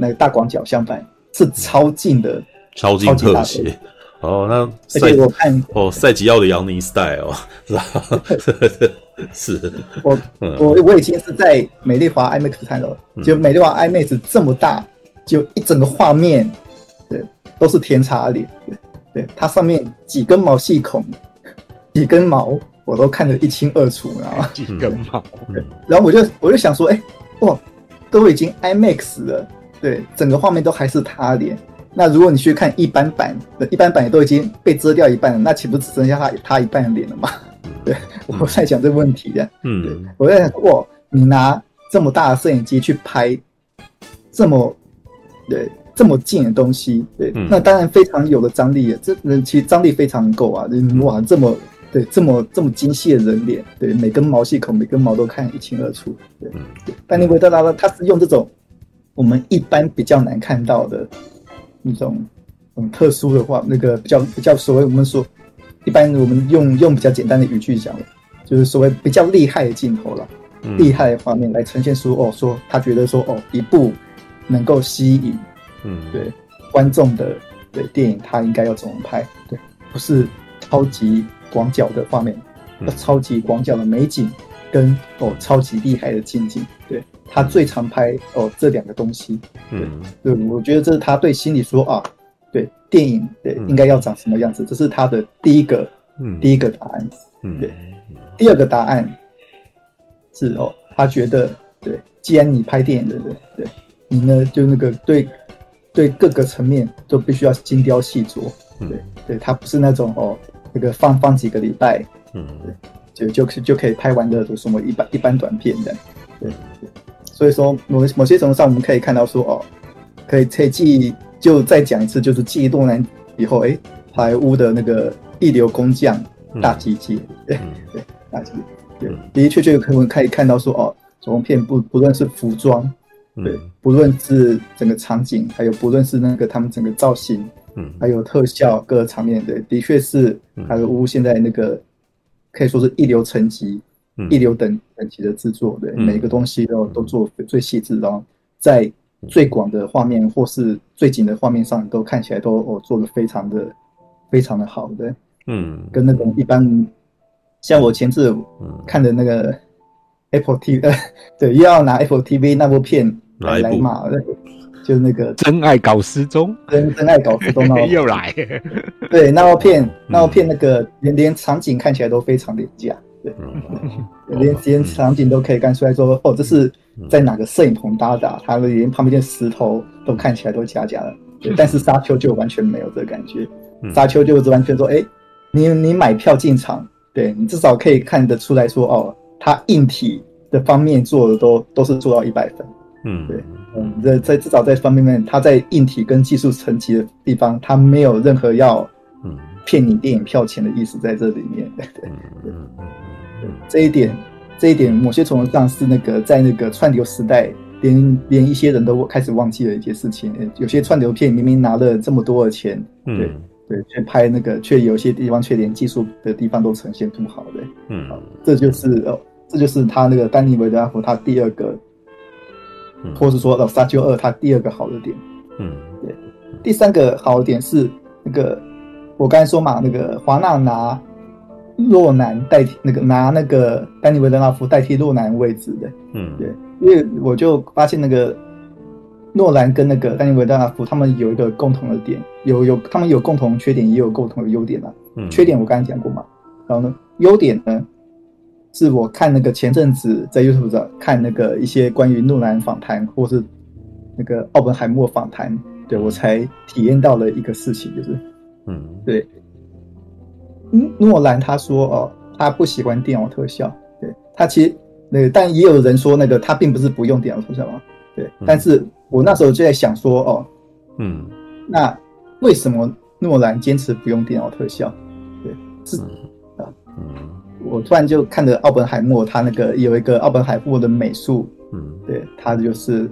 那个大广角相反，是超近的超近特写。哦，那而且我看哦，赛吉奥的杨尼 style 是吧？*laughs* 是，我我我已经是在美丽华 IMAX 看了，就美丽华 IMAX 这么大，就一整个画面，对，都是天差脸，对，对，它上面几根毛细孔，几根毛我都看得一清二楚，然后几根毛，然后我就我就想说，哎，哇，都已经 IMAX 了，对，整个画面都还是他脸。那如果你去看一般版，一般版也都已经被遮掉一半了，那岂不只剩下他他一半的脸了吗？*laughs* 对，我在想这个问题的。嗯，对，我在想，哇，你拿这么大的摄影机去拍这么对这么近的东西，对，那当然非常有的张力，这人其实张力非常够啊！哇，这么对这么这么精细的人脸，对，每根毛细孔每根毛都看一清二楚。对，但你会得到他，他是用这种我们一般比较难看到的。那种很特殊的话，那个比较比较所谓我们说，一般我们用用比较简单的语句讲，就是所谓比较厉害的镜头了，嗯、厉害的画面来呈现出哦，说他觉得说哦，一部能够吸引，嗯，对观众的对电影，他应该要怎么拍？对，不是超级广角的画面，要超级广角的美景跟哦超级厉害的近景，对。他最常拍哦这两个东西，嗯，对，我觉得这是他对心里说啊，对电影对应该要长什么样子，这是他的第一个，第一个答案，嗯。对，第二个答案是哦，他觉得对，既然你拍电影的人，对，你呢就那个对对各个层面都必须要精雕细琢，对，对他不是那种哦那个放放几个礼拜，嗯，对，就就就可以拍完的什么一般一般短片的，对。所以说，某某些程度上，我们可以看到说，哦，可以可以记，就再讲一次，就是继诺兰以后，哎，好莱坞的那个一流工匠大集结，对 *laughs* 对，大集结，对，的的确确可能可以看到说，哦，这种片不不论是服装，对，不论是整个场景，还有不论是那个他们整个造型，嗯，还有特效各个场面，对，的确是好莱坞现在那个可以说是一流层级。一流等等级的制作，对，每个东西都都做最细致，然后在最广的画面或是最紧的画面上，都看起来都哦做的非常的非常的好，对，嗯，跟那种一般像我前次看的那个 Apple TV，呃，*laughs* 对，又要拿 Apple TV 那部片来来骂，就是那个真爱搞失踪，真真爱搞失踪，那 *laughs* 又来，对，那部片那部片那个连连场景看起来都非常廉价。对，连连场景都可以看出来说，哦，这是在哪个摄影棚搭的？它连旁边的石头都看起来都假假的。对，但是沙丘就完全没有这个感觉，沙丘就是完全说，哎，你你买票进场，对你至少可以看得出来说，哦，它硬体的方面做的都都是做到一百分。嗯，对，嗯，在在至少在方面面，它在硬体跟技术层级的地方，它没有任何要骗你电影票钱的意思在这里面。对对对。*laughs* 这一点，这一点，某些程度上是那个在那个串流时代，连连一些人都开始忘记了一些事情。有些串流片明明拿了这么多的钱，对、嗯、对，却拍那个，却有些地方却连技术的地方都呈现不好的。嗯，这就是哦，这就是他那个丹尼维德拉夫他第二个，嗯、或是说哦沙丘二他第二个好的点。嗯，对，第三个好的点是那个我刚才说嘛，那个华纳拿。诺兰代替那个拿那个丹尼维德纳夫代替诺兰位置的，嗯，对，因为我就发现那个诺兰跟那个丹尼维德纳夫他们有一个共同的点，有有他们有共同缺点，也有共同的优点嘛。嗯，缺点我刚才讲过嘛，然后呢，优点呢，是我看那个前阵子在 YouTube 上看那个一些关于诺兰访谈，或是那个奥本海默访谈，对，我才体验到了一个事情，就是，嗯，对。嗯，诺兰他说哦，他不喜欢电脑特效。对，他其实那个，但也有人说那个他并不是不用电脑特效嘛。对，嗯、但是我那时候就在想说哦，嗯，那为什么诺兰坚持不用电脑特效？对，是啊，嗯，我突然就看着奥本海默，他那个有一个奥本海默的美术，嗯，对，他就是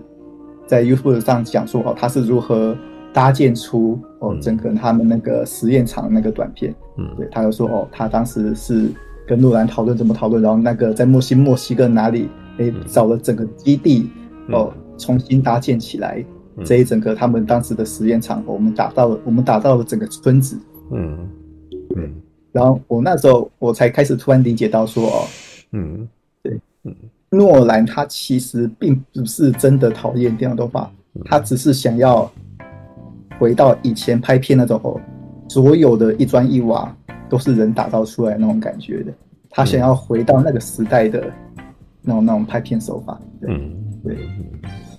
在 YouTube 上讲说哦，他是如何。搭建出哦，整个他们那个实验场那个短片，嗯，对，他就说哦，他当时是跟诺兰讨论怎么讨论，然后那个在墨西墨西哥哪里，哎，找了整个基地哦，重新搭建起来，这一整个他们当时的实验场，我们打到了，我们打到了整个村子，嗯，对，然后我那时候我才开始突然理解到说哦，嗯，对，嗯，诺兰他其实并不是真的讨厌电脑动画，他只是想要。回到以前拍片那种哦，所有的一砖一瓦都是人打造出来那种感觉的。他想要回到那个时代的那种那种拍片手法。对，嗯，对，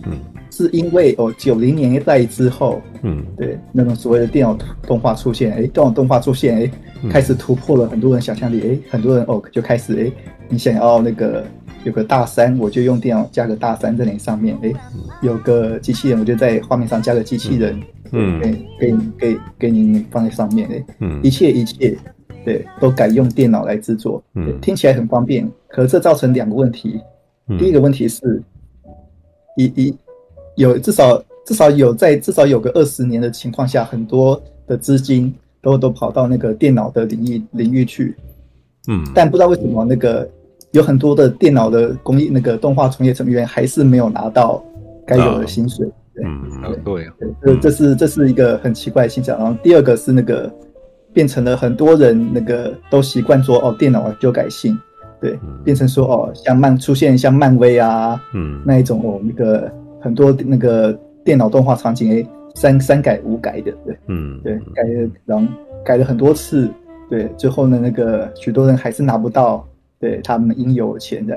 嗯，是因为哦九零年代之后，嗯，对，那种所谓的电脑动画出现，哎，电脑动画出现，哎，开始突破了很多人想象力，哎，很多人哦就开始，哎，你想要那个有个大山，我就用电脑加个大山在那上面，哎，有个机器人，我就在画面上加个机器人，嗯，给给给给你放在上面，哎，嗯，一切一切，对，都改用电脑来制作，嗯，听起来很方便，可是这造成两个问题，第一个问题是，一一。有至少至少有在至少有个二十年的情况下，很多的资金都都跑到那个电脑的领域领域去，嗯，但不知道为什么那个有很多的电脑的工艺那个动画从业成员还是没有拿到该有的薪水，对，嗯，对，对，这这是这是一个很奇怪的现象。然后第二个是那个变成了很多人那个都习惯说哦，电脑修改性，对，变成说哦，像漫出现像漫威啊，嗯，那一种哦那个。很多那个电脑动画场景，哎，三三改五改的，对，嗯，对，改了，然后改了很多次，对，最后呢，那个许多人还是拿不到对他们应有的钱的，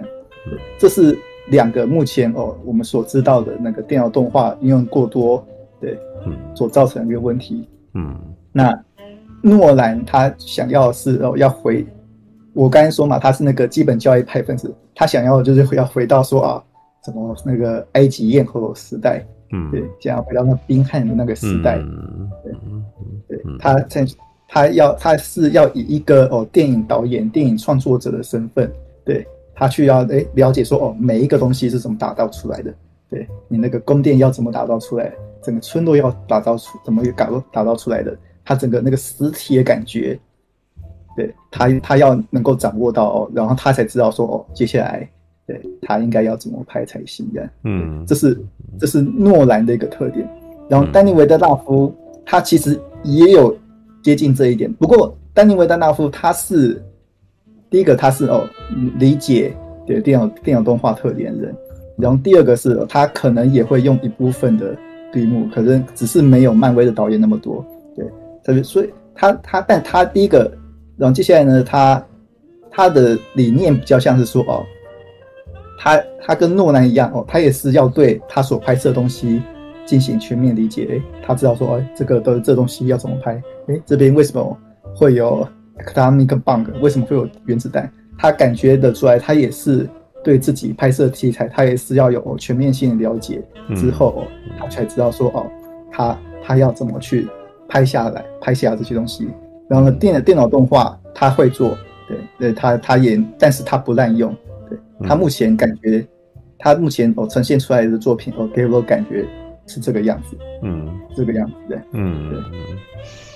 对，这是两个目前哦我们所知道的那个电脑动画应用过多，对，嗯，所造成的一个问题，嗯，那诺兰他想要是哦要回，我刚才说嘛，他是那个基本教育派分子，他想要就是要回到说啊。什么那个埃及艳后时代，嗯，对，想要回到那宾汉的那个时代，嗯、对，对，他在他要他是要以一个哦电影导演、电影创作者的身份，对他去要诶了解说哦每一个东西是怎么打造出来的，对你那个宫殿要怎么打造出来，整个村落要打造出怎么打造打造出来的，他整个那个实体的感觉，对他他要能够掌握到哦，然后他才知道说哦接下来。对他应该要怎么拍才行的？嗯，这是这是诺兰的一个特点。然后丹尼维德纳夫他其实也有接近这一点，不过丹尼维德纳夫他是第一个，他是哦理解对电脑电脑动画特点人。然后第二个是他可能也会用一部分的绿幕，可是只是没有漫威的导演那么多。对，特别所以他他但他第一个，然后接下来呢，他他的理念比较像是说哦。他他跟诺兰一样哦，他也是要对他所拍摄的东西进行全面理解。诶，他知道说，哎，这个的这东西要怎么拍？诶，这边为什么会有 atomic bomb？为什么会有原子弹？他感觉得出来，他也是对自己拍摄题材，他也是要有全面性的了解之后，他才知道说，哦，他他要怎么去拍下来，拍下这些东西。然后呢，电电脑动画他会做，对对，他他也，但是他不滥用。对他目前感觉，他目前哦呈现出来的作品哦给我感觉是这个样子，嗯，这个样子的，嗯，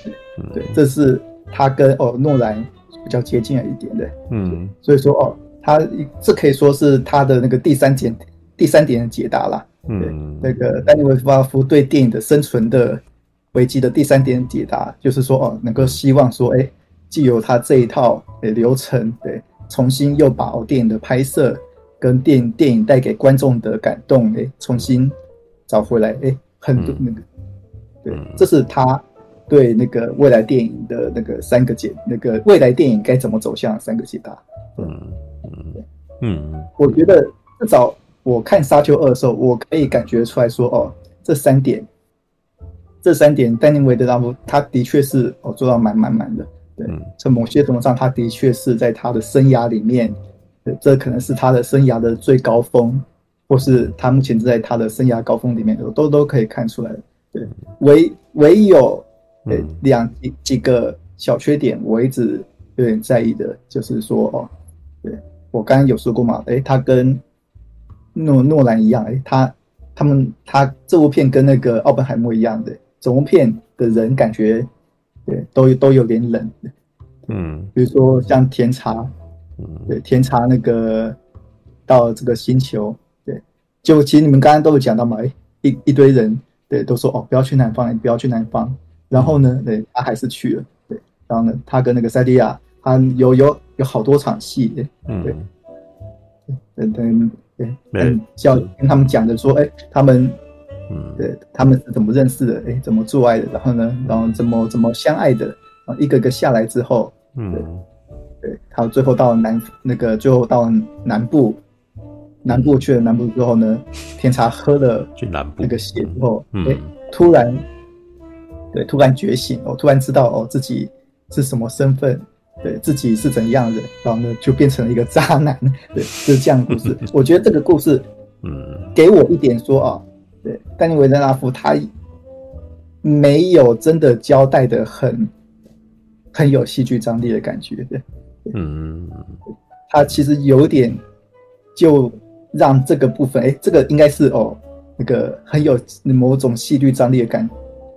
对，对，对，这是他跟哦诺兰比较接近了一点的，嗯，所以说哦，他这可以说是他的那个第三点，第三点的解答啦，嗯，那个丹尼维夫夫对电影的生存的危机的第三点解答，就是说哦能够希望说哎，既有他这一套诶流程，对。重新又把哦电影的拍摄跟电影电影带给观众的感动，哎，重新找回来，哎，很多那个，对，这是他对那个未来电影的那个三个解，那个未来电影该怎么走向三个解答。嗯嗯嗯，我觉得至少我看《沙丘二》的时候，我可以感觉出来说，哦，这三点，这三点，丹尼维德拉夫他的确是哦做到满满满的。对，在某些程度上，他的确是在他的生涯里面，对，这可能是他的生涯的最高峰，或是他目前在他的生涯高峰里面，都都可以看出来。对，唯唯有对两几几个小缺点，我一直有点在意的，就是说哦，对我刚刚有说过嘛，诶，他跟诺诺兰一样，诶，他他们他这部片跟那个奥本海默一样的，整部片的人感觉。对，都都有点冷的，嗯，比如说像甜茶，嗯，对，甜茶那个到这个星球，对，就其实你们刚刚都有讲到嘛，哎，一一堆人，对，都说哦，不要去南方，你不要去南方，然后呢，对，他还是去了，对，然后呢，他跟那个塞蒂亚，他有有有好多场戏，对，嗯，对，等等，对，嗯，叫跟他们讲的说，哎，他们。嗯，对，他们是怎么认识的？哎，怎么做爱的？然后呢，然后怎么怎么相爱的？然后，一个个下来之后，嗯，对，对，他最后到南那个最后到南部，南部去了南部之后呢，天茶喝了去南部那个血之后，哎、嗯，突然对突然觉醒，哦，突然知道哦自己是什么身份，对自己是怎样的，然后呢就变成了一个渣男，对，就是这样的故事。我觉得这个故事，嗯，给我一点说啊，对，丹尼维德拉夫他没有真的交代的很很有戏剧张力的感觉，对，嗯，他其实有点就让这个部分，哎，这个应该是哦，那个很有某种戏剧张力的感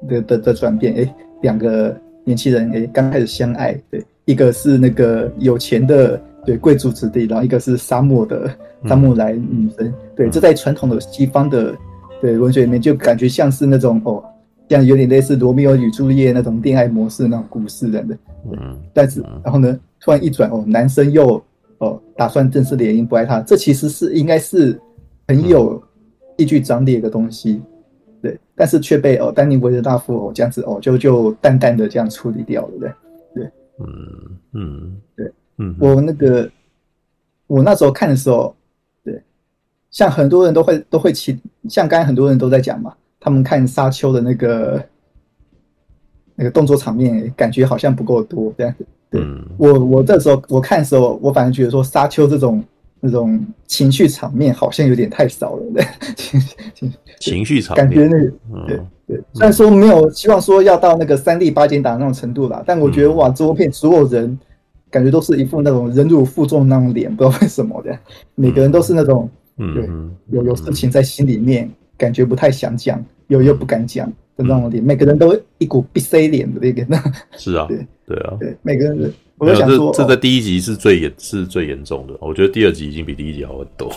的的的转变，哎，两个年轻人，哎，刚开始相爱，对，一个是那个有钱的对贵族子弟，然后一个是沙漠的 *laughs* 沙漠来女生，对，这在传统的西方的对文学里面就感觉像是那种哦。像有点类似罗密欧与朱丽叶那种恋爱模式那种故事的，嗯，但是然后呢，突然一转哦，男生又哦打算正式联姻不爱她，这其实是应该是很有戏剧张力的一个东西，对，但是却被哦丹尼维德大夫哦这样子哦就就淡淡的这样处理掉了，对，对，嗯嗯，对，嗯，我那个我那时候看的时候，对，像很多人都会都会起，像刚才很多人都在讲嘛。他们看沙丘的那个那个动作场面，感觉好像不够多这样子。对、嗯、我，我这时候我看的时候，我反而觉得说沙丘这种那种情绪场面好像有点太少了。对，情 *laughs* 情情绪场面，感觉那个对对，虽然说没有希望说要到那个三 D 八点档那种程度啦，但我觉得哇，这部片所有人感觉都是一副那种忍辱负重那种脸，不知道为什么的，每个人都是那种对，有有事情在心里面。感觉不太想讲，又又不敢讲的那种脸，每个人都一股必 C 脸的那个。那是啊，对对啊，对每个人，我就想说，这在第一集是最严是最严重的，我觉得第二集已经比第一集好很多。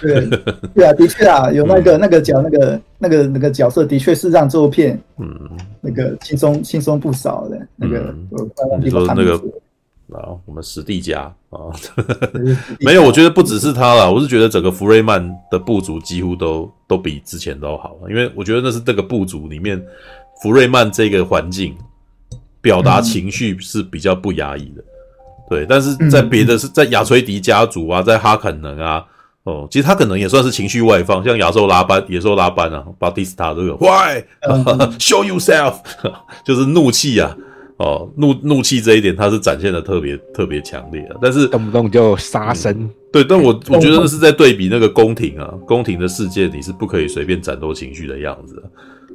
对 *laughs* 对啊，的确啊，有那个那个角那个那个那个角色，的确是让这部片嗯那个轻松轻松不少的。那个你说那个。啊，我们史蒂加啊，没有，我觉得不只是他了，我是觉得整个福瑞曼的部族几乎都都比之前都好，因为我觉得那是这个部族里面福瑞曼这个环境表达情绪是比较不压抑的，对，但是在别的是在亚垂迪家族啊，在哈肯能啊，哦，其实他可能也算是情绪外放，像亚兽拉班、野兽拉班啊，巴蒂斯塔都有，Why？Show *laughs* yourself，*laughs* 就是怒气啊。哦，怒怒气这一点，他是展现的特别特别强烈啊！但是动不动就杀生，嗯，对，但我我觉得那是在对比那个宫廷啊，宫廷的世界你是不可以随便展露情绪的样子，啊。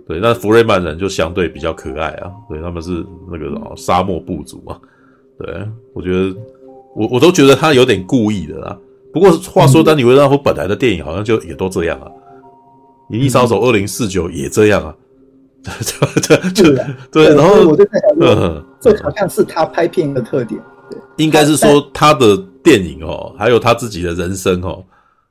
对，那福瑞曼人就相对比较可爱啊，对，他们是那个什么沙漠部族啊，对，我觉得我我都觉得他有点故意的啦。不过话说，丹尼维拉夫本来的电影好像就也都这样啊，《银翼杀手二零四九》也这样啊。对对对对，然后我就在想说，这好像是他拍片的特点。对，应该是说他的电影哦，还有他自己的人生哦，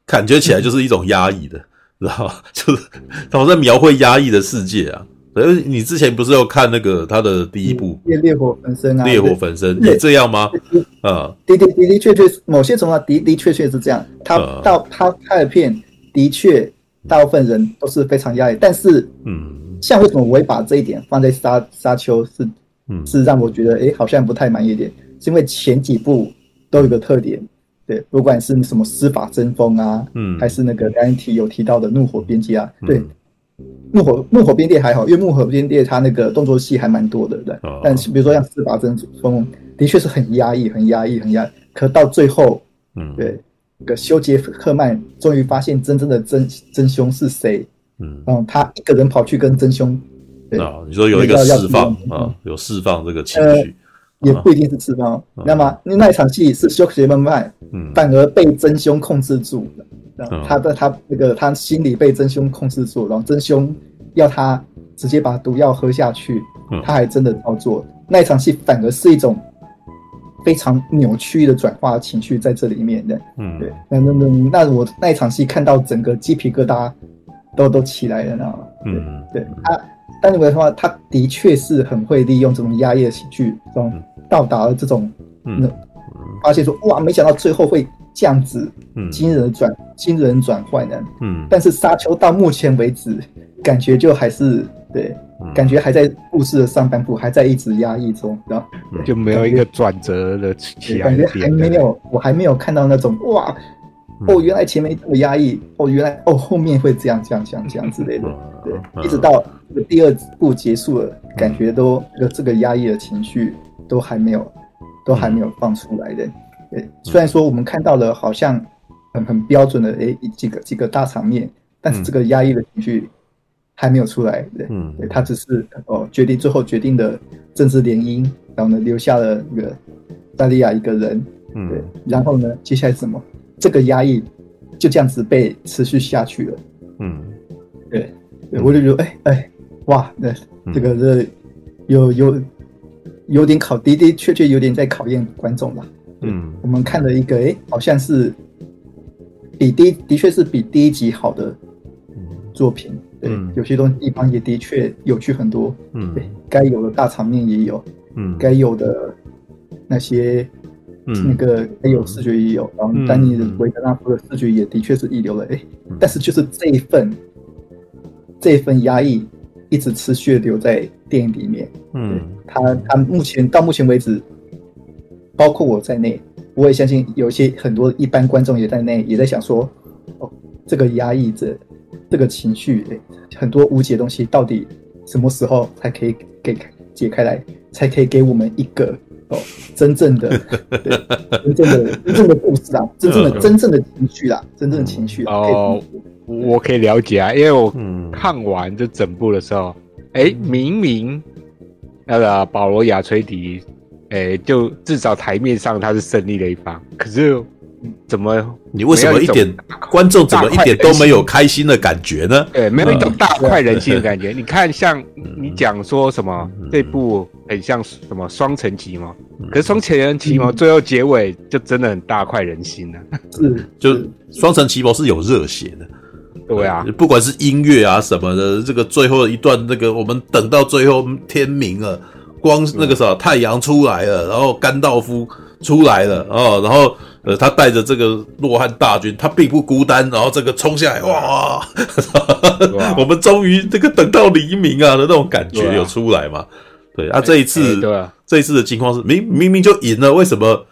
感觉起来就是一种压抑的，知道？就是他好像描绘压抑的世界啊。而你之前不是有看那个他的第一部《烈烈火焚身》啊，《烈火焚身》也这样吗？啊，的的的的确确，某些情况的的确确是这样。他到他拍的片，的确大部分人都是非常压抑，但是嗯。像为什么我会把这一点放在沙沙丘是，嗯，是让我觉得哎、欸，好像不太满意一点，是因为前几部都有个特点，对，不管是什么司法争锋啊，嗯，还是那个刚才提有提到的怒火边界啊，对，怒火怒火边界还好，因为怒火边界它那个动作戏还蛮多的，对，哦、但是比如说像司法争锋，的确是很压抑，很压抑，很压抑，可到最后，嗯，对，那个修杰克曼终于发现真正的真真凶是谁。嗯，然后他一个人跑去跟真凶，对啊，你说有一个释放啊，有释放这个情绪，也不一定是释放。那么那一场戏是休杰克曼，嗯，反而被真凶控制住了，他的他那个他心里被真凶控制住，然后真凶要他直接把毒药喝下去，他还真的照做。那一场戏反而是一种非常扭曲的转化情绪在这里面的，嗯，对，那那那那我那一场戏看到整个鸡皮疙瘩。都都起来了，你知道吗？嗯，对，对他，但你的话，他的确是很会利用这种压抑的情绪，这种到达了这种，嗯，发现说哇，没想到最后会这样子，嗯，惊人转惊人转换呢，嗯，但是沙丘到目前为止，感觉就还是对，感觉还在故事的上半部还在一直压抑中，然后就没有一个转折的起来，感觉还没有，我还没有看到那种哇。哦，原来前面这么压抑，哦，原来哦后面会这样这样这样这样之类的，对，一直到这个第二部结束了，感觉都这个压抑的情绪都还没有，都还没有放出来的。对，虽然说我们看到了好像很很标准的哎几个几个大场面，但是这个压抑的情绪还没有出来。对，嗯，对，他只是哦决定最后决定的政治联姻，然后呢留下了那个戴利亚一个人。嗯，对，然后呢接下来什么？这个压抑就这样子被持续下去了。嗯，对，对我就觉得哎哎哇，那这个这有有有点考的的确确有点在考验观众了。嗯，我们看了一个，哎，好像是比第的确是比第一集好的作品。对，有些东西地方也的确有趣很多。嗯，对，该有的大场面也有。嗯，该有的那些。那个还有视觉也有，然后丹尼维德纳夫的视觉也的确是一流的，哎，但是就是这一份，这一份压抑一直持续的留在电影里面。嗯，他他目前到目前为止，包括我在内，我也相信有些很多一般观众也在内，也在想说，哦，这个压抑着这个情绪，哎，很多无解的东西，到底什么时候才可以给解开来，才可以给我们一个。哦，真正的，对，真正的，真正的故事啊，真正的，真正的情绪啦，真正的情绪哦，我可以了解啊，因为我看完这整部的时候，哎、明明那个保罗亚崔迪，哎、欸，就至少台面上他是胜利的一方，可是。怎么？你为什么一点观众怎么一点都没有开心的感觉呢？对，没有一种大快人心的感觉。你看，像你讲说什么这部很像什么双层奇谋，可是双层奇谋最后结尾就真的很大快人心了。是，就双层奇谋是有热血的。对啊，不管是音乐啊什么的，这个最后一段那个，我们等到最后天明了，光那个啥太阳出来了，然后甘道夫出来了哦，然后。呃，他带着这个洛汉大军，他并不孤单，然后这个冲下来，哇！哇 *laughs* 我们终于这个等到黎明啊的那种感觉有出来嘛？对啊，这一次，对啊，这一次的情况是明明明就赢了，为什么？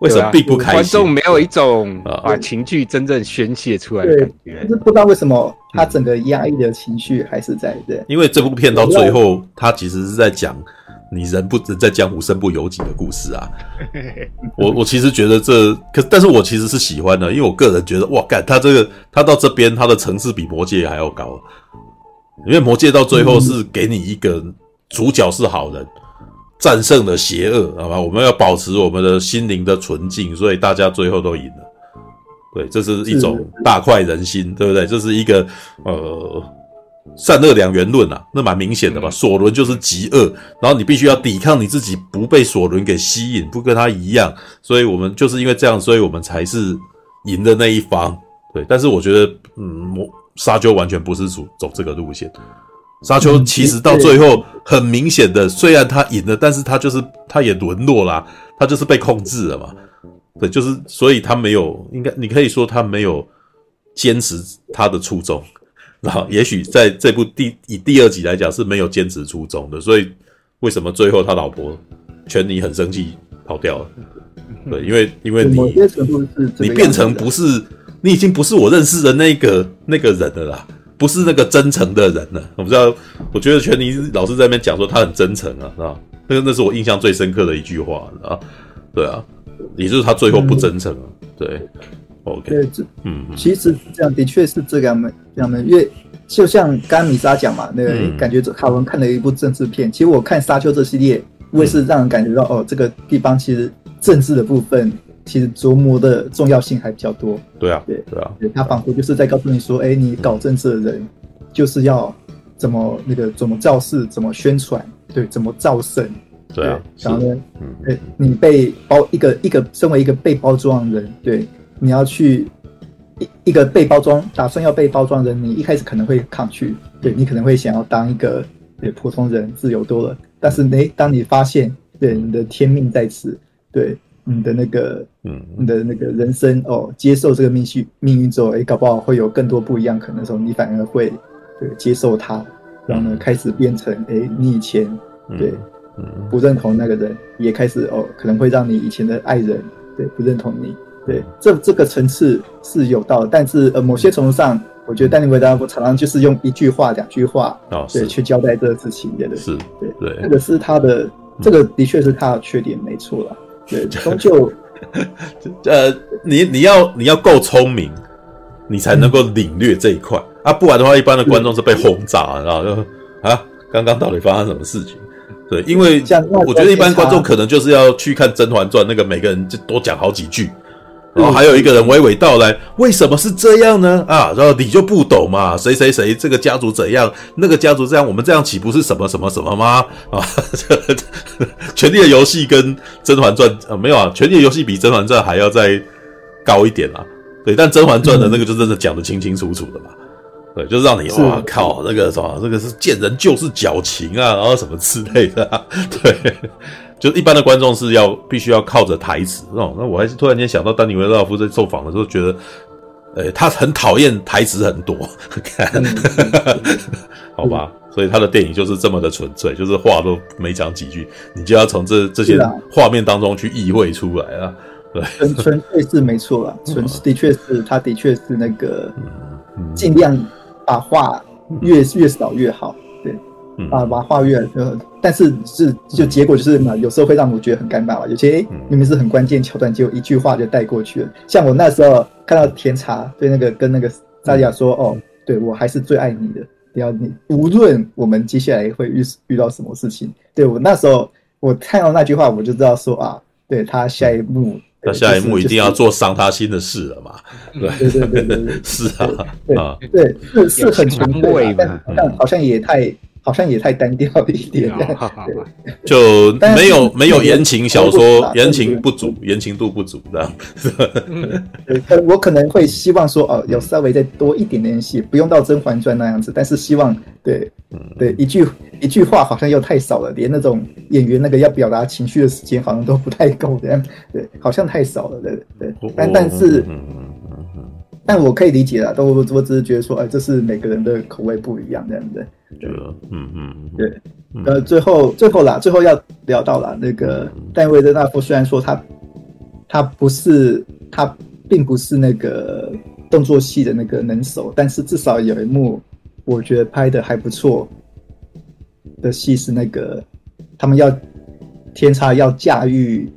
为什么并不开心？观众没有一种把情绪真正宣泄出来的感觉，就是不知道为什么他整个压抑的情绪还是在的。因为这部片到最后，他其实是在讲。你人不人在江湖，身不由己的故事啊！*laughs* 我我其实觉得这，可但是我其实是喜欢的，因为我个人觉得，哇，干他这个，他到这边他的层次比魔界还要高，因为魔界到最后是给你一个主角是好人，战胜了邪恶，好吧？我们要保持我们的心灵的纯净，所以大家最后都赢了。对，这是一种大快人心，对不对？这是一个呃。善恶两元论啊，那蛮明显的吧？索伦就是极恶，然后你必须要抵抗你自己，不被索伦给吸引，不跟他一样。所以我们就是因为这样，所以我们才是赢的那一方。对，但是我觉得，嗯，沙丘完全不是走走这个路线。沙丘其实到最后很明显的，虽然他赢了，但是他就是他也沦落啦，他就是被控制了嘛。对，就是所以他没有，应该你可以说他没有坚持他的初衷。啊，也许在这部第以第二集来讲是没有坚持初衷的，所以为什么最后他老婆权妮很生气跑掉了？对，因为因为你你变成不是你已经不是我认识的那个那个人了啦，不是那个真诚的人了。我不知道，我觉得权妮老是在那边讲说他很真诚啊，啊，那个那是我印象最深刻的一句话啊，对啊，也就是他最后不真诚啊，对。OK，对，这嗯，其实这样的确是这样的，这样的，因为就像刚刚米莎讲嘛，那个感觉卡文看了一部政治片。其实我看《沙丘》这系列，我也是让人感觉到哦，这个地方其实政治的部分其实琢磨的重要性还比较多。对啊，对对啊，他仿佛就是在告诉你说，哎，你搞政治的人就是要怎么那个怎么造势，怎么宣传，对，怎么造神。对啊，然后呢，嗯，你被包一个一个身为一个被包装的人，对。你要去一一个被包装，打算要被包装的人，你一开始可能会抗拒，对，你可能会想要当一个对普通人，自由多了。但是，呢，当你发现，对你的天命在此，对你的那个，嗯，你的那个人生哦，接受这个命运命运之后，诶，搞不好会有更多不一样可能的时候，你反而会对接受它，然后呢，开始变成，哎，你以前对不认同那个人，也开始哦，可能会让你以前的爱人对不认同你。对，这这个层次是有道的，但是呃，某些程度上，我觉得丹尼维德纳夫常常就是用一句话、两句话，哦，对，去交代这个事情，对对，是，对对，这个是他的，这个的确是他的缺点，没错了。对，终究，*laughs* 呃，你你要你要够聪明，你才能够领略这一块啊，不然的话，一般的观众是被轰炸，然后就啊，刚刚到底发生什么事情？对，因为我觉得一般观众可能就是要去看《甄嬛传》，那个每个人就多讲好几句，然后还有一个人娓娓道来，为什么是这样呢？啊，然后你就不懂嘛？谁谁谁这个家族怎样，那个家族这样，我们这样岂不是什么什么什么吗？啊，*laughs*《权力的游戏》跟《甄嬛传》啊，没有啊，《权力的游戏》比《甄嬛传》还要再高一点啊。对，但《甄嬛传》的那个就真的讲的清清楚楚的嘛。对，就是让你哇靠，那个什么，那个是见人就是矫情啊，然后什么之类的，啊。*laughs* 对，就一般的观众是要必须要靠着台词哦。那我还是突然间想到，丹尼维勒夫在受访的时候，觉得，呃，他很讨厌台词很多，*laughs* 看，*laughs* 好吧，所以他的电影就是这么的纯粹，就是话都没讲几句，你就要从这这些画面当中去意会出来啊。对，纯纯粹是没错啦，纯的确是，他的确是那个尽量。把话越越少越好，对，把把话越呃，但是是就结果就是嘛，有时候会让我觉得很尴尬嘛。有些明明是很关键桥段，结果一句话就带过去了。像我那时候看到甜茶对那个跟那个萨莉亚说：“哦，对我还是最爱你的，不要你无论我们接下来会遇遇到什么事情。对”对我那时候我看到那句话，我就知道说啊，对他下一幕。那下一幕一定要做伤他心的事了嘛？对对对对 *laughs* 对，是啊，啊，对是是很纯粹，但但好像也太好像也太单调了一点，*laughs* 就没有没有言情小说，言情不足，言情度不足这样。我可能会希望说，哦，有稍微再多一点点戏，不用到《甄嬛传》那样子，但是希望对对一句一句话好像又太少了，连那种演员那个要表达情绪的时间好像都不太够这样，对，好像太少了，对对。但但是，但我可以理解啦，但我我只是觉得说，哎，这是每个人的口味不一样这样子。对，嗯嗯，对，呃，最后最后啦，最后要聊到啦那个戴维德纳夫，虽然说他他不是他并不是那个动作戏的那个能手，但是至少有一幕我觉得拍的还不错的戏是那个他们要天差要驾驭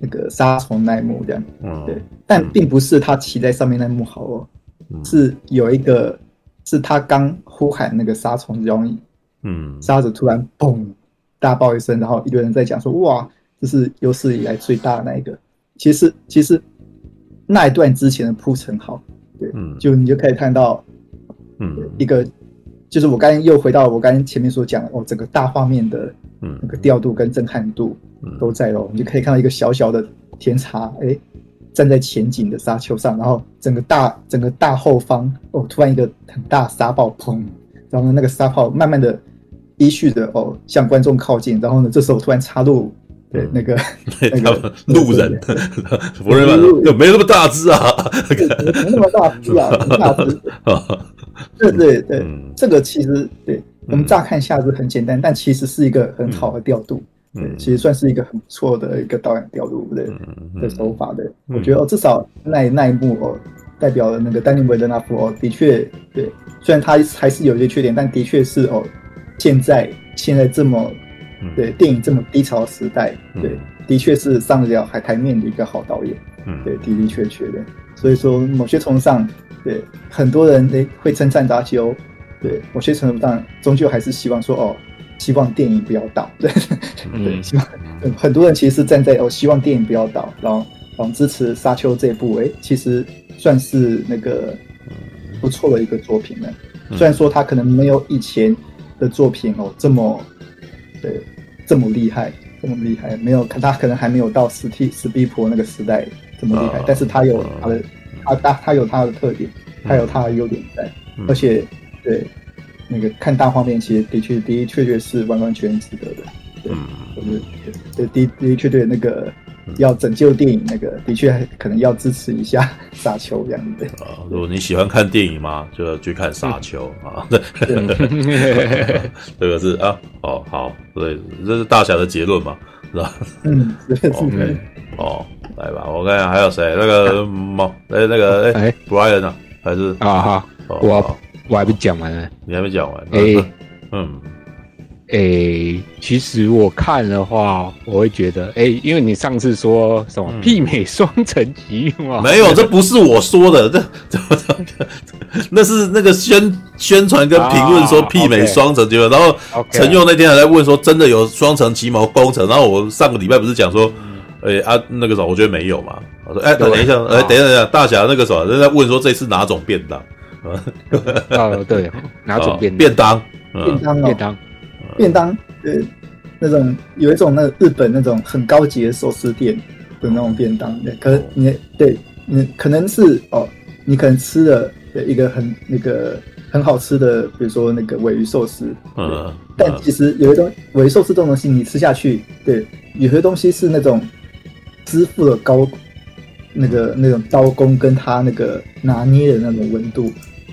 那个沙虫那一幕这样，嗯，对，但并不是他骑在上面那一幕好哦，是有一个。是他刚呼喊那个杀虫容易，嗯，沙子突然嘣大爆一声，然后一堆人在讲说：“哇，这是有史以来最大的那一个。”其实，其实那一段之前的铺陈好，对，嗯，就你就可以看到，嗯，一个就是我刚才又回到我刚才前面所讲的哦，整个大画面的那个调度跟震撼度都在哦，你就可以看到一个小小的天差，哎。站在前景的沙丘上，然后整个大整个大后方哦，突然一个很大沙暴砰，然后呢那个沙暴慢慢的依序的哦向观众靠近，然后呢，这时候突然插入对那个 *laughs* 那个路人，*laughs* 福瑞曼就没那么大只啊，没那么大只啊，大只，对对对，这个其实对我们乍看下是很简单，但其实是一个很好的调度。对，其实算是一个很不错的一个导演调度的的手法的。我觉得哦，至少那那一幕哦，代表了那个丹尼维德纳夫哦，的确对，虽然他还是有一些缺点，但的确是哦，现在现在这么对电影这么低潮的时代，对，的确是上得了海台面的一个好导演。对，的的确确的。所以说，某些程度上，对很多人诶会称赞扎基欧，对某些程度上，终究还是希望说哦。希望电影不要倒，对，对，希望很多人其实是站在哦，希望电影不要倒，然后然后支持沙丘这一部，诶，其实算是那个不错的一个作品了。虽然说他可能没有以前的作品哦这么对这么厉害，这么厉害，没有看他可能还没有到史蒂史蒂普那个时代这么厉害，但是他有他的他他他有他的特点，他有他的优点在，而且对。那个看大画面，其实的确的确确是完完全值得的。对，就是对的的确对那个要拯救电影，那个的确还可能要支持一下 *laughs* 沙丘这样子。啊，如果你喜欢看电影嘛，就要去看沙丘啊。*laughs* 对，这个是啊，哦好，对，这是大侠的结论嘛，是吧？嗯，是是。哦，来吧，我看看还有谁？那个 *laughs* 猫，哎，那个哎，Brian 啊，还是啊哈，我我还没讲完呢，你还没讲完，哎，嗯。诶、欸，其实我看的话，我会觉得，诶、欸，因为你上次说什么媲美双城奇嘛？没有，这不是我说的，这怎么怎么？那是那个宣宣传跟评论说媲美双城奇谋，然后陈佑那天还在问说，真的有双城奇谋工程？然后我上个礼拜不是讲说，诶、欸、啊，那个什么，我觉得没有嘛。我说，哎、欸，等一下，哎、欸，等一下，等一下，大侠那个什么，人家问说这次哪种便当？*laughs* 哦，对，*laughs* 哪种便便当？便当，便当。便当，呃，那种有一种那日本那种很高级的寿司店的那种便当，对，可能你对，你可能是哦，你可能吃了一个很那个很好吃的，比如说那个尾鱼寿司，嗯，但其实有一种尾鱼寿司这种东西，你吃下去，对，有些东西是那种支付了高那个那种刀工跟他那个拿捏的那种温度。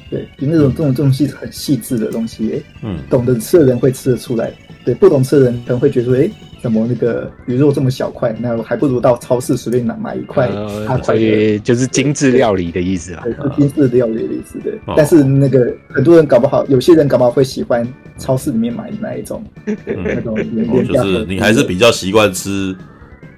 对，有那种这种这种细很细致的东西，嗯，懂得吃的人会吃得出来，对，不懂吃的人可能会觉得说，哎，怎么那个鱼肉这么小块？那我还不如到超市随便拿买一块大块。所以就是精致料理的意思啊，对，是精致料理的意思，对。但是那个很多人搞不好，有些人搞不好会喜欢超市里面买的那一种，那种就是你还是比较习惯吃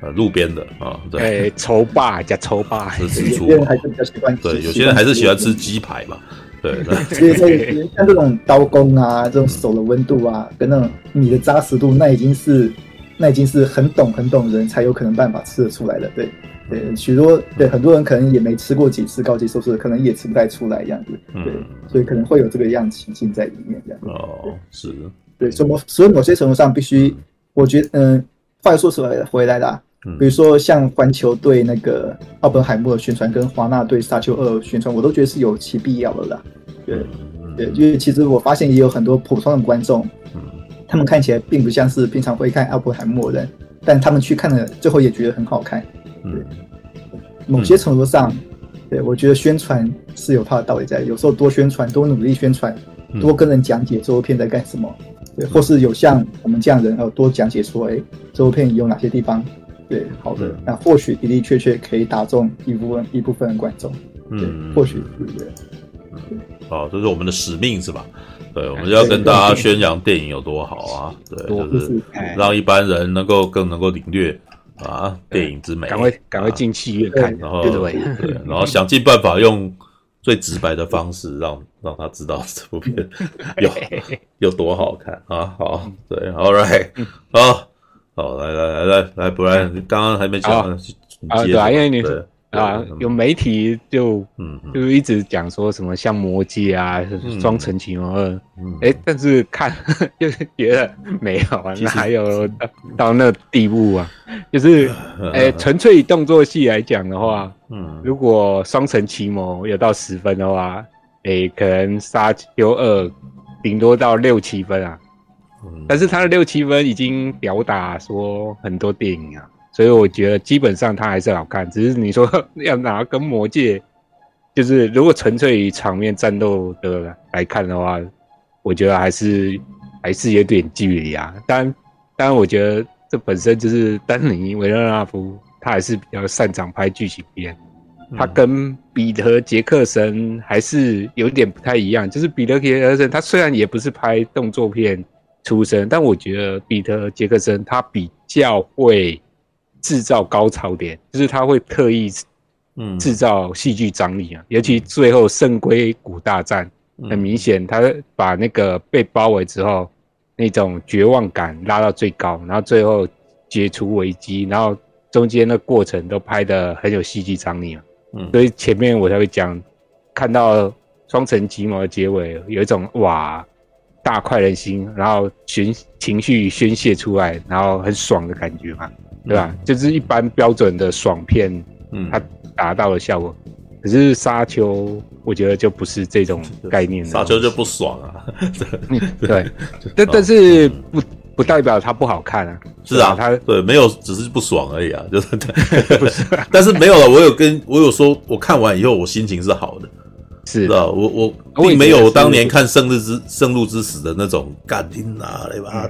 呃路边的啊，对，抽霸加抽霸，有些人还是比较喜欢，对，有些人还是喜欢吃鸡排嘛。对，*laughs* 所以所以像这种刀工啊，这种手的温度啊，跟那种米的扎实度，那已经是那已经是很懂很懂人才有可能办法吃得出来的。对对，许多对很多人可能也没吃过几次高级寿司，可能也吃不太出来这样子。对，所以可能会有这个样情境在里面这样子。哦，是。对，所以某所以某些程度上必须，我觉得嗯，话又说出来回来啦。比如说像环球对那个奥本海默的宣传，跟华纳对沙丘二宣传，我都觉得是有其必要的啦。对，对，因为其实我发现也有很多普通的观众，他们看起来并不像是平常会看奥本海默的人，但他们去看了最后也觉得很好看。对，某些程度上，对，我觉得宣传是有它的道理在，有时候多宣传，多努力宣传，多跟人讲解这部片在干什么，对，或是有像我们这样的人，呃，多讲解说，哎，这部片有哪些地方。对，好的，那或许的的确确可以打中一部分一部分观众，嗯，或许对不对？好，这是我们的使命是吧？对，我们就要跟大家宣扬电影有多好啊！对，就是让一般人能够更能够领略啊电影之美。赶快赶快进戏院看，然后对，*laughs* 然后想尽办法用最直白的方式让让他知道这部片 *laughs* 有有多好看啊！好，对，All right，好。好，来来来来来，不然刚刚还没讲啊，对啊，因为你啊，有媒体就嗯，就一直讲说什么像魔戒啊，双城奇谋二，哎，但是看 *laughs* 就是觉得没有啊，哪有到那地步啊？就是 *laughs* 哎，纯粹以动作戏来讲的话，嗯，如果双城奇谋有到十分的话，哎，可能沙丘二顶多到六七分啊。但是他的六七分已经表达说很多电影啊，所以我觉得基本上他还是好看。只是你说要拿跟魔戒，就是如果纯粹以场面战斗的来看的话，我觉得还是还是有点距离啊。当然，当然，我觉得这本身就是丹尼维勒纳夫，他还是比较擅长拍剧情片。他跟彼得杰克森还是有点不太一样，就是彼得杰克森他虽然也不是拍动作片。出身，但我觉得彼得杰克森他比较会制造高潮点，就是他会特意嗯。制造戏剧张力啊，尤其最后圣盔谷大战，很明显他把那个被包围之后那种绝望感拉到最高，然后最后解除危机，然后中间的过程都拍的很有戏剧张力啊，嗯，所以前面我才会讲，看到双城奇谋的结尾有一种哇。大快人心，然后情情绪宣泄出来，然后很爽的感觉嘛，对吧？嗯、就是一般标准的爽片，嗯，它达到了效果。可是沙丘，我觉得就不是这种概念了。沙丘就不爽啊，*laughs* 对，但但是不不代表它不好看啊。是啊，它对没有，只是不爽而已啊，就是。*laughs* *laughs* 但是没有了，我有跟我有说，我看完以后我心情是好的。是，的我我并没有当年看《圣日之圣路之死》的那种感情啊，对吧？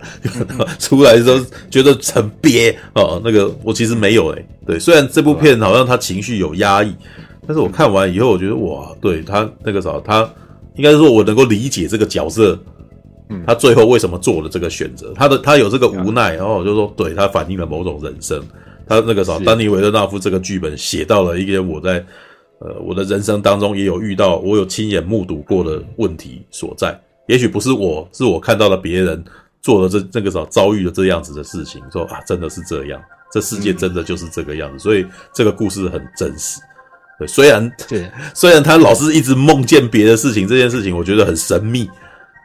出来的时候觉得很憋哦，那个我其实没有诶、欸。对，虽然这部片好像他情绪有压抑，但是我看完以后，我觉得哇，对他那个啥，他应该是说我能够理解这个角色，嗯他最后为什么做了这个选择，他的他有这个无奈，然后我就说，对他反映了某种人生。他那个啥，丹尼维勒纳夫这个剧本写到了一个我在。呃，我的人生当中也有遇到，我有亲眼目睹过的问题所在。也许不是我，是我看到了别人做了这这个时候遭遇了这样子的事情，说啊，真的是这样，这世界真的就是这个样子。嗯、所以这个故事很真实。对，虽然对，*laughs* 虽然他老是一直梦见别的事情，这件事情我觉得很神秘。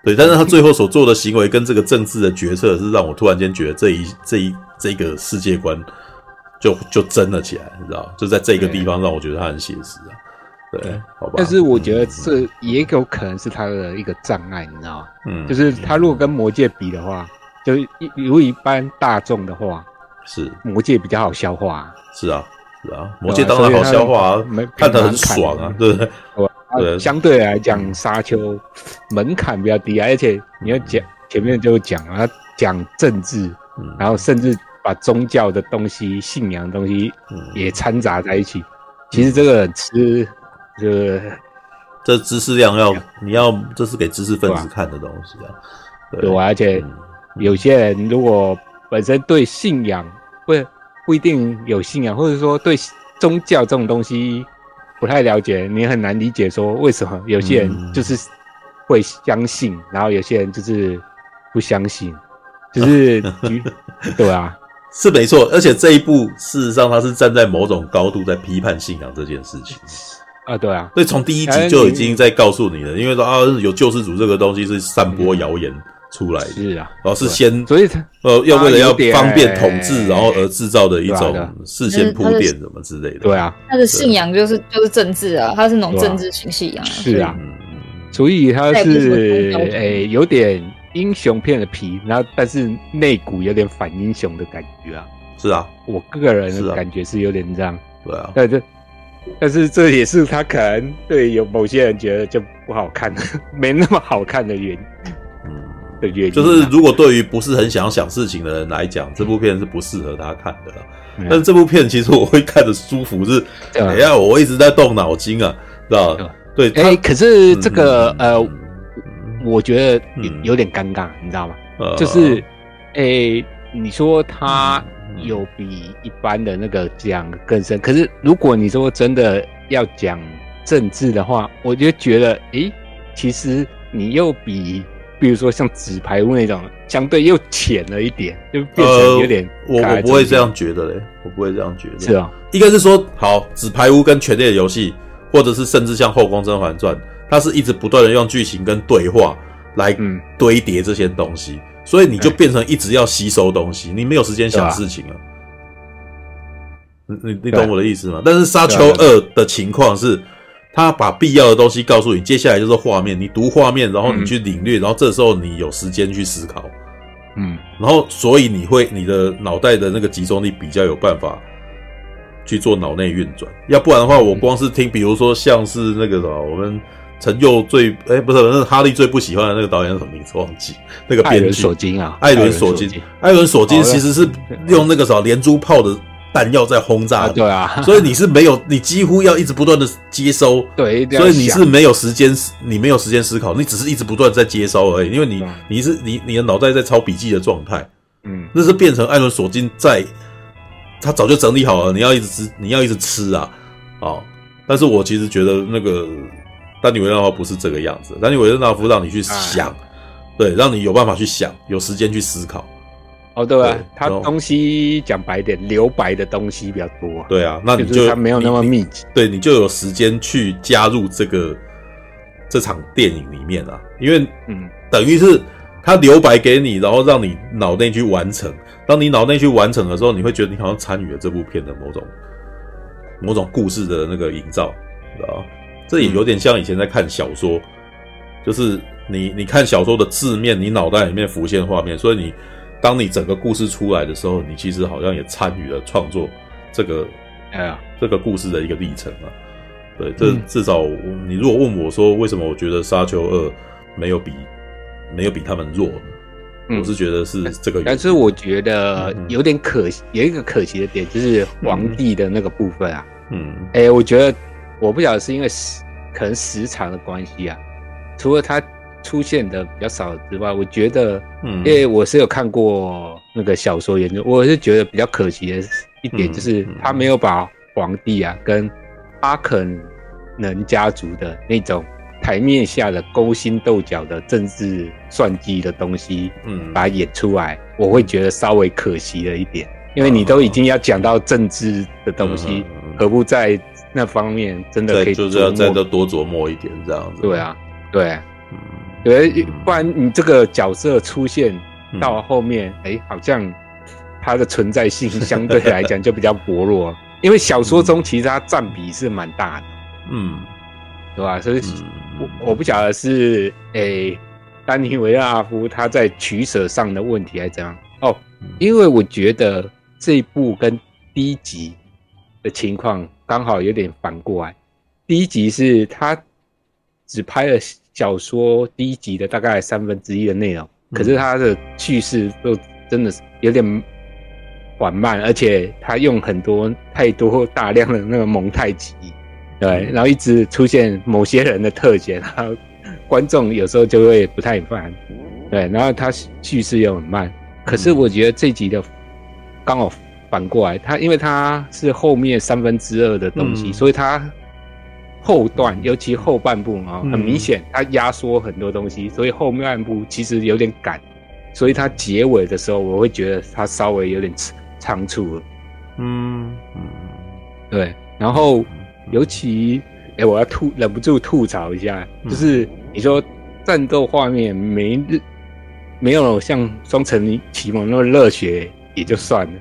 对，但是他最后所做的行为跟这个政治的决策，是让我突然间觉得这一这一这个世界观。就就真了起来，你知道？就在这个地方让我觉得他很写实啊。对，好吧。但是我觉得这也有可能是他的一个障碍，你知道吗？嗯，就是他如果跟魔界比的话，就一如一般大众的话，是魔界比较好消化。是啊，是啊，魔界当然好消化啊，看得很爽啊，对不对？对，相对来讲，沙丘门槛比较低啊，而且你要讲前面就讲啊，讲政治，然后甚至。把宗教的东西、信仰的东西也掺杂在一起，嗯、其实这个吃，这个这知识量要你要，这是给知识分子看的东西啊。对，对，而且有些人如果本身对信仰不不一定有信仰，或者说对宗教这种东西不太了解，你很难理解说为什么有些人就是会相信，嗯、然后有些人就是不相信，就是 *laughs* 对啊。是没错，而且这一部事实上他是站在某种高度在批判信仰这件事情啊，对啊，所以从第一集就已经在告诉你了，因为说啊有救世主这个东西是散播谣言出来的，是啊，然后是先，所以他呃要为了要方便统治，然后而制造的一种事先铺垫什么之类的，对啊，他的信仰就是就是政治啊，他是那种政治型信仰，是啊，所以他是诶有点。英雄片的皮，然后但是内骨有点反英雄的感觉啊。是啊，我个人的感觉是有点这样。对啊，但是但是这也是他可能对有某些人觉得就不好看，*laughs* 没那么好看的原因。嗯，的原因就是如果对于不是很想想事情的人来讲，这部片是不适合他看的。嗯、但是这部片其实我会看得舒服，是哎呀，我一直在动脑筋啊，知道吧？对，哎、欸，可是这个、嗯、呃。我觉得有有点尴尬，嗯、你知道吗？呃、就是，诶、欸，你说他有比一般的那个讲更深，可是如果你说真的要讲政治的话，我就觉得，诶、欸，其实你又比，比如说像纸牌屋那种，相对又浅了一点，就变成有点、呃。我我不会这样觉得嘞，我不会这样觉得。是啊，一个是说，好，纸牌屋跟权力的游戏，或者是甚至像《后宫甄嬛传》。他是一直不断的用剧情跟对话来堆叠这些东西，嗯、所以你就变成一直要吸收东西，你没有时间想事情了。你你你懂我的意思吗？但是《沙丘二》的情况是，他把必要的东西告诉你，接下来就是画面，你读画面，然后你去领略，然后这时候你有时间去思考，嗯，然后所以你会你的脑袋的那个集中力比较有办法去做脑内运转，要不然的话，我光是听，比如说像是那个什么，我们。陈佑最哎、欸，不是，那是哈利最不喜欢的那个导演是什么名字？忘记那个编剧。艾伦索金啊，艾伦索金，艾伦索金。其实是用那个什么连珠炮的弹药在轰炸的，啊对啊，所以你是没有，你几乎要一直不断的接收，对，所以你是没有时间，你没有时间思考，你只是一直不断在接收而已，因为你你是你你的脑袋在抄笔记的状态，嗯，那是变成艾伦索金在，他早就整理好了，你要一直吃，你要一直吃啊，哦，但是我其实觉得那个。丹尼维勒纳夫不是这个样子，丹尼维勒纳夫让你去想，啊、对，让你有办法去想，有时间去思考。哦，对啊，对他东西讲白点，留白的东西比较多。对啊，那你就他没有那么密集，对，你就有时间去加入这个这场电影里面啊，因为嗯，等于是他留白给你，然后让你脑内去完成。当你脑内去完成的时候，你会觉得你好像参与了这部片的某种某种故事的那个营造，知道吗？这也有点像以前在看小说，就是你你看小说的字面，你脑袋里面浮现画面，所以你当你整个故事出来的时候，你其实好像也参与了创作这个，哎呀，这个故事的一个历程啊。对，这至少你如果问我说为什么我觉得沙丘二没有比没有比他们弱，我是觉得是这个原因。但是我觉得有点可惜，有一个可惜的点就是皇帝的那个部分啊。嗯，哎，我觉得我不晓得是因为时可能时长的关系啊，除了他出现的比较少之外，我觉得，嗯，因为我是有看过那个小说研究，我是觉得比较可惜的一点就是他没有把皇帝啊跟阿肯能家族的那种台面下的勾心斗角的政治算计的东西，嗯，把它演出来，我会觉得稍微可惜了一点。因为你都已经要讲到政治的东西，何不在那方面真的可以就是要再多琢磨一点这样子？对啊，对，嗯，对，不然你这个角色出现到后面，哎，好像他的存在性 *laughs* 相对来讲就比较薄弱。因为小说中其实它占比是蛮大的，嗯，对吧？所以我我不晓得是诶，丹尼维拉夫他在取舍上的问题还是怎样哦，因为我觉得。这一部跟第一集的情况刚好有点反过来。第一集是他只拍了小说第一集的大概三分之一的内容，可是他的叙事都真的是有点缓慢，而且他用很多太多大量的那个蒙太奇，对，然后一直出现某些人的特写，然后观众有时候就会不太烦，对，然后他叙事又很慢。可是我觉得这集的。刚好反过来，它因为它是后面三分之二的东西，嗯、所以它后段尤其后半部啊，很明显它压缩很多东西，所以后面半部其实有点赶，所以它结尾的时候，我会觉得它稍微有点仓促了。嗯嗯，对。然后尤其哎、欸，我要吐，忍不住吐槽一下，就是你说战斗画面没没有像双城启蒙那么热血。也就算了，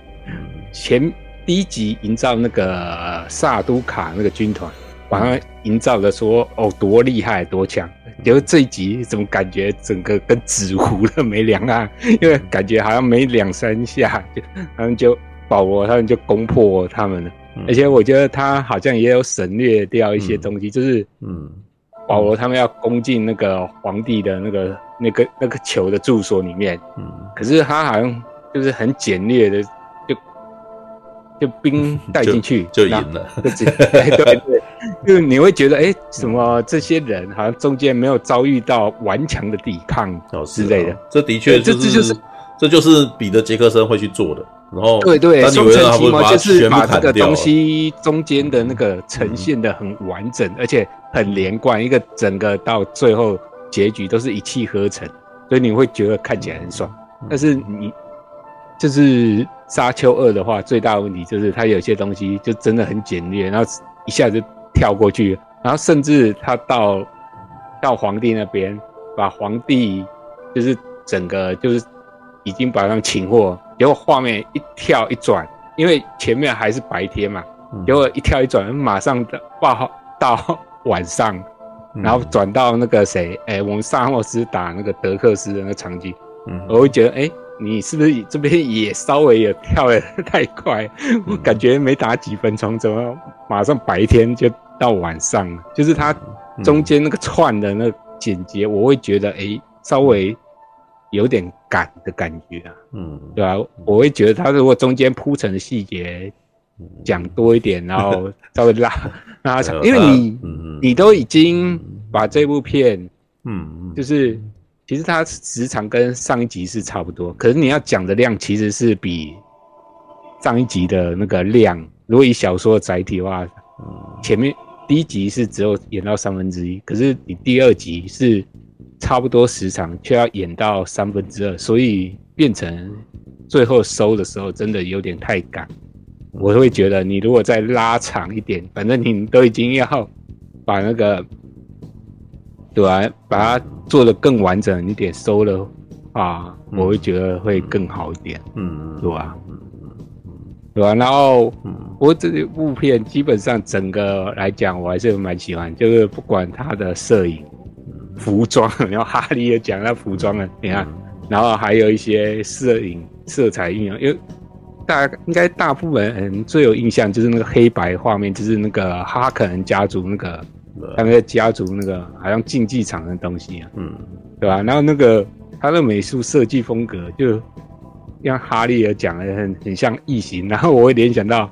前第一集营造那个萨都卡那个军团，把它营造的说哦多厉害多强，结果这一集怎么感觉整个跟纸糊了没两样？*laughs* 因为感觉好像没两三下就他们就保罗他们就攻破他们了，而且我觉得他好像也有省略掉一些东西，就是嗯，保罗他们要攻进那个皇帝的那个那个那个球的住所里面，嗯，可是他好像。就是很简略的，就就兵带进去 *laughs* 就赢了，对对对，*laughs* 就是你会觉得，哎、欸，什么这些人好像中间没有遭遇到顽强的抵抗之类的，这的确、就是，这这就是这就是彼得杰克森会去做的。然后对对，双城奇谋就是把这个东西中间的那个呈现的很完整，嗯、而且很连贯，一个整个到最后结局都是一气呵成，所以你会觉得看起来很爽，嗯、但是你。就是《沙丘二》的话，最大的问题就是它有些东西就真的很简略，然后一下子跳过去，然后甚至他到到皇帝那边，把皇帝就是整个就是已经把他们擒获，结果画面一跳一转，因为前面还是白天嘛，结果一跳一转，马上到到晚上，然后转到那个谁，哎、欸，我们萨诺斯打那个德克斯的那个场景，我会觉得哎。欸你是不是这边也稍微也跳的太快？我感觉没打几分钟，怎么马上白天就到晚上了？就是它中间那个串的那个剪接，我会觉得哎、欸，稍微有点赶的感觉啊。嗯，对吧？我会觉得它如果中间铺陈的细节讲多一点，然后稍微拉拉长，*laughs* 因为你你都已经把这部片，嗯，就是。其实它时长跟上一集是差不多，可是你要讲的量其实是比上一集的那个量，如果以小说的载体的话，前面第一集是只有演到三分之一，可是你第二集是差不多时长，却要演到三分之二，所以变成最后收的时候真的有点太赶。我会觉得你如果再拉长一点，反正你都已经要把那个。对啊，把它做的更完整一点，收了啊，我会觉得会更好一点，嗯，对吧？嗯嗯嗯，对吧？然后，嗯，不过这部片基本上整个来讲，我还是蛮喜欢，就是不管它的摄影、服装，然后哈利也讲那服装了，你看，然后还有一些摄影色彩运用，因为。大应该大部分人最有印象就是那个黑白画面，就是那个哈肯人家族那个他们的家族那个好像竞技场的东西啊，嗯，对吧？然后那个他的美术设计风格就像哈利尔讲的很很像异形，*laughs* 然后我会联想到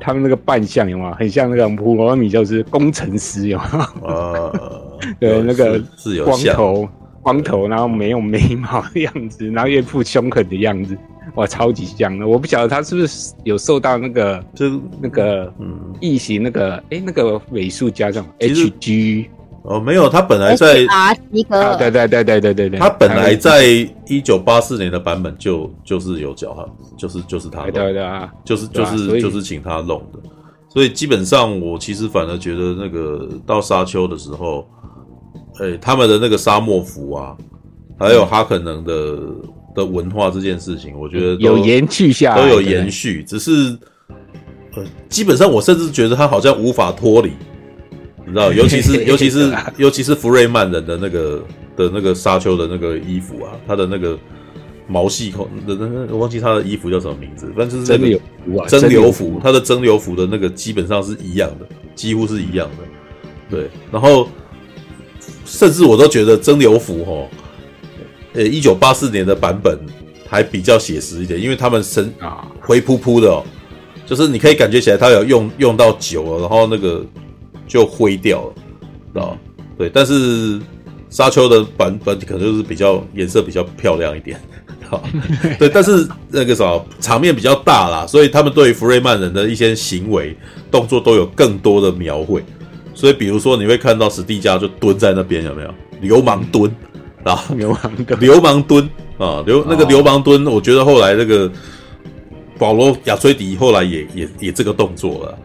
他们那个扮相有吗很像那个普罗米修斯工程师有吗？呃，*laughs* 对，那个光头。光头，然后没有眉毛的样子，然后一副凶狠的样子，哇，超级香的！我不晓得他是不是有受到那个，就那个，嗯，异形那个，哎，那个美术家叫 H G 哦，没有，他本来在啊，吉格，对对对对对对对，他本来在一九八四年的版本就就是有脚哈，就是就是他，对对啊，就是就是就是请他弄的，所以基本上我其实反而觉得那个到沙丘的时候。哎、欸，他们的那个沙漠服啊，还有哈肯能的、嗯、的文化这件事情，我觉得有延续下来，都有延续。只是，呃，基本上我甚至觉得他好像无法脱离，你知道，*laughs* 尤其是尤其是尤其是福瑞曼人的那个的那个沙丘的那个衣服啊，他的那个毛细孔的那个，我忘记他的衣服叫什么名字，反正就是那个蒸馏服，他的蒸馏服的那个基本上是一样的，几乎是一样的，对，然后。甚至我都觉得蒸馏服齁，呃，一九八四年的版本还比较写实一点，因为他们身啊。灰扑扑的哦，就是你可以感觉起来它有用用到久了，然后那个就灰掉了，知道？对，但是沙丘的版本可能就是比较颜色比较漂亮一点，*laughs* 好，对，但是那个啥场面比较大啦，所以他们对于弗瑞曼人的一些行为动作都有更多的描绘。所以，比如说，你会看到史蒂加就蹲在那边，有没有？流氓蹲啊？流氓蹲，流氓蹲啊！流那个流氓蹲，我觉得后来那个保罗亚崔迪后来也也也这个动作了。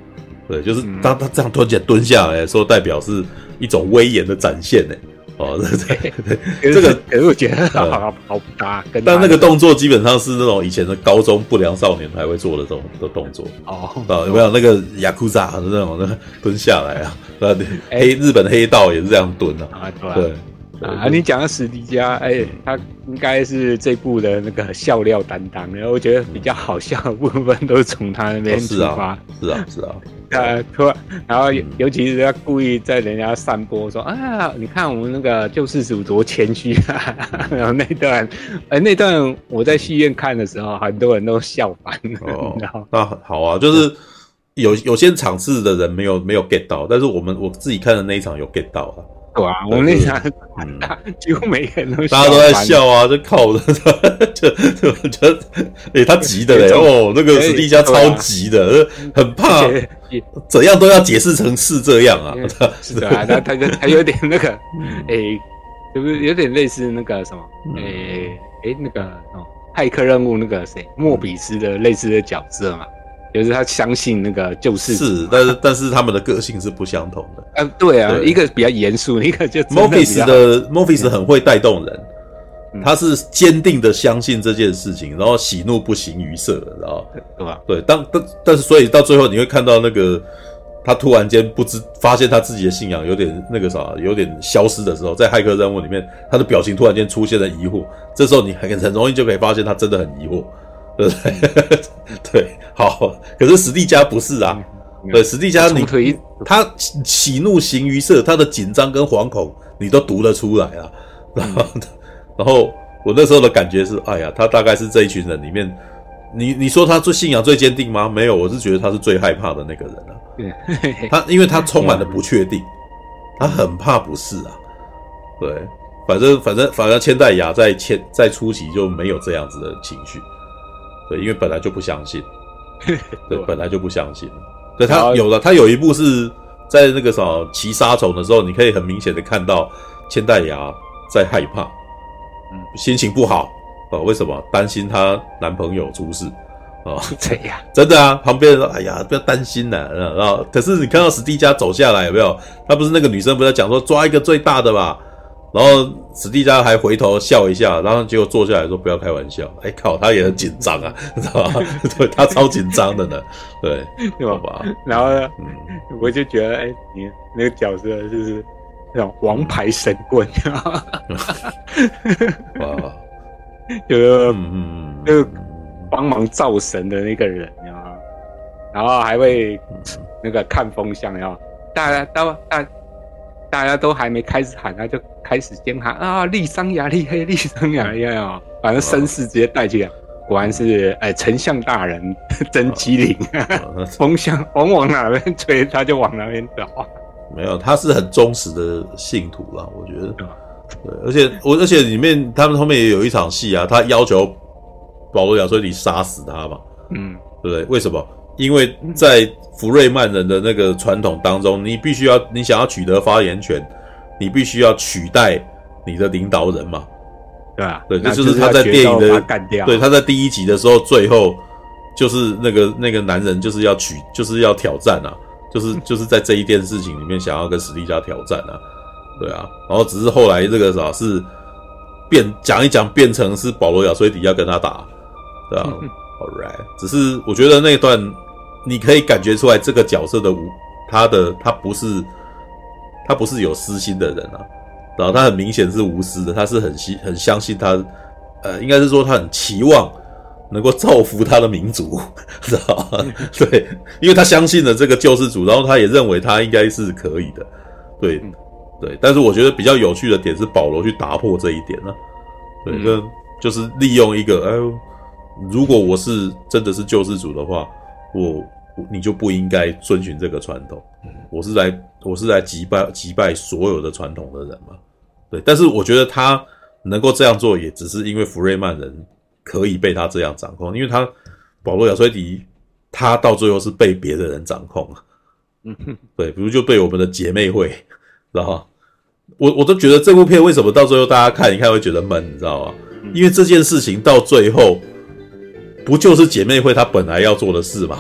对，就是他他这样蹲起来蹲下来说，代表是一种威严的展现呢。哦，*laughs* 对对对，这个可是我觉得好好不搭。但那个动作基本上是那种以前的高中不良少年才会做的这种的动作。哦，啊，有没有那个雅库扎的那种那蹲下来啊？那，黑日本黑道也是这样蹲的啊。对啊，你讲的史迪加，哎，他应该是这部的那个笑料担当。然后我觉得比较好笑的部分都是从他那边出发。是啊，是啊。呃，*laughs* 突然，然后尤其是他故意在人家散播说、嗯、啊，你看我们那个救世主多谦虚啊，*laughs* 然后那段，哎，那段我在戏院看的时候，很多人都笑翻了。哦，*laughs* 然后那好啊，就是有有些场次的人没有没有 get 到，但是我们我自己看的那一场有 get 到啊。对啊，我们那场，嗯，几乎每个人都大家都在笑啊，就靠着，就就就，哎，他急的嘞，哦，那个史蒂加超急的，很怕，怎样都要解释成是这样啊，是的，他他就他有点那个，*laughs* 哎，就是有点类似那个什么，哎哎，那个哦，骇客任务那个谁，莫比斯的类似的角色嘛。就是他相信那个救世主是，但是但是他们的个性是不相同的。嗯，对啊，对一个比较严肃，一个就 Morpheus 的 Morpheus 很会带动人，嗯、他是坚定的相信这件事情，然后喜怒不形于色，然后对吧？对，当但但是所以到最后你会看到那个他突然间不知发现他自己的信仰有点那个啥，有点消失的时候，在骇客任务里面，他的表情突然间出现了疑惑，这时候你很很容易就可以发现他真的很疑惑。对不对？*laughs* 对，好。可是史蒂加不是啊。对，史蒂加你他喜怒形于色，他的紧张跟惶恐你都读得出来啊。*laughs* 然后，然后我那时候的感觉是，哎呀，他大概是这一群人里面，你你说他最信仰最坚定吗？没有，我是觉得他是最害怕的那个人啊。*laughs* 他因为他充满了不确定，他很怕不是啊。对，反正反正反正千代雅在前在初期就没有这样子的情绪。对，因为本来就不相信，*laughs* 对，本来就不相信。对，他有了，他有一部是在那个什么骑杀虫的时候，你可以很明显的看到千代牙在害怕，嗯，心情不好啊。为什么？担心她男朋友出事啊？这样，真的啊。旁边人说：“哎呀，不要担心呐。”然后，可是你看到史蒂加走下来，有没有？他不是那个女生不是讲说抓一个最大的吧？然后史蒂加还回头笑一下，然后结果坐下来说：“不要开玩笑。”哎靠，他也很紧张啊，你知道吧？*laughs* 对，他超紧张的呢，对，好吧。然后呢，嗯，我就觉得，哎，你那个角色就是那种王牌神棍，*laughs* 哇，就嗯嗯，就帮忙造神的那个人啊，然后还会那个看风向，要大家都大大家都还没开始喊，他就开始先喊啊，利桑雅利黑，利桑雅利黑啊，反正声势直接带起来。果然是哎，丞相大人 *laughs* 真机灵，*laughs* 风向风往哪边吹，他就往哪边走。没有，他是很忠实的信徒啦，我觉得。对，而且我而且里面他们后面也有一场戏啊，他要求保罗亚说：“你杀死他嘛，嗯，对不对？为什么？因为在福瑞曼人的那个传统当中，你必须要你想要取得发言权，你必须要取代你的领导人嘛。对啊，对，这就是他在电影的，对，他在第一集的时候，最后就是那个那个男人就是要取，就是要挑战啊，就是就是在这一件事情里面想要跟史蒂加挑战啊，对啊，然后只是后来这个啥是变讲一讲变成是保罗亚崔迪要跟他打，对啊，*laughs* All right，只是我觉得那段你可以感觉出来这个角色的无他的他不是他不是有私心的人啊。然后他很明显是无私的，他是很信很相信他，呃，应该是说他很期望能够造福他的民族，*laughs* 知道吧？对，因为他相信了这个救世主，然后他也认为他应该是可以的，对，对。但是我觉得比较有趣的点是保罗去打破这一点呢、啊，对，就就是利用一个，哎呦，如果我是真的是救世主的话，我你就不应该遵循这个传统，我是来我是来击败击败所有的传统的人嘛。对，但是我觉得他能够这样做，也只是因为福瑞曼人可以被他这样掌控，因为他保罗亚崔迪，他到最后是被别的人掌控。嗯哼，对，比如就被我们的姐妹会，知道吗？我我都觉得这部片为什么到最后大家看一看会觉得闷，你知道吗？因为这件事情到最后不就是姐妹会她本来要做的事吗？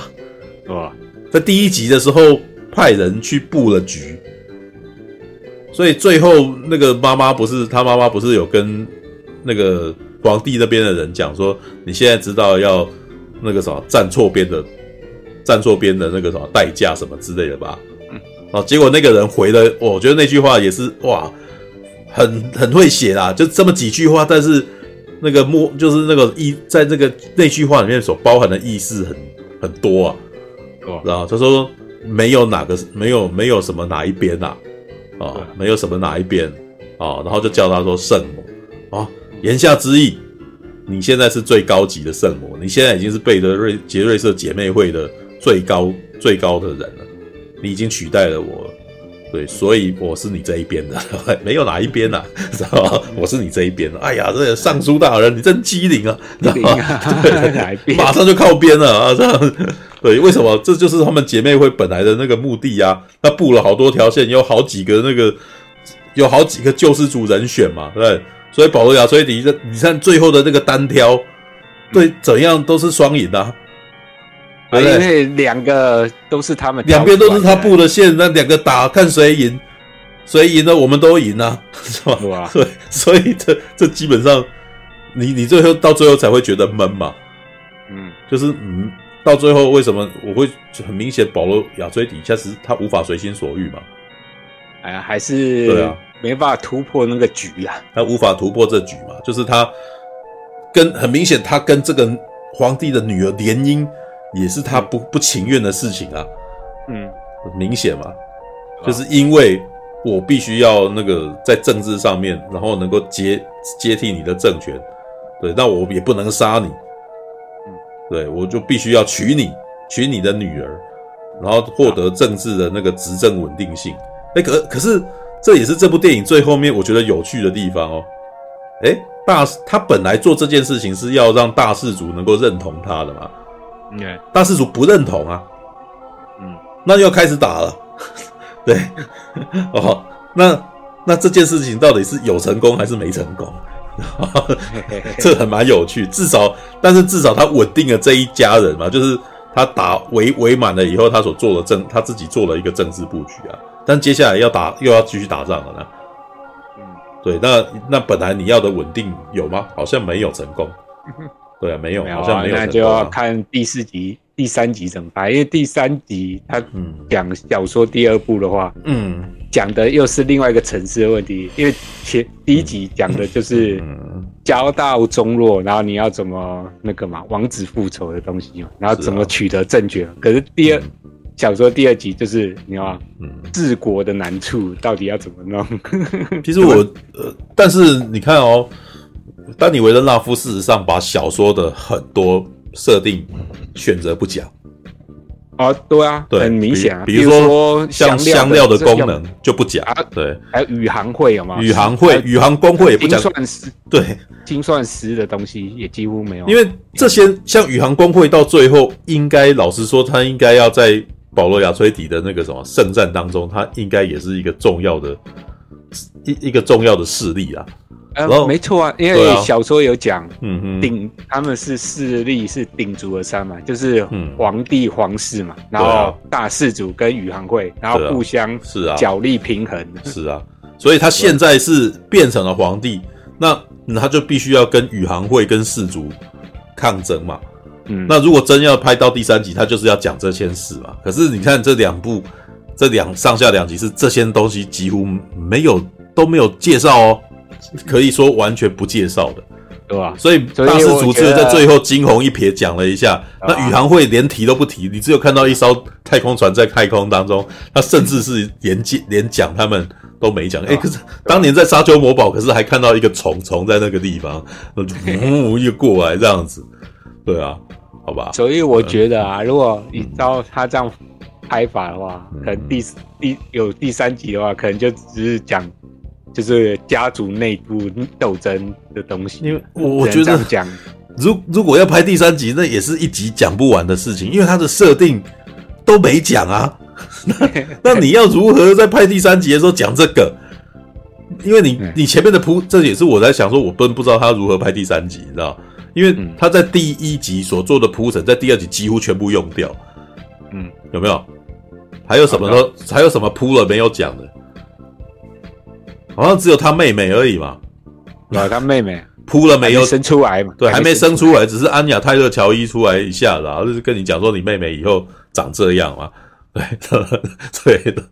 啊，在第一集的时候派人去布了局。所以最后那个妈妈不是她妈妈不是有跟那个皇帝那边的人讲说，你现在知道要那个什么站错边的站错边的那个什么代价什么之类的吧？嗯，啊，结果那个人回了，我觉得那句话也是哇，很很会写啦，就这么几句话，但是那个默就是那个意在这个那句话里面所包含的意思很很多啊，哦，然后他说没有哪个没有没有什么哪一边呐。啊、哦，没有什么哪一边啊、哦，然后就叫他说圣母。啊，言下之意，你现在是最高级的圣母，你现在已经是贝德瑞杰瑞瑟姐妹会的最高最高的人了，你已经取代了我了，对，所以我是你这一边的，*laughs* 没有哪一边啊，知道吧？我是你这一边的。哎呀，这个尚书大人，你真机灵啊，知道吗？对，*laughs* 马上就靠边了啊，这样。对，为什么？这就是他们姐妹会本来的那个目的啊！他布了好多条线，有好几个那个，有好几个救世主人选嘛，对？所以保罗亚崔迪，这你看最后的那个单挑，对，怎样都是双赢的，啊，因为两个都是他们，两边都是他布的线，那两个打看谁赢，谁赢了我们都赢啊，*laughs* 是吧？哇对，所以这这基本上，你你最后到最后才会觉得闷嘛，嗯，就是嗯。到最后，为什么我会很明显保罗亚崔底下是他无法随心所欲嘛？哎呀，还是对啊，没办法突破那个局啊，他无法突破这局嘛，就是他跟很明显，他跟这个皇帝的女儿联姻，也是他不不情愿的事情啊。嗯，很明显嘛，就是因为我必须要那个在政治上面，然后能够接接替你的政权，对，那我也不能杀你。对，我就必须要娶你，娶你的女儿，然后获得政治的那个执政稳定性。哎，可可是这也是这部电影最后面我觉得有趣的地方哦。哎，大他本来做这件事情是要让大氏族能够认同他的嘛？嗯，大世主不认同啊。嗯，那又要开始打了。*laughs* 对，*laughs* 哦，那那这件事情到底是有成功还是没成功？*laughs* 这很蛮有趣，至少，但是至少他稳定了这一家人嘛，就是他打围围满了以后，他所做的政，他自己做了一个政治布局啊。但接下来要打，又要继续打仗了呢。嗯，对，那那本来你要的稳定有吗？好像没有成功。对啊，没有，好像没有。那就要看第四集、第三集怎么拍，因为第三集他讲小说第二部的话，嗯。讲的又是另外一个层次的问题，因为前第一集讲的就是交道中落，然后你要怎么那个嘛，王子复仇的东西嘛，然后怎么取得政权。啊、可是第二、嗯、小说第二集就是你知道吗？治国的难处到底要怎么弄？*laughs* 其实我呃，但是你看哦，丹尼维勒纳夫事实上把小说的很多设定选择不讲。啊，对啊，对，很明显啊。比如说像香料的功能就不讲，对，还有宇航会有吗？宇航会、宇航工会也不讲。精算师，对，精算师的东西也几乎没有。因为这些像宇航工会到最后，应该老实说，他应该要在保罗亚崔迪的那个什么圣战当中，他应该也是一个重要的，一一个重要的势力啊。呃，没错啊，因为小说有讲，嗯嗯，鼎他们是势力是鼎足而三嘛，就是皇帝皇室嘛，然后大氏族跟宇航会，然后互相是啊。角力平衡，是啊，所以他现在是变成了皇帝，那他就必须要跟宇航会跟氏族抗争嘛，嗯，那如果真要拍到第三集，他就是要讲这件事嘛，可是你看这两部，这两上下两集是这些东西几乎没有都没有介绍哦。可以说完全不介绍的，对吧？所以大师主持人在最后惊鸿一瞥讲了一下，那宇航会连提都不提，你只有看到一艘太空船在太空当中，他甚至是连讲 *laughs* 连讲他们都没讲。哎、欸，可是当年在沙丘魔堡，可是还看到一个虫虫在那个地方，*laughs* 呜一个过来这样子，对啊，好吧。所以我觉得啊，如果你照他这样拍法的话，可能第第有第三集的话，可能就只是讲。就是家族内部斗争的东西，因为我我觉得讲，如如果要拍第三集，那也是一集讲不完的事情，因为它的设定都没讲啊。*laughs* 那那你要如何在拍第三集的时候讲这个？因为你你前面的铺，这也是我在想说，我真不知道他如何拍第三集，你知道？因为他在第一集所做的铺陈，在第二集几乎全部用掉。嗯，有没有？还有什么都？还有什么铺了没有讲的？好像只有他妹妹而已嘛，啊，他妹妹扑了没有？生出来嘛？对，还没生出来，只是安雅泰勒乔伊出来一下，然后就是跟你讲说你妹妹以后长这样嘛，对的，*laughs* 对的，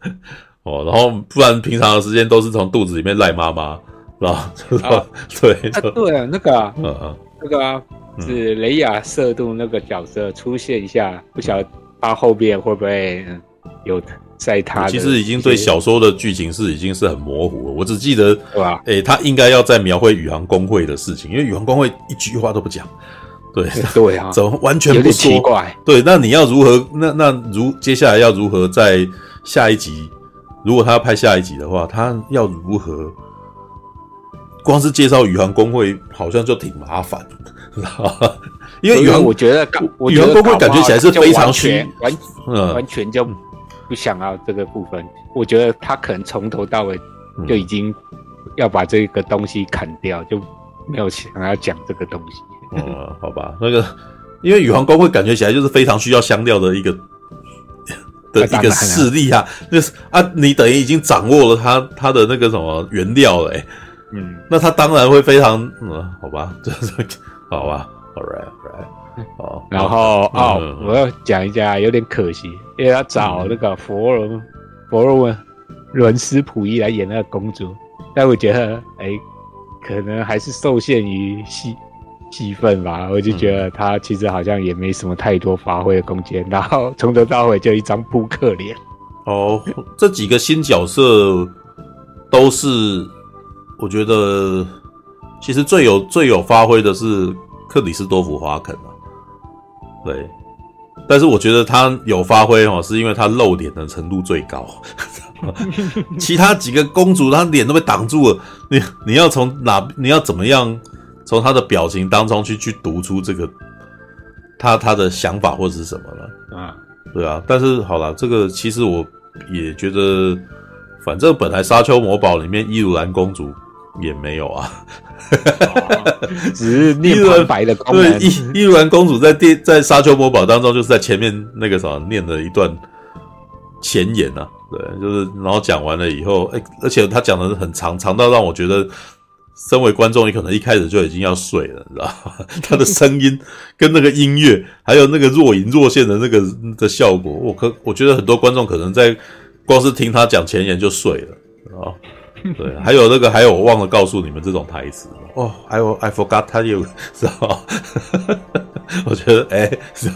哦，然后不然平常的时间都是从肚子里面赖妈妈，是吧？啊，对，啊，对啊，那个，嗯嗯，那个啊，是雷亚瑟度那个角色出现一下，不晓得他后边会不会有。在他其实已经对小说的剧情是已经是很模糊了。我只记得，对吧？诶，他应该要在描绘宇航工会的事情，因为宇航工会一句话都不讲。对对啊，*laughs* 怎么完全不说？奇怪。对，那你要如何？那那如接下来要如何在下一集？如果他要拍下一集的话，他要如何？光是介绍宇航工会好像就挺麻烦的，因为宇航，我觉得宇航工会感觉起来是非常虚，完嗯，完全就。不想要这个部分，我觉得他可能从头到尾就已经要把这个东西砍掉，嗯、就没有想要讲这个东西。嗯，好吧，那个因为宇航工会感觉起来就是非常需要香料的一个的一个势力啊，就是啊，你等于已经掌握了他他的那个什么原料了，欸，嗯，那他当然会非常嗯，好吧，就是 *laughs* 好吧 right, right. 哦，然后哦，嗯、我要讲一下，有点可惜，因为要找那个佛罗、嗯、佛罗文伦斯普伊来演那个公主，但我觉得，哎，可能还是受限于戏戏份吧，我就觉得他其实好像也没什么太多发挥的空间，然后从头到尾就一张扑克脸。哦，这几个新角色都是，我觉得其实最有最有发挥的是克里斯多弗华肯啊。对，但是我觉得他有发挥哦，是因为他露脸的程度最高。*laughs* 其他几个公主，她脸都被挡住了。你你要从哪？你要怎么样从她的表情当中去去读出这个她她的想法或者是什么了？啊，对啊。但是好了，这个其实我也觉得，反正本来沙丘魔堡里面伊鲁兰公主也没有啊。*laughs* 只是 *laughs* 念旁白的。对，伊伊鲁兰公主在电在沙丘魔堡当中，就是在前面那个什么念了一段前言啊。对，就是然后讲完了以后，哎，而且他讲的是很长，长到让我觉得，身为观众，你可能一开始就已经要睡了，你知道吗？*laughs* 他的声音跟那个音乐，还有那个若隐若现的那个的效果，我可我觉得很多观众可能在。光是听他讲前言就睡了啊。对，还有那个，还有我忘了告诉你们这种台词哦，还有 I forgot you，*laughs* 知道？*laughs* 我觉得哎，是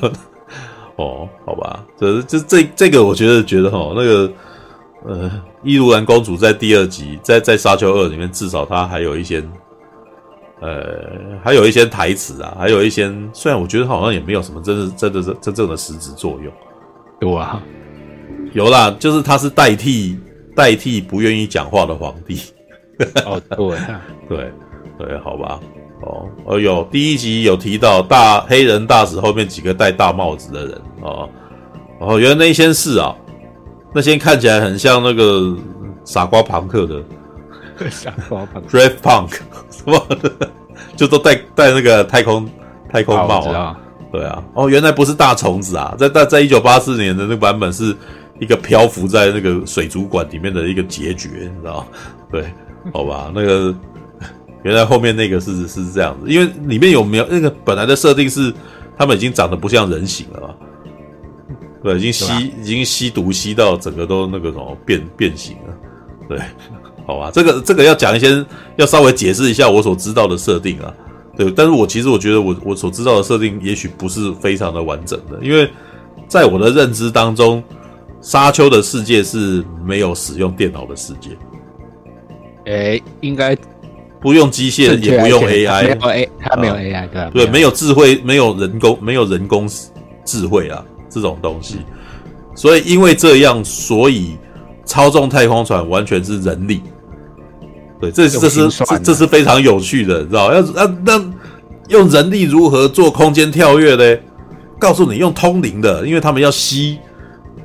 哦，好吧，这这这这个，我觉得觉得哈，那个呃，伊如兰公主在第二集，在在沙丘二里面，至少她还有一些呃，还有一些台词啊，还有一些，虽然我觉得好像也没有什么真的真的真真正的实质作用，有啊，有啦，就是她是代替。代替不愿意讲话的皇帝。哦，对，*laughs* 对，对，好吧。哦，哦，有第一集有提到大黑人大使后面几个戴大帽子的人哦。哦，原来那些是啊，那些看起来很像那个傻瓜朋克的 *laughs* 傻瓜朋克，Rave Punk *laughs* 什么的，就都戴戴那个太空太空帽啊。对啊，哦，原来不是大虫子啊，在在在一九八四年的那个版本是。一个漂浮在那个水族馆里面的一个结局，你知道？*laughs* 对，好吧，那个原来后面那个是是这样子，因为里面有没有那个本来的设定是他们已经长得不像人形了嘛？对，已经吸已经吸毒吸到整个都那个什么变变形了。对，好吧，这个这个要讲一些，要稍微解释一下我所知道的设定啊。对，但是我其实我觉得我我所知道的设定也许不是非常的完整的，因为在我的认知当中。沙丘的世界是没有使用电脑的世界，哎，应该不用机械，也不用 AI，没有 A，它没有 AI，对对，没有智慧，没有人工，没有人工智慧啊，这种东西。所以因为这样，所以操纵太空船完全是人力。对，这这是这这是非常有趣的，知道？要那那用人力如何做空间跳跃呢？告诉你，用通灵的，因为他们要吸。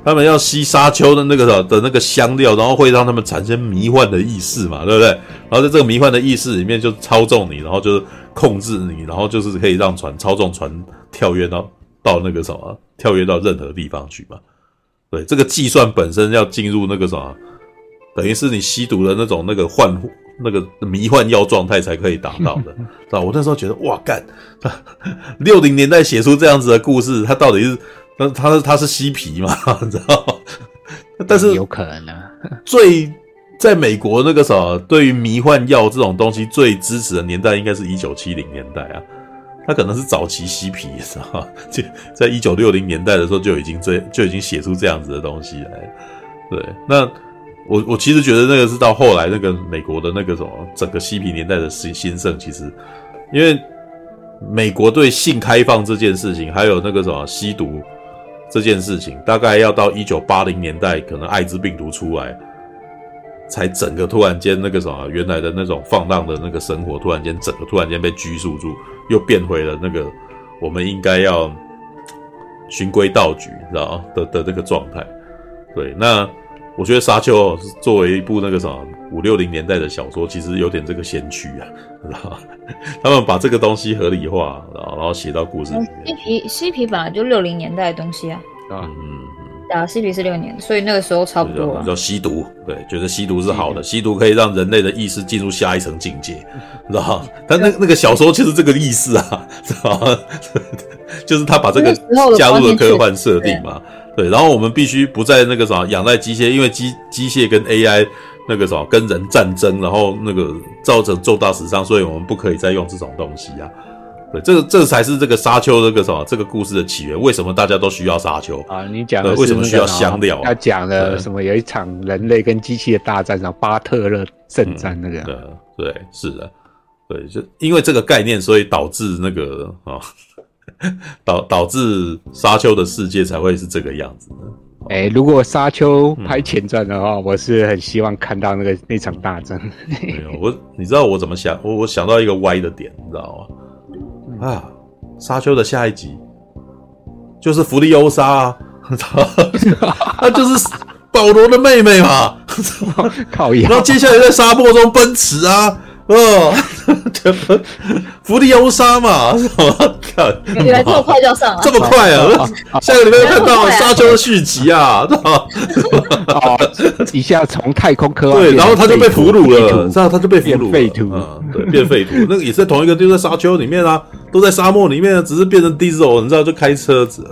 他们要吸沙丘的那个的那个香料，然后会让他们产生迷幻的意识嘛，对不对？然后在这个迷幻的意识里面就操纵你，然后就是控制你，然后就是可以让船操纵船跳跃到到那个什么，跳跃到任何地方去嘛。对，这个计算本身要进入那个什么，等于是你吸毒的那种那个幻那个迷幻药状态才可以达到的。*laughs* 知道我那时候觉得哇干，六零年代写出这样子的故事，他到底是？那他是他是嬉皮嘛，*laughs* 你知道吗？但是有可能呢。*laughs* 最在美国那个什么，对于迷幻药这种东西最支持的年代，应该是一九七零年代啊。他可能是早期嬉皮，是吧？*laughs* 就在一九六零年代的时候，就已经这就已经写出这样子的东西来。对，那我我其实觉得那个是到后来那个美国的那个什么整个嬉皮年代的兴兴盛，其实因为美国对性开放这件事情，还有那个什么吸毒。这件事情大概要到一九八零年代，可能艾滋病毒出来，才整个突然间那个什么，原来的那种放荡的那个生活，突然间整个突然间被拘束住，又变回了那个我们应该要循规蹈矩，知道？的的那个状态。对，那我觉得《沙丘》作为一部那个什么五六零年代的小说，其实有点这个先驱啊，知道吗？他们把这个东西合理化，然后然后写到故事里面。嬉皮嬉皮本来就六零年代的东西啊，啊嗯嗯，啊嬉皮是六年，所以那个时候差不多。叫吸毒，对，觉得吸毒是好的，吸毒可以让人类的意识进入下一层境界，*laughs* 知道吗？但那那个小说就是这个意思啊，知道吗？*laughs* 就是他把这个加入了科幻设定嘛，对，然后我们必须不再那个啥仰赖机械，因为机机械跟 AI。那个什么跟人战争，然后那个造成重大死伤，所以我们不可以再用这种东西啊。对，这个这个才是这个沙丘这个什么这个故事的起源。为什么大家都需要沙丘啊？你讲的为什么需要香料？他讲的什么？有一场人类跟机器的大战，然后巴特勒圣战那个。对对，是的，对，就因为这个概念，所以导致那个啊，*laughs* 导导致沙丘的世界才会是这个样子的。哎、欸，如果沙丘拍前传的话，嗯，我是很希望看到那个那场大战。没有我，你知道我怎么想？我我想到一个歪的点，你知道吗？啊，沙丘的下一集就是弗利欧莎啊，*laughs* 那就是保罗的妹妹嘛，*laughs* 靠腰。然后接下来在沙漠中奔驰啊。哦，福利欧莎嘛，*laughs* 我靠！你来这么快就要上了，这么快啊！啊 *laughs* 下个礼拜又看到《沙丘》的续集啊？*laughs* 哦，一下从太空科幻对，然后他就被俘虏了，然后他就被俘虏废土，对，变废土。那个也是在同一个，就在《沙丘》里面啊，都在沙漠里面，只是变成 Diesel，你知道就开车子，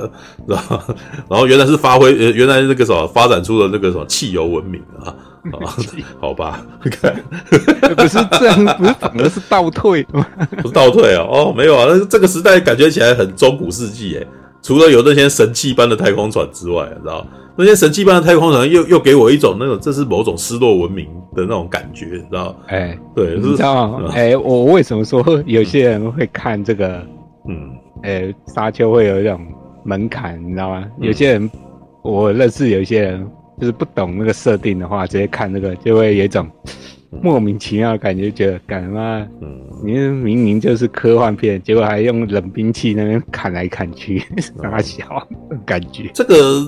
然后然后原来是发挥呃原来那个什么发展出了那个什么汽油文明啊。哦、*laughs* 好吧，看，*laughs* 不是这样，不是反而是倒退吗？*laughs* 不是倒退啊！哦，没有啊，那这个时代感觉起来很中古世纪诶。除了有那些神器般的太空船之外，你知道那些神器般的太空船又又给我一种那种这是某种失落文明的那种感觉，你知道？哎、欸，对，你知道吗？哎、欸，我为什么说有些人会看这个？嗯，哎、欸，沙丘会有一种门槛，你知道吗？有些人，我认识有一些人。就是不懂那个设定的话，直接看那个就会有一种莫名其妙的感觉，觉得干嘛？嗯，你明明就是科幻片，结果还用冷兵器那边砍来砍去，*laughs* 傻笑，感觉。这个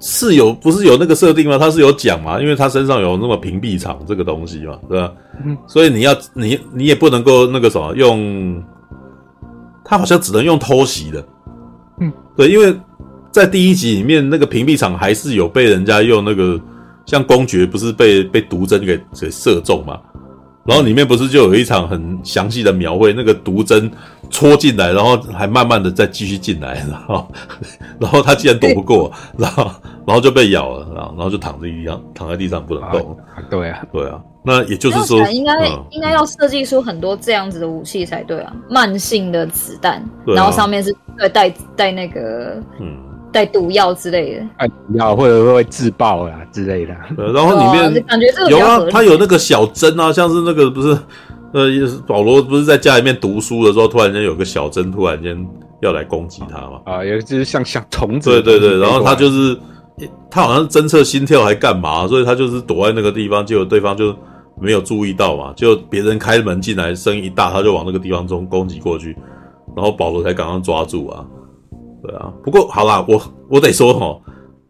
是有不是有那个设定吗？他是有讲嘛？因为他身上有那么屏蔽场这个东西嘛，对吧？嗯，所以你要你你也不能够那个什么用，他好像只能用偷袭的。嗯，对，因为。在第一集里面，那个屏蔽场还是有被人家用那个，像公爵不是被被毒针给给射中嘛？然后里面不是就有一场很详细的描绘，那个毒针戳进来，然后还慢慢的再继续进来，然后 *laughs* 然后他竟然躲不过，然后然后就被咬了，然后然后就躺在地上，躺在地上不能动。对啊，对啊，那也就是说，应该应该要设计出很多这样子的武器才对啊，慢性的子弹，然后上面是带带带那个嗯。带毒药之类的，带毒药或者会自爆啊之类的。对，然后里面感觉这个有啊，他有那个小针啊，像是那个不是呃，保罗不是在家里面读书的时候，突然间有个小针突然间要来攻击他嘛？啊，也就是像像虫子。对对对，然后他就是他好像是侦测心跳还干嘛，所以他就是躲在那个地方，结果对方就没有注意到嘛，就别人开门进来，声音一大，他就往那个地方中攻击过去，然后保罗才刚刚抓住啊。对啊，不过好啦，我我得说哈，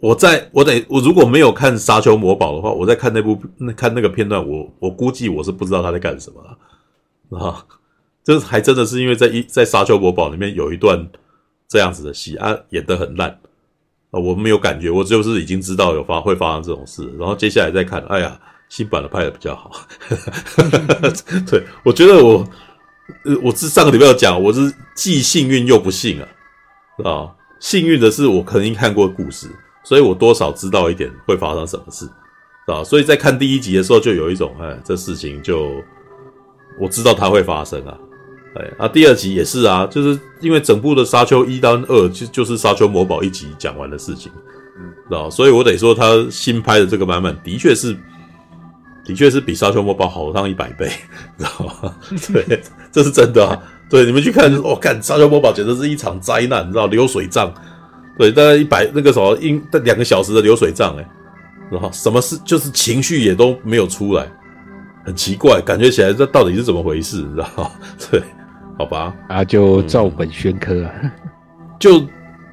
我在我得我如果没有看《沙丘魔堡》的话，我在看那部那看那个片段，我我估计我是不知道他在干什么啊，这还真的是因为在一在《沙丘魔堡》里面有一段这样子的戏啊，演得很烂啊，我没有感觉，我就是已经知道有发会发生这种事，然后接下来再看，哎呀，新版的拍的比较好，*laughs* 对，我觉得我呃我是上个礼拜有讲，我是既幸运又不幸啊。啊，幸运的是我肯定看过故事，所以我多少知道一点会发生什么事，啊，所以在看第一集的时候就有一种，哎，这事情就我知道它会发生啊，哎，啊，第二集也是啊，就是因为整部的沙丘一到二就就是沙丘魔堡一集讲完的事情，嗯，啊，所以我得说他新拍的这个版本的确是，的确是比沙丘魔堡好上一百倍，知道吗？*laughs* 对，这是真的啊。对，你们去看，我、哦、看《沙丘魔堡》简直是一场灾难，你知道流水账，对，大概一百那个什么，一两个小时的流水账，哎，然后什么事就是情绪也都没有出来，很奇怪，感觉起来这到底是怎么回事，你知道吗？*laughs* 对，好吧，啊，就照本宣科，嗯、就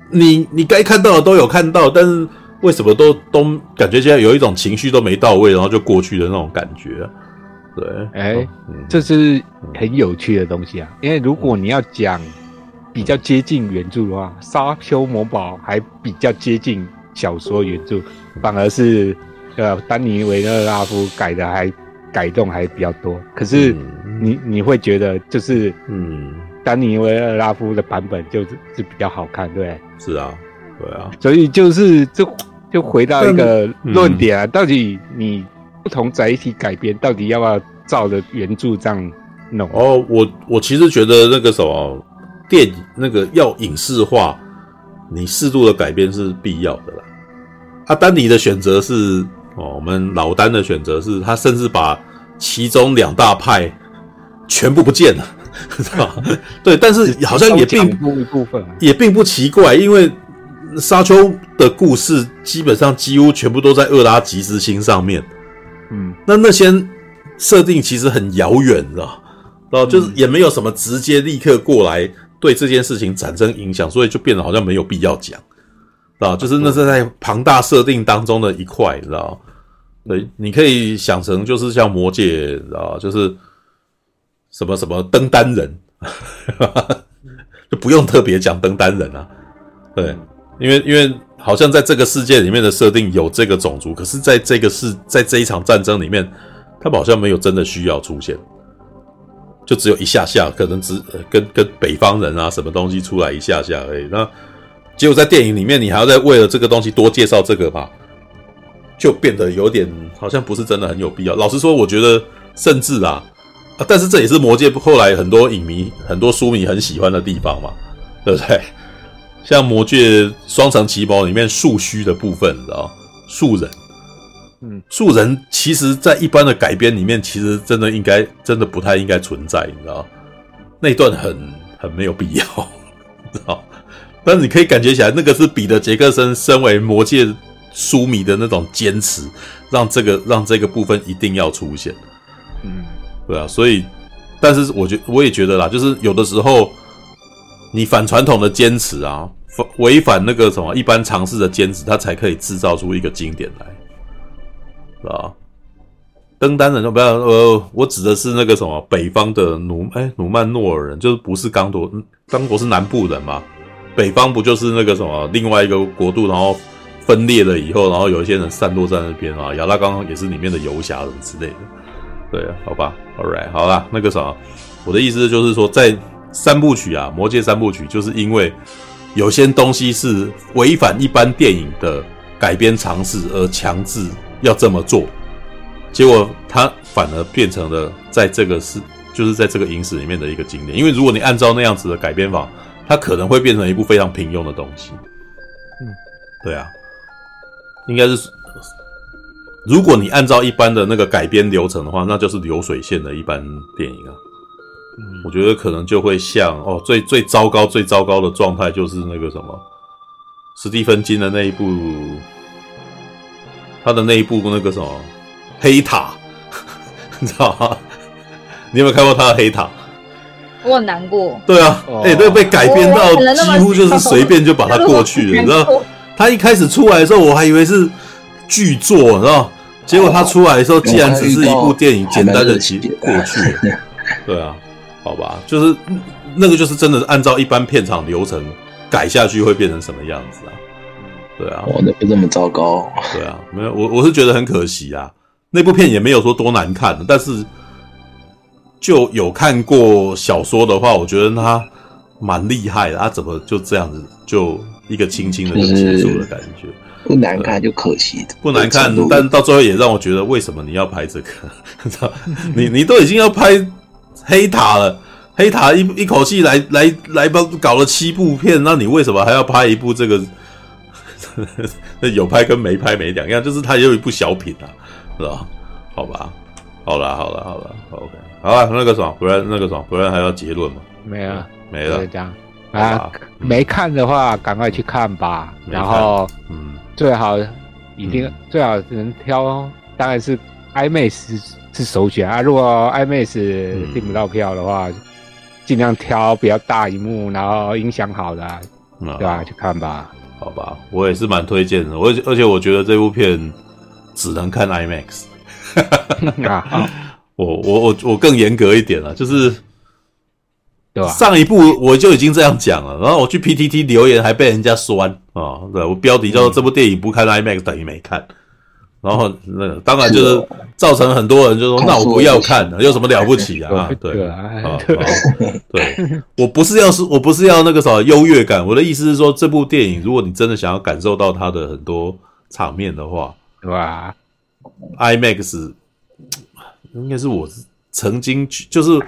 你你该看到的都有看到，但是为什么都都感觉现在有一种情绪都没到位，然后就过去的那种感觉、啊。对，哎、欸，这是很有趣的东西啊！因为如果你要讲比较接近原著的话，《沙丘魔堡》还比较接近小说原著，反而是呃，丹尼维勒拉夫改的还改动还比较多。可是你你会觉得就是嗯，丹尼维勒拉夫的版本就是是比较好看，对？是啊，对啊，所以就是就就回到一个论点啊，到底你。不同载体改编，到底要不要照着原著这样弄？哦，我我其实觉得那个什么电影那个要影视化，你适度的改编是必要的啦。阿、啊、丹尼的选择是哦，我们老丹的选择是他甚至把其中两大派全部不见了，*laughs* 是吧？对，但是好像也并一部分也并不奇怪，因为沙丘的故事基本上几乎全部都在厄拉吉斯星上面。嗯，那那些设定其实很遥远，知道？然后就是也没有什么直接立刻过来对这件事情产生影响，所以就变得好像没有必要讲，啊，就是那是在庞大设定当中的一块，知道？对，你可以想成就是像魔界，知道？就是什么什么登丹人，*laughs* 就不用特别讲登丹人啊，对，因为因为。好像在这个世界里面的设定有这个种族，可是在这个世，在这一场战争里面，他们好像没有真的需要出现。就只有一下下，可能只、跟跟北方人啊什么东西出来一下下而已。那结果在电影里面，你还要再为了这个东西多介绍这个嘛，就变得有点好像不是真的很有必要。老实说，我觉得甚至啊，但是这也是魔戒后来很多影迷、很多书迷很喜欢的地方嘛，对不对？像魔戒双城奇谋里面树须的部分，你知道树人。嗯，树人其实，在一般的改编里面，其实真的应该，真的不太应该存在，你知道？那段很很没有必要，*laughs* 知道？但是你可以感觉起来，那个是彼得·杰克森身为魔戒书迷的那种坚持，让这个让这个部分一定要出现。嗯，对啊，所以，但是我觉我也觉得啦，就是有的时候你反传统的坚持啊，违反那个什么一般常识的坚持，他才可以制造出一个经典来。是吧？登丹人就不要呃，我指的是那个什么北方的努哎努曼诺尔人，就是不是刚铎，刚铎是南部人嘛？北方不就是那个什么另外一个国度，然后分裂了以后，然后有一些人散落在那边啊。亚拉冈也是里面的游侠什么之类的。对，好吧，All right，好啦，那个什么，我的意思就是说，在三部曲啊，魔戒三部曲，就是因为有些东西是违反一般电影的改编尝试而强制。要这么做，结果它反而变成了在这个是，就是在这个影史里面的一个经典。因为如果你按照那样子的改编法，它可能会变成一部非常平庸的东西。嗯，对啊，应该是，如果你按照一般的那个改编流程的话，那就是流水线的一般电影啊。嗯，我觉得可能就会像哦，最最糟糕、最糟糕的状态就是那个什么，史蒂芬金的那一部。他的那一部那个什么黑塔，*laughs* 你知道吗？*laughs* 你有没有看过他的黑塔？我很难过。对啊，哎、哦欸，那个被改编到几乎就是随便就把它过去了，你知道？他一开始出来的时候，我还以为是巨作，你知道？结果他出来的时候，竟然只是一部电影，简单的骑过去了。*laughs* 对啊，好吧，就是那个就是真的是按照一般片场流程改下去会变成什么样子啊？对啊，我那不这么糟糕。对啊，没有我我是觉得很可惜啊。那部片也没有说多难看，但是就有看过小说的话，我觉得他蛮厉害的。他怎么就这样子就一个轻轻的就结束的感觉？不难看就可惜的，不难看，但到最后也让我觉得，为什么你要拍这个？*laughs* 你你都已经要拍黑塔了，黑塔一一口气来来来帮搞了七部片，那你为什么还要拍一部这个？那 *laughs* 有拍跟没拍没两样，就是他也有一部小品啊，是吧？好吧，好了，好了，好了，OK，好了，那个什么，不然那个什么，不然还要结论吗？没了，没了，这样啊，没看的话赶快去看吧。然后，嗯，最好一定最好能挑，当然是 IMAX 是首选啊。如果 IMAX 订不到票的话，尽量挑比较大荧幕，然后音响好的啊，对吧？去看吧。好吧，我也是蛮推荐的。我而且我觉得这部片只能看 IMAX。*laughs* *laughs* 我我我我更严格一点了，就是对吧？上一部我就已经这样讲了，然后我去 PTT 留言还被人家酸啊！对，我标题叫做“这部电影不看 IMAX 等于没看”。然后那个当然就是造成很多人就说：“那我不要看了，有什么了不起啊？”对啊，对，我不是要是，我不是要那个什么优越感。我的意思是说，这部电影如果你真的想要感受到它的很多场面的话，对吧？IMAX 应该是我曾经去就是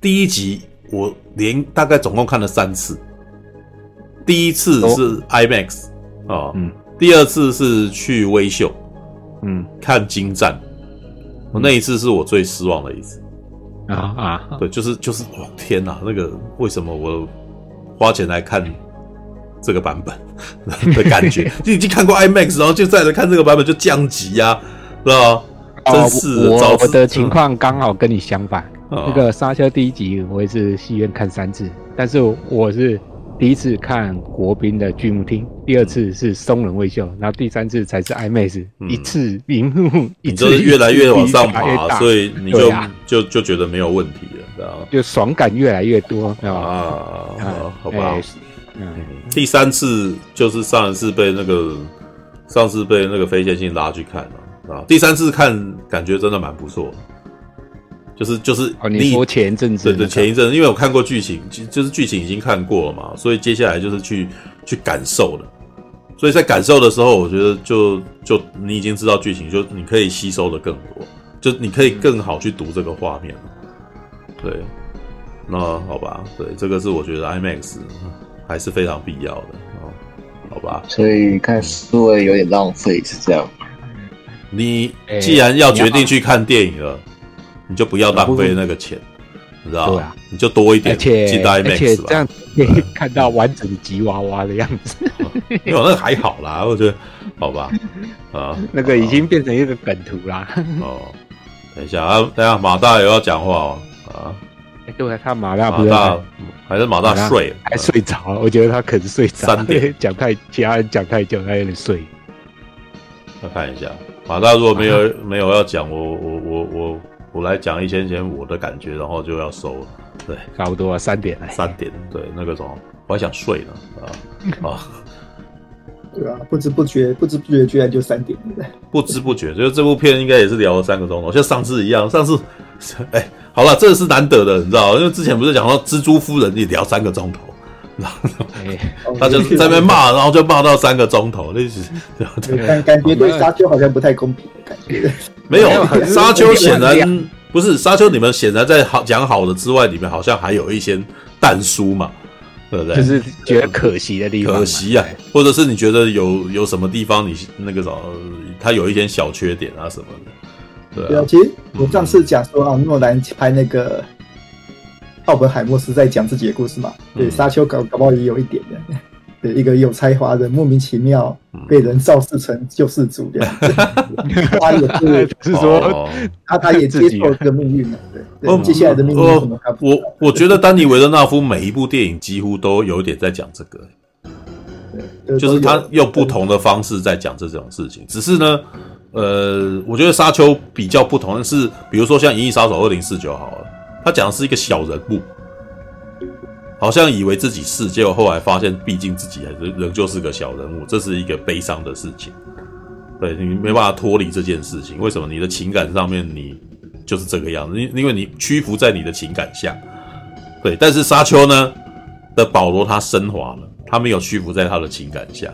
第一集，我连大概总共看了三次。第一次是 IMAX 啊，嗯，第二次是去微秀。嗯，看精湛，我那一次是我最失望的一次啊啊！对，就是就是，哇天哪，那个为什么我花钱来看这个版本的感觉？*laughs* 就已经看过 IMAX，然后就再来看这个版本就降级呀，是吧？真是我我的情况刚好跟你相反，那个沙丘第一集我也是戏院看三次，但是我是。第一次看国宾的剧目厅，第二次是松仁威秀，然后第三次才是 IMAX，嗯、一次屏幕，一次你越来越往上爬，所以你就、啊、就就觉得没有问题了，知道吗？就爽感越来越多，啊，啊好吧、欸，嗯，第三次就是上一次被那个上次被那个非线性拉去看了，啊，第三次看感觉真的蛮不错，就是就是哦，你说前一阵子，对对，前一阵，因为我看过剧情，就是剧情已经看过了嘛，所以接下来就是去去感受了。所以在感受的时候，我觉得就就你已经知道剧情，就你可以吸收的更多，就你可以更好去读这个画面。对，那好吧，对，这个是我觉得 IMAX 还是非常必要的哦，好吧。所以看思维有点浪费，是这样。你既然要决定去看电影了。你就不要浪费那个钱，你知道吗？啊、你就多一点进 IMAX 而且这样可以看到完整的吉娃娃的样子。没有，那个还好啦，我觉得好吧。啊，*laughs* 那个已经变成一个梗图啦。哦，等一下啊，等一下马大有要讲话哦。啊，哎，对，他马大不是马大还是马大睡了，还睡着了。我觉得他可能睡着。三点 *laughs* 讲太，其他人讲太久，他有点睡。再看一下，马大如果没有没有要讲，我我我我。我来讲一些些我的感觉，然后就要收了。对，差不多啊，三点了，三点，对，那个什么，我还想睡呢，啊啊，对啊，不知不觉，不知不觉，居然就三点了。不知不觉，就是这部片应该也是聊了三个钟头，像上次一样。上次，*laughs* 哎、欸，好了，这是难得的，你知道，因为之前不是讲到蜘蛛夫人也聊三个钟头，然 *laughs* 后他就在那边骂，然后就骂到三个钟头，那是感感觉对沙丘好像不太公平的感觉。*laughs* 没有沙丘，显然不是沙丘。你们显然在好讲好的之外，里面好像还有一些但书嘛，对不对？就是觉得可惜的地方，可惜啊，或者是你觉得有有什么地方你那个什么，他有一些小缺点啊什么的，对啊。其实我上次讲说啊，诺兰拍那个奥本海默是在讲自己的故事嘛，对，沙丘搞搞不好也有一点的。对一个有才华的莫名其妙被人造势成救世主这样，*laughs* 他也是是说他他也接受这个命运了，对，接下来的命运什么？我我觉得丹尼维勒纳夫每一部电影几乎都有点在讲这个，对，就是他用不同的方式在讲这种事情。只是呢，呃，我觉得沙丘比较不同的是，比如说像《银翼杀手二零四九》好了，他讲的是一个小人物。好像以为自己是，结果后来发现，毕竟自己还是仍旧是个小人物，这是一个悲伤的事情。对，你没办法脱离这件事情，为什么？你的情感上面你就是这个样子，因因为你屈服在你的情感下。对，但是沙丘呢的保罗他升华了，他没有屈服在他的情感下。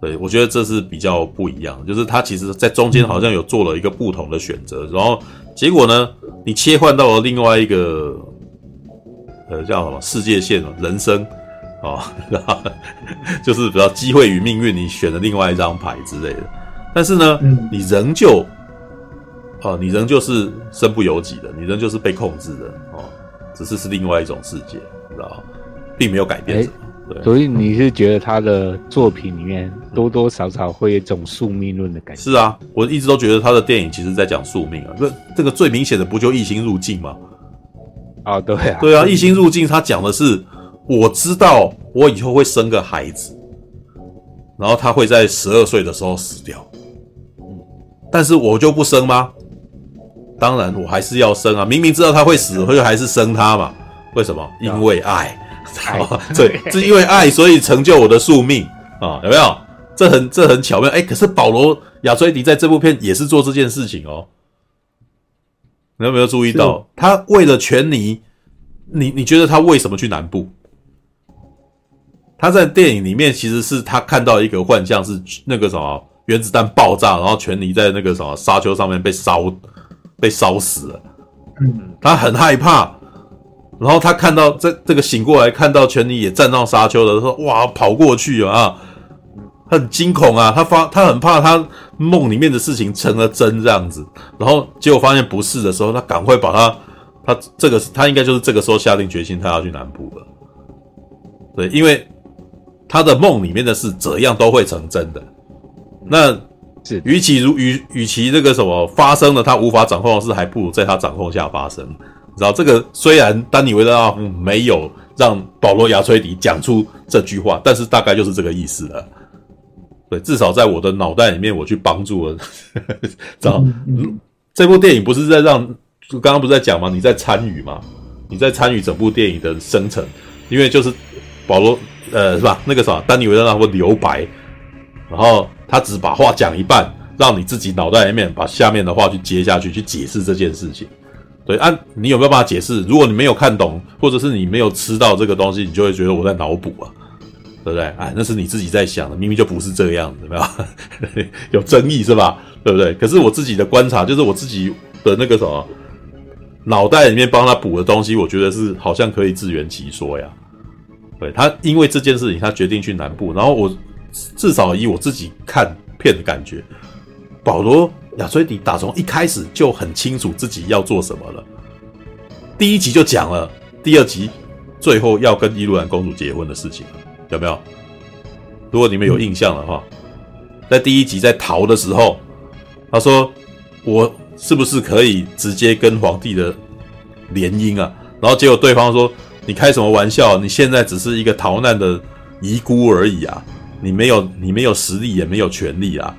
对，我觉得这是比较不一样，就是他其实在中间好像有做了一个不同的选择，然后结果呢，你切换到了另外一个。呃，叫什么世界线人生，哦，*laughs* 就是比较机会与命运，你选了另外一张牌之类的。但是呢，嗯、你仍旧，哦，你仍旧是身不由己的，你仍旧是被控制的，哦，只是是另外一种世界，知道并没有改变什么。所以你是觉得他的作品里面多多少少会有一种宿命论的感觉？是啊，我一直都觉得他的电影其实在讲宿命啊。这这个最明显的不就异星入境吗？啊，对啊，对啊，异星入境，他讲的是，我知道我以后会生个孩子，然后他会在十二岁的时候死掉，嗯，但是我就不生吗？当然，我还是要生啊！明明知道他会死，会还是生他嘛？为什么？因为爱，对，是因为爱，所以成就我的宿命啊！有没有？这很这很巧妙，哎，可是保罗亚崔迪在这部片也是做这件事情哦。你有没有注意到，他为了权尼，你你觉得他为什么去南部？他在电影里面其实是他看到一个幻象，是那个什么原子弹爆炸，然后权尼在那个什么沙丘上面被烧被烧死了。嗯，他很害怕，然后他看到这这个醒过来，看到权尼也站到沙丘了，他说，哇，跑过去啊！他很惊恐啊，他发他很怕他梦里面的事情成了真这样子，然后结果发现不是的时候，他赶快把他他这个他应该就是这个时候下定决心，他要去南部了。对，因为他的梦里面的事怎样都会成真的。那是与其如与与其这个什么发生了他无法掌控的事，还不如在他掌控下发生。你知道这个虽然丹尼维勒纳夫没有让保罗亚崔迪讲出这句话，但是大概就是这个意思了。对，至少在我的脑袋里面，我去帮助了，知道？嗯，这部电影不是在让，刚刚不是在讲吗？你在参与吗？你在参与整部电影的生成，因为就是保罗，呃，是吧？那个啥，丹尼维勒纳夫留白，然后他只把话讲一半，让你自己脑袋里面把下面的话去接下去，去解释这件事情。对，啊、你有没有办法解释？如果你没有看懂，或者是你没有吃到这个东西，你就会觉得我在脑补啊，对不对？哎，那是你自己在想的，明明就不是这样的，有没有？有争议是吧？对不对？可是我自己的观察，就是我自己的那个什么脑袋里面帮他补的东西，我觉得是好像可以自圆其说呀。对，他因为这件事情，他决定去南部，然后我至少以我自己看片的感觉，保罗。亚崔迪打从一开始就很清楚自己要做什么了。第一集就讲了，第二集最后要跟伊露兰公主结婚的事情，有没有？如果你们有印象的话，在第一集在逃的时候，他说：“我是不是可以直接跟皇帝的联姻啊？”然后结果对方说：“你开什么玩笑？你现在只是一个逃难的遗孤而已啊！你没有，你没有实力，也没有权力啊！”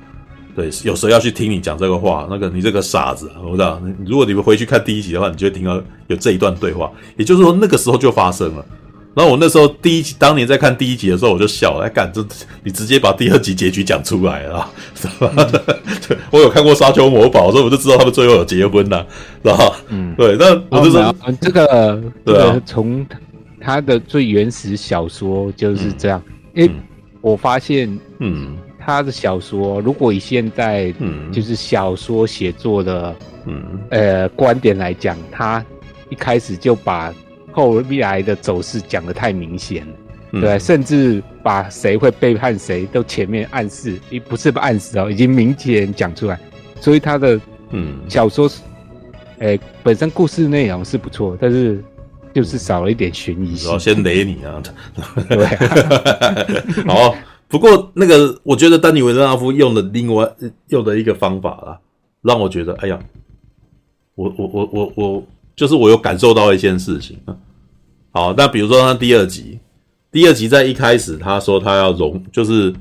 对，有时候要去听你讲这个话，那个你这个傻子，我不知道。如果你们回去看第一集的话，你就会听到有这一段对话。也就是说，那个时候就发生了。然后我那时候第一集，当年在看第一集的时候，我就笑了，哎，干这你直接把第二集结局讲出来了，*laughs* 是吧？嗯、*laughs* 我有看过《沙丘魔堡》，所以我就知道他们最后有结婚了，是吧？嗯，对。那我就说，嗯、这个对啊，从他的最原始小说就是这样。因为我发现，嗯。他的小说，如果以现在嗯，就是小说写作的嗯。呃观点来讲，他一开始就把后未来的走势讲得太明显了，嗯、对，甚至把谁会背叛谁都前面暗示，不是暗示哦，已经明显讲出来，所以他的嗯。小说，哎、呃，本身故事内容是不错，但是就是少了一点悬疑性。我先雷你啊，对，*laughs* 好。不过，那个我觉得丹尼维勒纳夫用的另外用的一个方法啦，让我觉得，哎呀，我我我我我，就是我有感受到一件事情。好，那比如说他第二集，第二集在一开始他说他要融，就是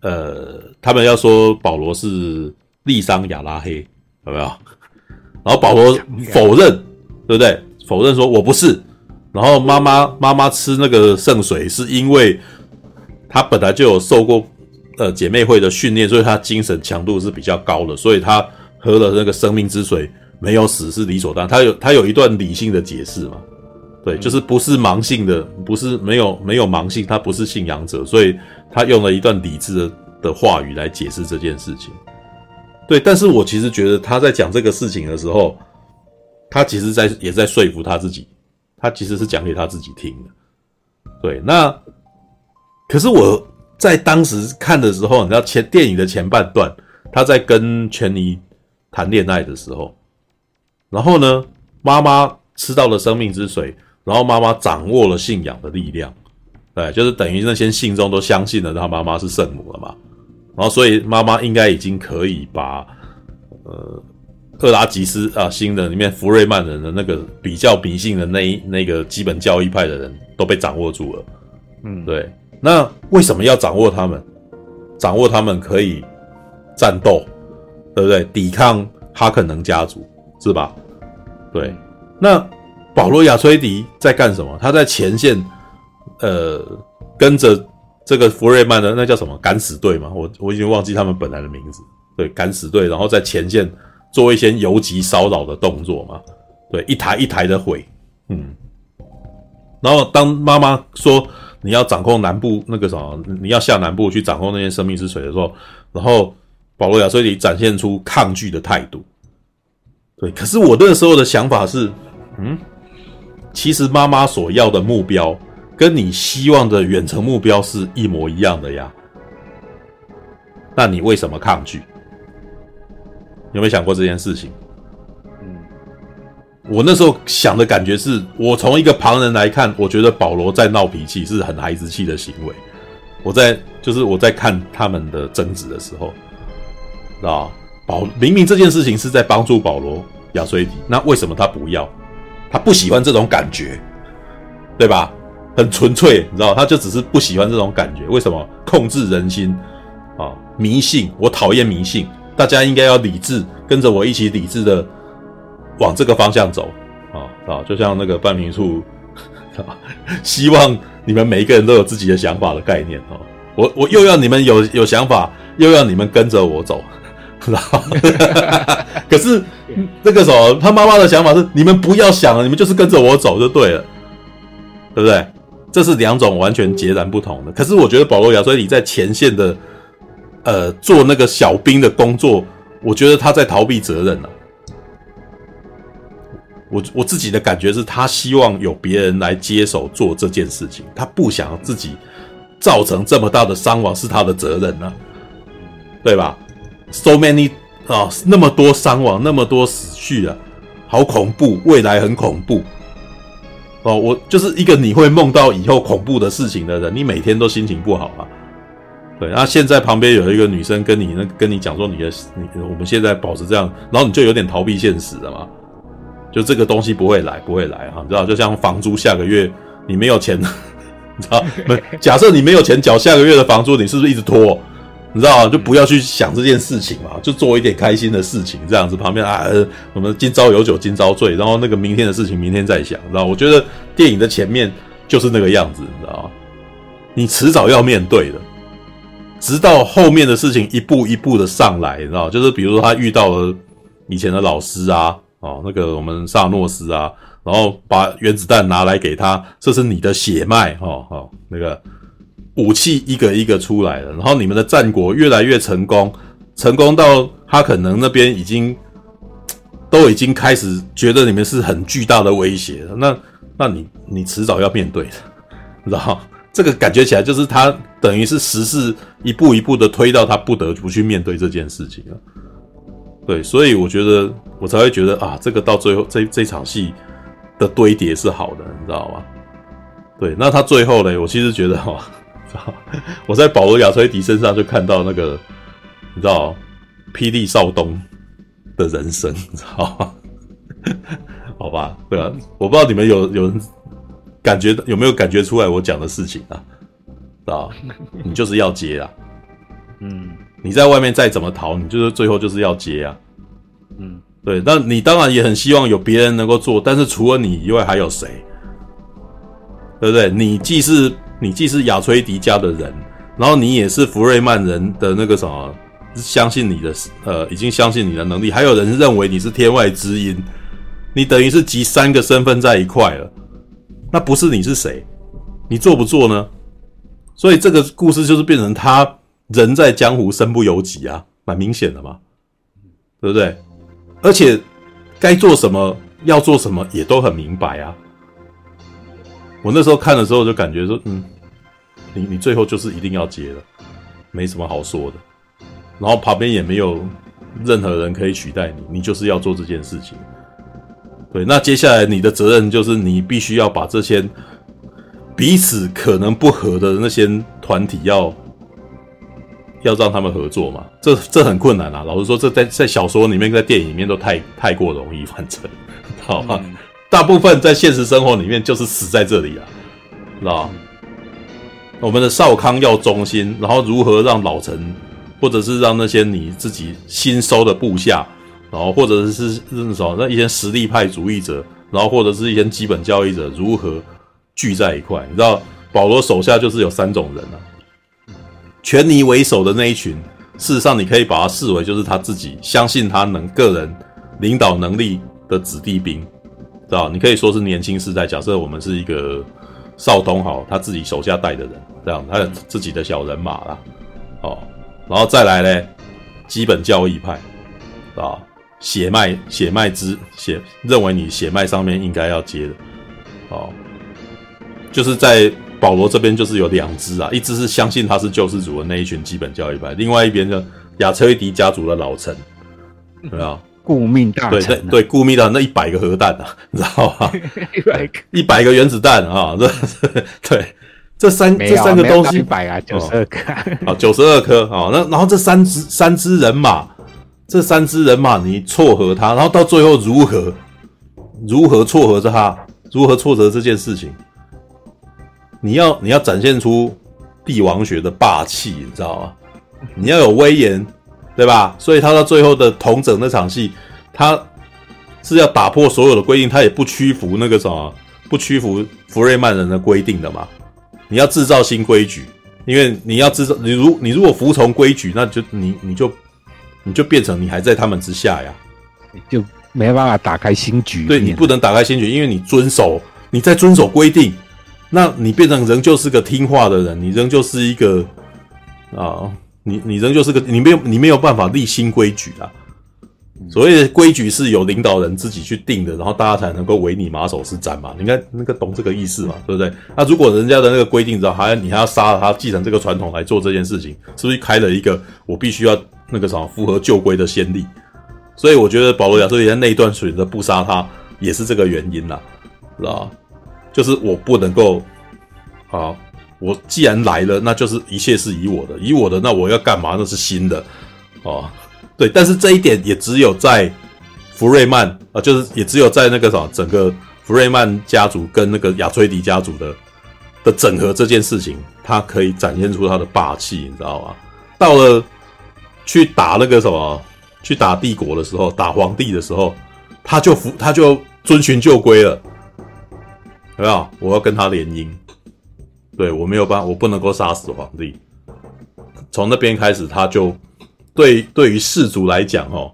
呃，他们要说保罗是利桑亚拉黑，有没有？然后保罗否认，对不对？否认说我不是。然后妈妈妈妈吃那个圣水是因为。他本来就有受过呃姐妹会的训练，所以他精神强度是比较高的，所以他喝了那个生命之水没有死是理所当然。他有他有一段理性的解释嘛，对，就是不是盲性的，不是没有没有盲性，他不是信仰者，所以他用了一段理智的的话语来解释这件事情。对，但是我其实觉得他在讲这个事情的时候，他其实在也在说服他自己，他其实是讲给他自己听的。对，那。可是我在当时看的时候，你知道前电影的前半段，他在跟权妮谈恋爱的时候，然后呢，妈妈吃到了生命之水，然后妈妈掌握了信仰的力量，对，就是等于那些信众都相信了他妈妈是圣母了嘛，然后所以妈妈应该已经可以把呃赫拉吉斯啊新的里面福瑞曼人的那个比较迷信的那一那个基本教义派的人都被掌握住了，嗯，对。那为什么要掌握他们？掌握他们可以战斗，对不对？抵抗哈肯能家族，是吧？对。那保罗亚崔迪在干什么？他在前线，呃，跟着这个福瑞曼的那叫什么敢死队嘛？我我已经忘记他们本来的名字。对，敢死队，然后在前线做一些游击骚扰的动作嘛？对，一台一台的毁，嗯。然后当妈妈说。你要掌控南部那个什么，你要下南部去掌控那些生命之水的时候，然后保罗亚崔迪展现出抗拒的态度。对，可是我那时候的想法是，嗯，其实妈妈所要的目标跟你希望的远程目标是一模一样的呀。那你为什么抗拒？有没有想过这件事情？我那时候想的感觉是，我从一个旁人来看，我觉得保罗在闹脾气，是很孩子气的行为。我在就是我在看他们的争执的时候，啊，保明明这件事情是在帮助保罗亚崔迪，那为。什么他不要？他不喜欢这种感觉，对吧？很纯粹，你知道，他就只是不喜欢这种感觉。为。什么控制人心啊？迷信，我讨厌迷信，大家应该要理智，跟着我一起理智的。往这个方向走啊啊！就像那个半瓶醋，*laughs* 希望你们每一个人都有自己的想法的概念啊！我我又要你们有有想法，又要你们跟着我走，*laughs* *laughs* 可是那个时候，他妈妈的想法是：你们不要想了，你们就是跟着我走就对了，对不对？这是两种完全截然不同的。可是我觉得保罗·亚崔迪在前线的，呃，做那个小兵的工作，我觉得他在逃避责任了、我我自己的感觉是他希望有别人来接手做这件事情，他不想自己造成这么大的伤亡是他的责任呢、啊，对吧？So many 啊，那么多伤亡，那么多死去啊，好恐怖，未来很恐怖。哦，我就是一个你会梦到以后恐怖的事情的人，你每天都心情不好啊。对，那现在旁边有一个女生跟你那跟你讲说你的你我们现在保持这样，然后你就有点逃避现实了嘛。就这个东西不会来，不会来哈，你知道？就像房租下个月你没有钱，你知道？假设你没有钱缴下个月的房租，你是不是一直拖？你知道，就不要去想这件事情嘛，就做一点开心的事情，这样子。旁边啊，呃，我们今朝有酒今朝醉，然后那个明天的事情明天再想，知道？我觉得电影的前面就是那个样子，你知道？你迟早要面对的，直到后面的事情一步一步的上来，你知道？就是比如说他遇到了以前的老师啊，哦，那个我们萨诺斯啊，然后把原子弹拿来给他，这是你的血脉，哦哦，那个。武器一个一个出来了，然后你们的战果越来越成功，成功到他可能那边已经都已经开始觉得你们是很巨大的威胁了。那那你你迟早要面对的，你知道？这个感觉起来就是他等于是时势一步一步的推到他不得不去面对这件事情了。对，所以我觉得我才会觉得啊，这个到最后这这场戏的堆叠是好的，你知道吗？对，那他最后呢，我其实觉得哈。我在保罗·亚崔迪身上就看到那个，你知道，霹雳少东的人生，你知道吗？*laughs* 好吧，对啊，我不知道你们有有人感觉有没有感觉出来我讲的事情啊？啊，你就是要接啊，*laughs* 嗯，你在外面再怎么逃，你就是最后就是要接啊，嗯，对，那你当然也很希望有别人能够做，但是除了你以外还有谁？对不对？你既是。你既是亚崔迪家的人，然后你也是福瑞曼人的那个什么，相信你的，呃，已经相信你的能力，还有人认为你是天外之音，你等于是集三个身份在一块了，那不是你是谁？你做不做呢？所以这个故事就是变成他人在江湖身不由己啊，蛮明显的嘛，对不对？而且该做什么要做什么也都很明白啊。我那时候看的时候就感觉说，嗯。你你最后就是一定要接了，没什么好说的，然后旁边也没有任何人可以取代你，你就是要做这件事情。对，那接下来你的责任就是你必须要把这些彼此可能不合的那些团体要要让他们合作嘛，这这很困难啊。老实说，这在在小说里面、在电影里面都太太过容易，反 *laughs* 正好吧，大部分在现实生活里面就是死在这里啊，知道吧？我们的少康要忠心，然后如何让老臣，或者是让那些你自己新收的部下，然后或者是那什么那一些实力派主义者，然后或者是一些基本教义者如何聚在一块？你知道保罗手下就是有三种人啊，权尼为首的那一群，事实上你可以把他视为就是他自己相信他能个人领导能力的子弟兵，知道？你可以说是年轻世代。假设我们是一个少东好，他自己手下带的人。这样，他有自己的小人马啦，哦，然后再来呢，基本教义派，啊，血脉血脉之血，认为你血脉上面应该要接的，哦，就是在保罗这边就是有两支啊，一支是相信他是救世主的那一群基本教义派，另外一边就亚崔迪家族的老臣，对啊？顾命大臣，对对对，顾命的那一百个核弹啊，*laughs* 你知道吗？一百个，一百个原子弹啊，*laughs* 这 *laughs* 对。这三这三个东西，一百啊，九十二颗啊，九十二颗啊。那然后这三支三支人马，这三支人马你撮合他，然后到最后如何如何撮合着他，如何撮合这件事情？你要你要展现出帝王学的霸气，你知道吗？你要有威严，对吧？所以他到最后的统整那场戏，他是要打破所有的规定，他也不屈服那个什么，不屈服福瑞曼人的规定的嘛。你要制造新规矩，因为你要制造你如你如果服从规矩，那就你你就你就变成你还在他们之下呀，你就没办法打开新局。对，你不能打开新局，因为你遵守，你在遵守规定，那你变成仍旧是个听话的人，你仍旧是一个啊，你你仍旧是个你没有你没有办法立新规矩啊。所谓的规矩是由领导人自己去定的，然后大家才能够唯你马首是瞻嘛。你看那个懂这个意思嘛，对不对？那如果人家的那个规定知道，还要你还要杀了他，继承这个传统来做这件事情，是不是开了一个我必须要那个什么符合旧规的先例？所以我觉得保罗亚这里在那一段选择不杀他，也是这个原因啦，知道吧？就是我不能够啊，我既然来了，那就是一切是以我的，以我的，那我要干嘛？那是新的哦。对，但是这一点也只有在福瑞曼啊、就是也只有在那个什么整个福瑞曼家族跟那个亚崔迪家族的的整合这件事情，他可以展现出他的霸气，你知道吗？到了去打那个什么，去打帝国的时候，打皇帝的时候，他就服，他就遵循旧规了，有没有？我要跟他联姻，对，我没有办法，我不能够杀死皇帝。从那边开始，他就。对，对于氏族来讲，哦，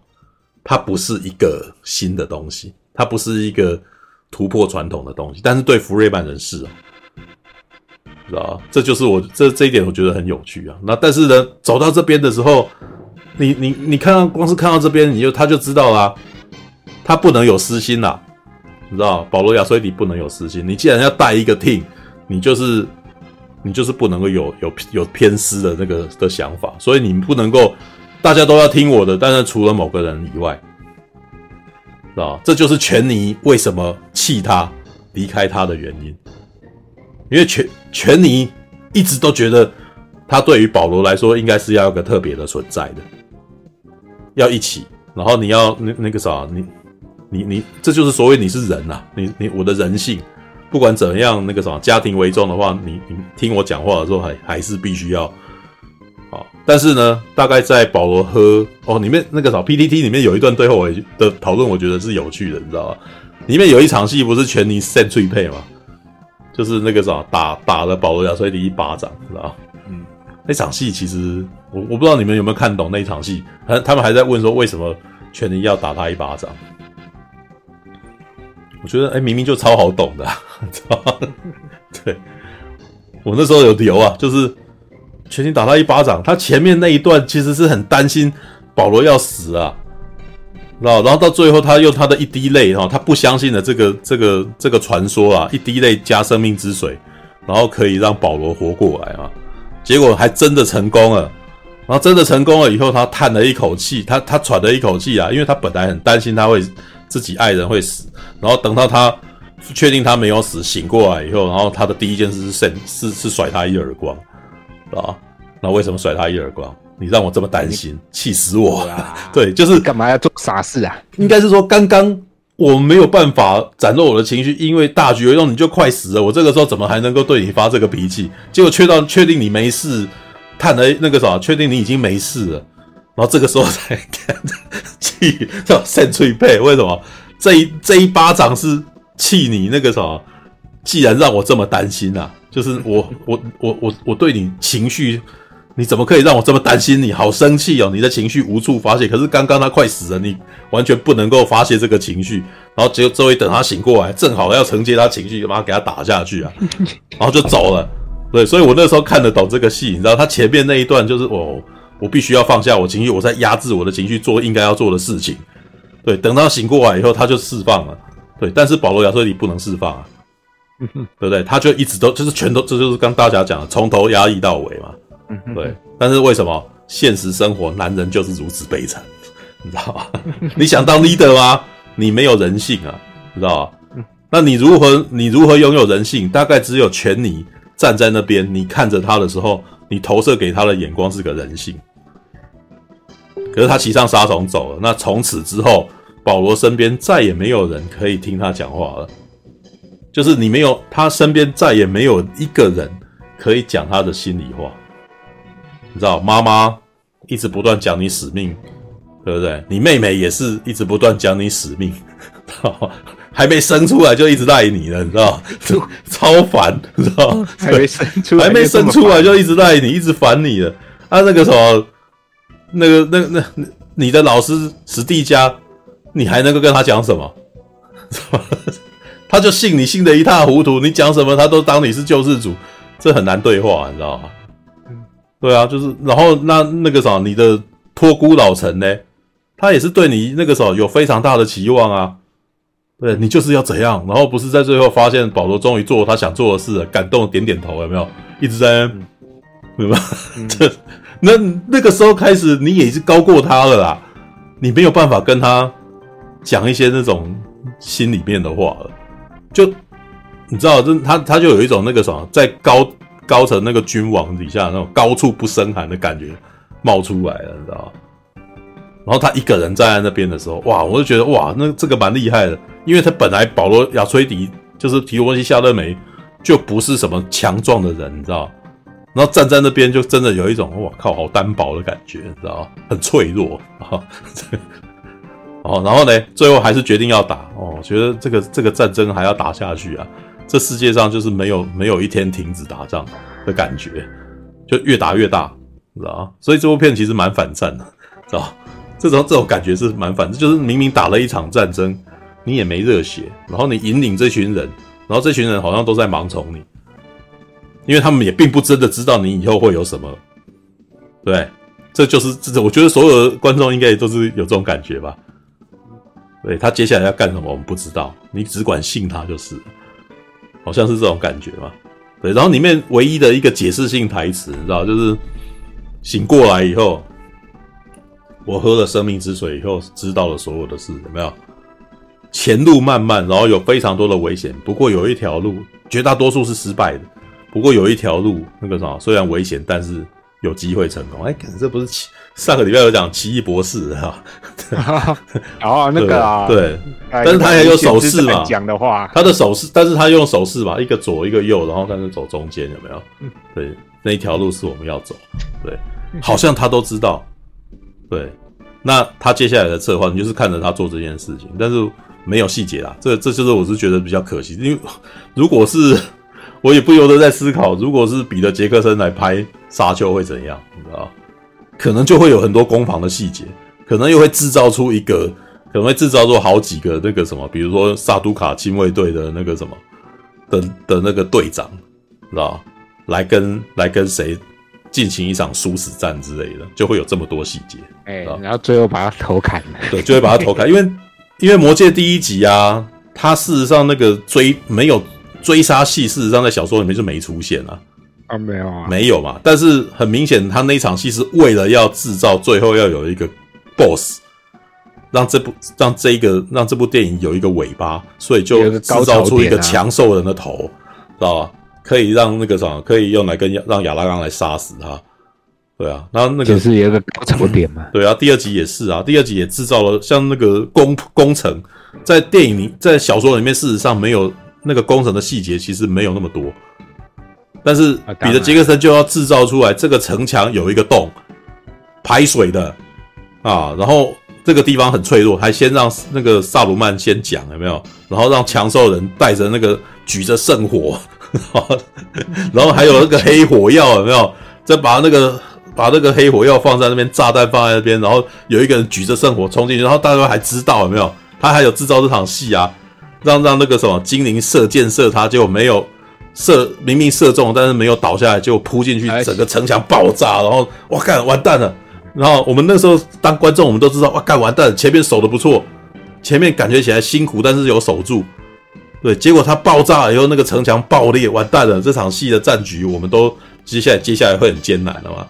它不是一个新的东西，它不是一个突破传统的东西。但是对福瑞曼人士哦，知道？这就是我这这一点，我觉得很有趣啊。那但是呢，走到这边的时候，你你你看到光是看到这边，你就他就知道啦，他不能有私心啦，你知道保罗亚崔迪不能有私心。你既然要带一个 team，你就是你就是不能够有有有偏私的那个的想法，所以你不能够。大家都要听我的，但是除了某个人以外，啊，这就是权尼为什么弃他离开他的原因。因为权权尼一直都觉得他对于保罗来说应该是要个特别的存在的，要一起。然后你要那那个啥，你你你，这就是所谓你是人呐、啊，你你我的人性，不管怎样那个什么家庭为重的话，你你听我讲话的时候还还是必须要。但是呢，大概在保罗喝哦里面那个啥 PPT 里面有一段对后的讨论，我觉得是有趣的，你知道吗？里面有一场戏不是全尼扇脆配吗？就是那个啥打打了保罗亚崔迪一巴掌，知道吗？嗯，那场戏其实我我不知道你们有没有看懂那场戏，他他们还在问说为什么全尼要打他一巴掌？觉得哎、明明就超好懂的，知道吗？对，我那时候有留啊，就是。权尼打他一巴掌，他前面那一段其实是很担心保罗要死啊，然后然后到最后他用他的一滴泪哈，他不相信的这个这个这个传说啊，一滴泪加生命之水，然后可以让保罗活过来啊，结果还真的成功了，然后真的成功了以后，他叹了一口气，他他喘了一口气啊，因为他本来很担心他会自己爱人会死，然后等到他确定他没有死，醒过来以后，然后他的第一件事是是是甩他一耳光。啊，那为什么甩他一耳光？你让我这么担心，气死我了！*laughs* 对，就是干嘛要做傻事啊？应该是说，刚刚我没有办法展露我的情绪，因为大局为重，你就快死了。我这个时候怎么还能够对你发这个脾气？结果确到确定你没事，叹了那个啥，确定你已经没事了，然后这个时候才看气叫扇脆配。为什么这一这一巴掌是气你那个什么？既然让我这么担心啊！就是我我我我我对你情绪，你怎么可以让我这么担心？你好生气哦！你的情绪无处发泄，可是刚刚他快死了，你完全不能够发泄这个情绪。然后结果周围等他醒过来，正好要承接他情绪，就把他给他打下去啊！*laughs* 然后就走了。对，所以我那时候看得懂这个戏，你知道，他前面那一段就是我我必须要放下我情绪，我在压制我的情绪，做应该要做的事情。对，等到他醒过来以后，他就释放了。对，但是保罗亚瑟你不能释放啊。对 *laughs* 不对？他就一直都就是全都，这就是刚大家讲的，从头压抑到尾嘛。对。但是为什么现实生活男人就是如此悲惨？你知道吗？*laughs* 你想当 leader 吗？你没有人性啊，你知道吗？那你如何你如何拥有人性？大概只有权你站在那边，你看着他的时候，你投射给他的眼光是个人性。可是他骑上沙虫走了，那从此之后，保罗身边再也没有人可以听他讲话了。就是你没有，他身边再也没有一个人可以讲他的心里话，你知道，妈妈一直不断讲你使命，对不对？你妹妹也是一直不断讲你使命，*laughs* 还没生出来就一直赖你了，你知道？超烦，你知道？还没生出来，还没生出来就一直赖你，一直烦你了。啊，那个什么，那个那那那你的老师史蒂加，你还能够跟他讲什么？*laughs* 他就信你信的一塌糊涂，你讲什么他都当你是救世主，这很难对话，你知道吗？对啊，就是然后那那个啥，你的托孤老臣呢，他也是对你那个时候有非常大的期望啊。对，你就是要怎样，然后不是在最后发现保罗终于做了他想做的事了，感动点点头，有没有？一直在，对吧？*laughs* 这那那个时候开始，你也是高过他了啦，你没有办法跟他讲一些那种心里面的话了。就你知道，这他他就有一种那个什么，在高高层那个君王底下那种高处不胜寒的感觉冒出来了，你知道？然后他一个人站在那边的时候，哇，我就觉得哇，那这个蛮厉害的。因为他本来保罗亚崔迪就是提摩西夏勒梅就不是什么强壮的人，你知道？然后站在那边就真的有一种哇靠，好单薄的感觉，你知道吗？很脆弱啊。*laughs* 哦，然后呢，最后还是决定要打哦，觉得这个这个战争还要打下去啊。这世界上就是没有没有一天停止打仗的感觉，就越打越大，知道？所以这部片其实蛮反战的，知道？这种这种感觉是蛮反，就是明明打了一场战争。你也没热血，然后你引领这群人，然后这群人好像都在盲从你，因为他们也并不真的知道你以后会有什么，对，这就是这，我觉得所有的观众应该也都是有这种感觉吧。对，他接下来要干什么，我们不知道，你只管信他就是，好像是这种感觉嘛。对，然后里面唯一的一个解释性台词，你知道，就是醒过来以后，我喝了生命之水以后，知道了所有的事，有没有？前路漫漫，然后有非常多的危险。不过有一条路，绝大多数是失败的。不过有一条路，那个啥，虽然危险，但是有机会成功。哎，可是这不是奇上个礼拜有讲奇异博士哈？*laughs* 哦，那个啊，*laughs* 对，但是他也有手势嘛？讲的话，他的手势，但是他用手势嘛，一个左一个右，然后但是走中间，有没有？对，那一条路是我们要走。对，好像他都知道。对，那他接下来的策划，你就是看着他做这件事情，但是。没有细节啦，这这就是我是觉得比较可惜，因为如果是我也不由得在思考，如果是彼得杰克森来拍沙丘会怎样，你知道？可能就会有很多攻防的细节，可能又会制造出一个，可能会制造出好几个那个什么，比如说萨都卡亲卫队的那个什么的的那个队长，知道？来跟来跟谁进行一场殊死战之类的，就会有这么多细节，哎、欸，然后最后把他头砍了，对，就会把他头砍，因为。因为魔戒第一集啊，他事实上那个追没有追杀戏，事实上在小说里面就没出现啊。啊，没有啊，没有嘛。但是很明显，他那一场戏是为了要制造最后要有一个 BOSS，让这部让这一个让这部电影有一个尾巴，所以就制造出一个强兽人的头，知道吧？可以让那个什么，可以用来跟让亚拉冈来杀死他。对啊，然后那个就是有一个高潮点嘛。对啊，第二集也是啊，第二集也制造了像那个工工程，在电影里，在小说里面，事实上没有那个工程的细节，其实没有那么多。但是彼得杰克森就要制造出来，这个城墙有一个洞，排水的啊，然后这个地方很脆弱，还先让那个萨鲁曼先讲有没有？然后让强兽人带着那个举着圣火，*laughs* 然后还有那个黑火药有没有？再把那个。把那个黑火药放在那边，炸弹放在那边，然后有一个人举着圣火冲进去，然后大家还知道有没有？他还有制造这场戏啊，让让那个什么精灵射箭射他，结果没有射，明明射中，但是没有倒下来，结果扑进去，整个城墙爆炸，然后哇干完蛋了。然后我们那时候当观众，我们都知道哇干完蛋，前面守的不错，前面感觉起来辛苦，但是有守住。对，结果他爆炸了以后，那个城墙爆裂，完蛋了，这场戏的战局我们都接下来接下来会很艰难的嘛。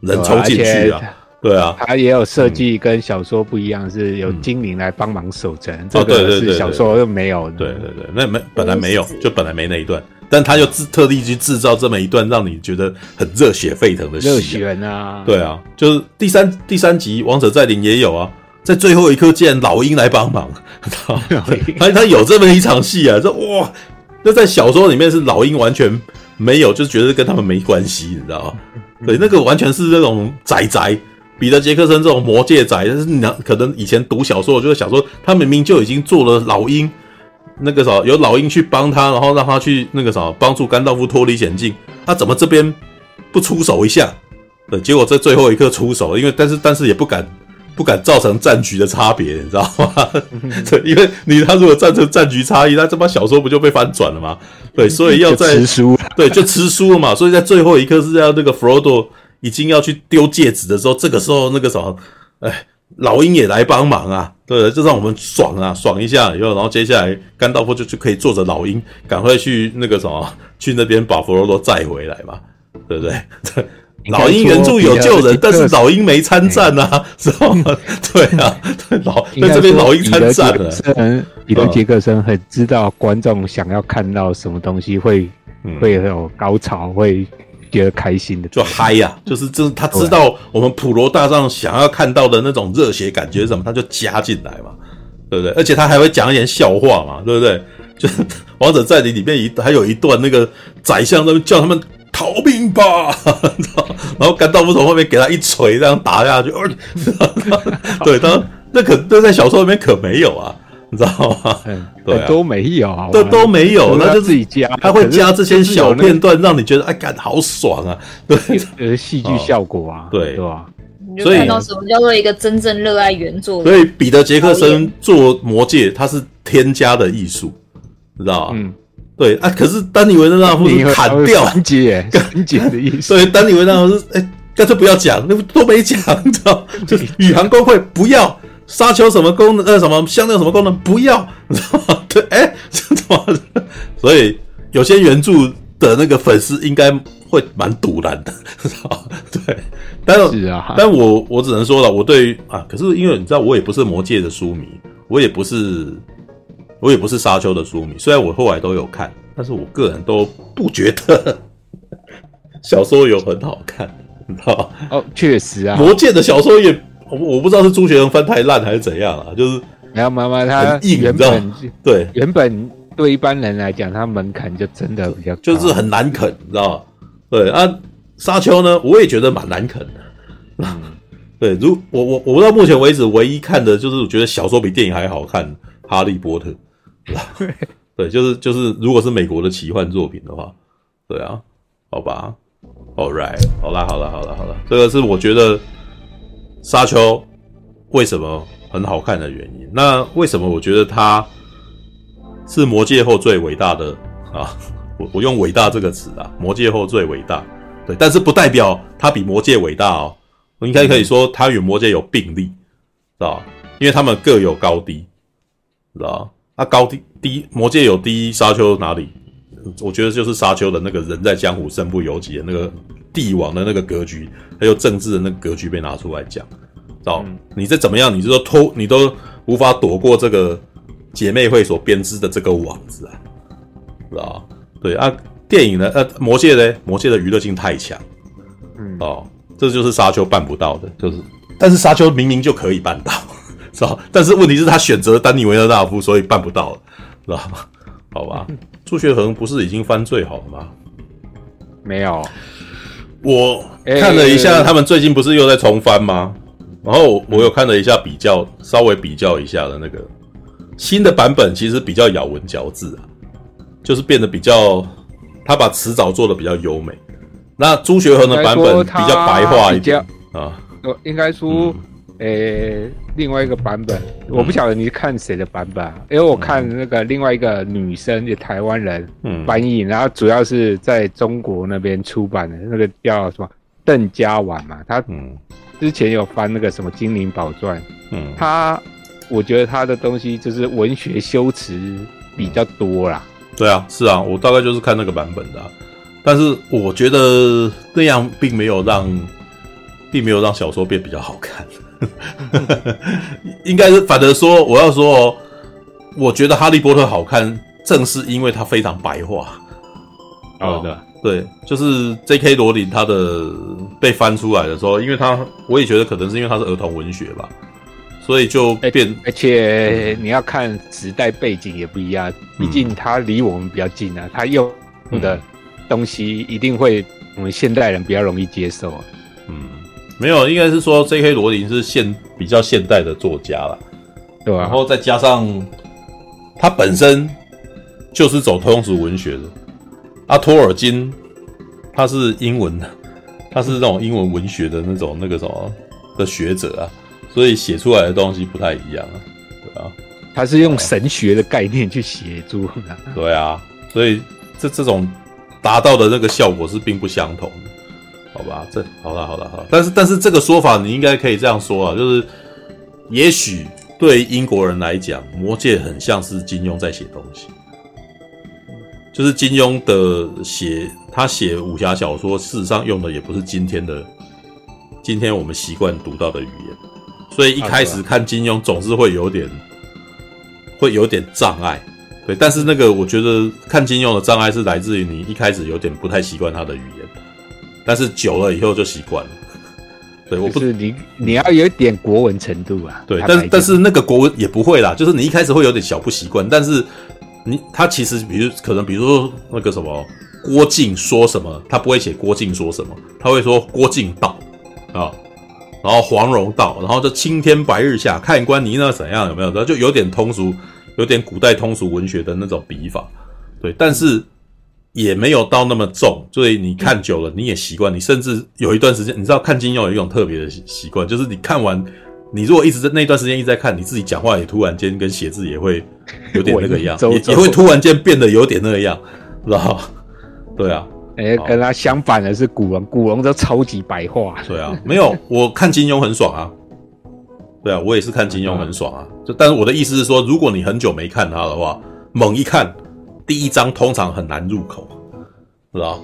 人冲进去啊！对啊，他也有设计跟小说不一样，是有精灵来帮忙守城。这个是小说又没有。对对对，那没本来没有，就本来没那一段，但他又自特地去制造这么一段，让你觉得很热血沸腾的戏。热血啊！对啊，就是第三第三集《王者再临》也有啊，在最后一刻竟然老鹰来帮忙，*laughs* 他他有这么一场戏啊！这哇，那在小说里面是老鹰完全没有，就觉得跟他们没关系，你知道吗？对，那个完全是那种宅宅，彼得杰克森这种魔戒仔，但是你可能以前读小说，就是想说他明明就已经做了老鹰，那个啥有老鹰去帮他，然后让他去那个啥帮助甘道夫脱离险境，他怎么这边不出手一下？对，结果在最后一刻出手，因为但是但是也不敢不敢造成战局的差别，你知道吗？*laughs* 对，因为你他如果造成战局差异，那这帮小说不就被翻转了吗？对，所以要在 *laughs* 对，就吃书了嘛。所以在最后一刻是要那个弗罗多已经要去丢戒指的时候，这个时候那个什么，哎，老鹰也来帮忙啊，对，就让我们爽啊，爽一下以后，然后接下来甘道夫就就可以坐着老鹰赶快去那个什么，去那边把佛罗多载回来嘛，对不对？对。老鹰援助有救人，但是老鹰没参战啊，知道吗？*laughs* 对啊，*laughs* 老在这边老鹰参战了。彼得杰克森很知道观众想要看到什么东西会会有高潮，会觉得开心的，就嗨呀，就是就是他知道我们普罗大众想要看到的那种热血感觉什么，他就加进来嘛，对不对？而且他还会讲一点笑话嘛，对不对？*laughs* 就是《王者在你》里面一还有一段那个宰相他们叫他们。逃命吧！*laughs* 然后甘道夫从后面给他一锤，这样打下去。*laughs* 对，他那可那在小说里面可没有啊，你知道吗？*laughs* *laughs* 对，都没有，都都没有，那就自己加，他会加这些小片段，让你觉得哎，干好爽啊！*laughs* 对，呃，戏剧效果啊，对，对吧？你就看到什么叫做一个真正热爱原作。所以彼得杰克森做魔戒，他是添加的艺术，知道吗？嗯。对啊，可是丹尼维特纳夫是砍掉，完结，完结的意思。所以丹尼维特纳夫是，哎，干脆不要讲，那都没讲，你知道？就是宇航工会不要沙丘什么功能，呃，什么香料什么功能不要，*laughs* 你知道吗？对，哎，这怎么？所以有些原著的那个粉丝应该会蛮堵然的，*laughs* 知道对，但是啊，但我我只能说了，我对于啊，可是因为你知道，我也不是魔界的书迷，我也不是。我也不是沙丘的书迷，虽然我后来都有看，但是我个人都不觉得 *laughs* 小说有很好看，你知道吗？哦，确实啊，魔界的小说也，我我不知道是朱学恒翻太烂还是怎样啊，就是然后妈妈他原本对原本对一般人来讲，他门槛就真的比较，就是很难啃，你知道吗？对啊，沙丘呢，我也觉得蛮难啃的。嗯、*laughs* 对，如我我我到目前为止唯一看的就是我觉得小说比电影还好看，《哈利波特》。*laughs* 对，就是就是，如果是美国的奇幻作品的话，对啊，好吧，All right，好啦，好啦，好啦，好啦，这个是我觉得沙丘为什么很好看的原因。那为什么我觉得它是魔戒后最伟大的啊？我我用伟大这个词啊，魔戒后最伟大，对，但是不代表它比魔戒伟大哦。我应该可以说它与魔戒有并立，知道？因为他们各有高低，知道？那、啊、高低低魔戒有低，沙丘哪里？我觉得就是沙丘的那个人在江湖身不由己的那个帝王的那个格局，还有政治的那个格局被拿出来讲，知道？嗯、你再怎么样，你就说偷，你都无法躲过这个姐妹会所编织的这个网子啊，知道？对啊，电影呢？呃，魔戒呢？魔戒的娱乐性太强，嗯，哦，这就是沙丘办不到的，就是，但是沙丘明明就可以办到。*laughs* 知道？但是问题是，他选择丹尼维勒纳夫，所以办不到了，知道吗？好吧，朱学恒不是已经犯罪好了吗？没有，我看了一下，他们最近不是又在重翻吗？然后我有看了一下比较，稍微比较一下的那个新的版本，其实比较咬文嚼字啊，就是变得比较，他把词藻做的比较优美。那朱学恒的版本比较白话一点啊，应该说。嗯诶、欸，另外一个版本，我不晓得你是看谁的版本，啊，因为我看那个另外一个女生，就台湾人翻译，嗯、然后主要是在中国那边出版的，那个叫什么邓家婉嘛，他之前有翻那个什么《精灵宝钻》，嗯，她我觉得她的东西就是文学修辞比较多啦。对啊，是啊，我大概就是看那个版本的，啊，但是我觉得那样并没有让，并没有让小说变比较好看。*laughs* 应该是反而说，我要说哦，我觉得《哈利波特》好看，正是因为它非常白话。好的，对，就是 J.K. 罗琳他的被翻出来的时候，因为他我也觉得可能是因为他是儿童文学吧，所以就变。而且你要看时代背景也不一样，毕竟他离我们比较近啊，他用的东西一定会我们现代人比较容易接受啊。嗯。没有，应该是说 J.K. 罗琳是现比较现代的作家了，对吧？然后再加上他本身就是走通俗文学的，阿托尔金他是英文的，*laughs* 他是那种英文文学的那种那个什么的学者啊，所以写出来的东西不太一样啊，对啊，他是用神学的概念去写作的，对啊，所以这这种达到的那个效果是并不相同的，好吧？这好了好了好，但是但是这个说法你应该可以这样说啊，就是也许对英国人来讲，魔戒很像是金庸在写东西，就是金庸的写他写武侠小说，事实上用的也不是今天的今天我们习惯读到的语言。所以一开始看金庸总是会有点，会有点障碍，对。但是那个我觉得看金庸的障碍是来自于你一开始有点不太习惯他的语言，但是久了以后就习惯了。对，我不是你你要有一点国文程度啊。对，但但是那个国文也不会啦，就是你一开始会有点小不习惯，但是你他其实比如可能比如说那个什么郭靖说什么，他不会写郭靖说什么，他会说郭靖道啊。然后黄蓉道，然后这青天白日下，看官你那怎样？有没有？然后就有点通俗，有点古代通俗文学的那种笔法，对，但是也没有到那么重，所以你看久了你也习惯，你甚至有一段时间，你知道看金庸有一种特别的习惯，就是你看完，你如果一直在那段时间一直在看，你自己讲话也突然间跟写字也会有点那个样，也也会突然间变得有点那个样，知道？对啊。哎、欸，跟他相反的是古龙，古龙都超级白话。对啊，没有，我看金庸很爽啊。对啊，我也是看金庸很爽啊。就但是我的意思是说，如果你很久没看他的话，猛一看，第一章通常很难入口，知道？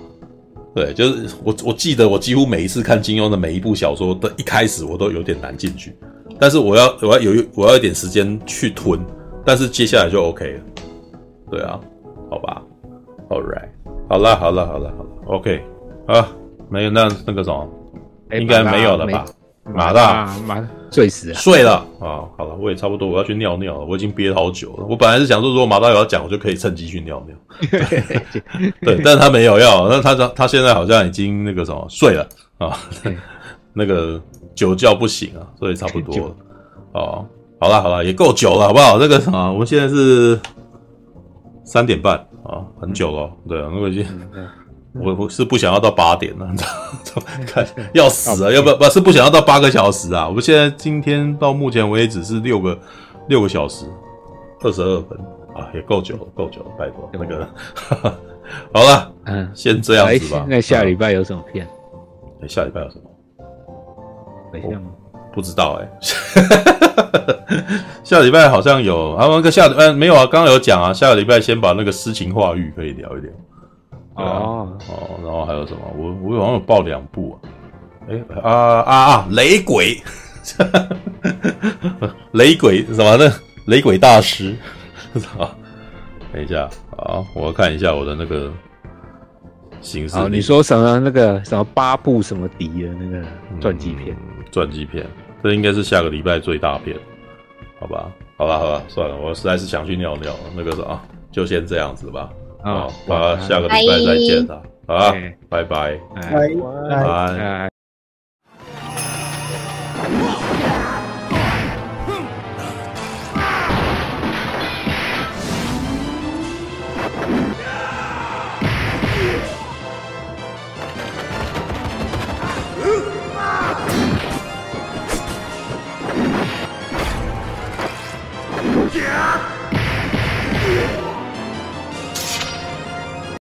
对，就是我我记得我几乎每一次看金庸的每一部小说的一开始，我都有点难进去。但是我要我要有我要一点时间去吞，但是接下来就 OK 了。对啊，好吧，All right。好了，好了，好了，好了，OK，啊，没有，那那个什么，欸、应该没有了吧？马大，马睡死了，睡了啊！好了，我也差不多，我要去尿尿了，我已经憋好久了。我本来是想说，如果马大有要讲，我就可以趁机去尿尿。*laughs* 对，但是他没有要，那他他他现在好像已经那个什么睡了啊，那个酒觉不醒啊，所以差不多了。哦，好了好了，也够久了，好不好？那个什么，我们现在是三点半。啊，很久了，对啊，那我已经，我我是不想要到八点了，*laughs* 看要死啊，要不不是不想要到八个小时啊，我们现在今天到目前为止是六个六个小时二十二分啊，也够久了，够久了，拜托那个，好了，嗯，先这样子吧。那下礼拜有什么片？下礼拜有什么？没像吗？不知道哎、欸，*laughs* 下礼拜好像有，他们个下礼拜没有啊，刚刚有讲啊，下个礼拜先把那个诗情画意可以聊一聊。啊、哦哦，然后还有什么？我我好像有报两部啊，哎、欸、啊啊啊雷鬼，*laughs* 雷鬼什么呢？雷鬼大师，*laughs* 好，等一下，好，我要看一下我的那个形式。你说什么那个什么八部什么敌的那个传记片？传、嗯、记片。这应该是下个礼拜最大片，好吧？好吧，好吧，算了，我实在是想去尿尿，那个啥，就先这样子吧。好，好，下个礼拜再见了，好拜，拜。拜，拜。拜。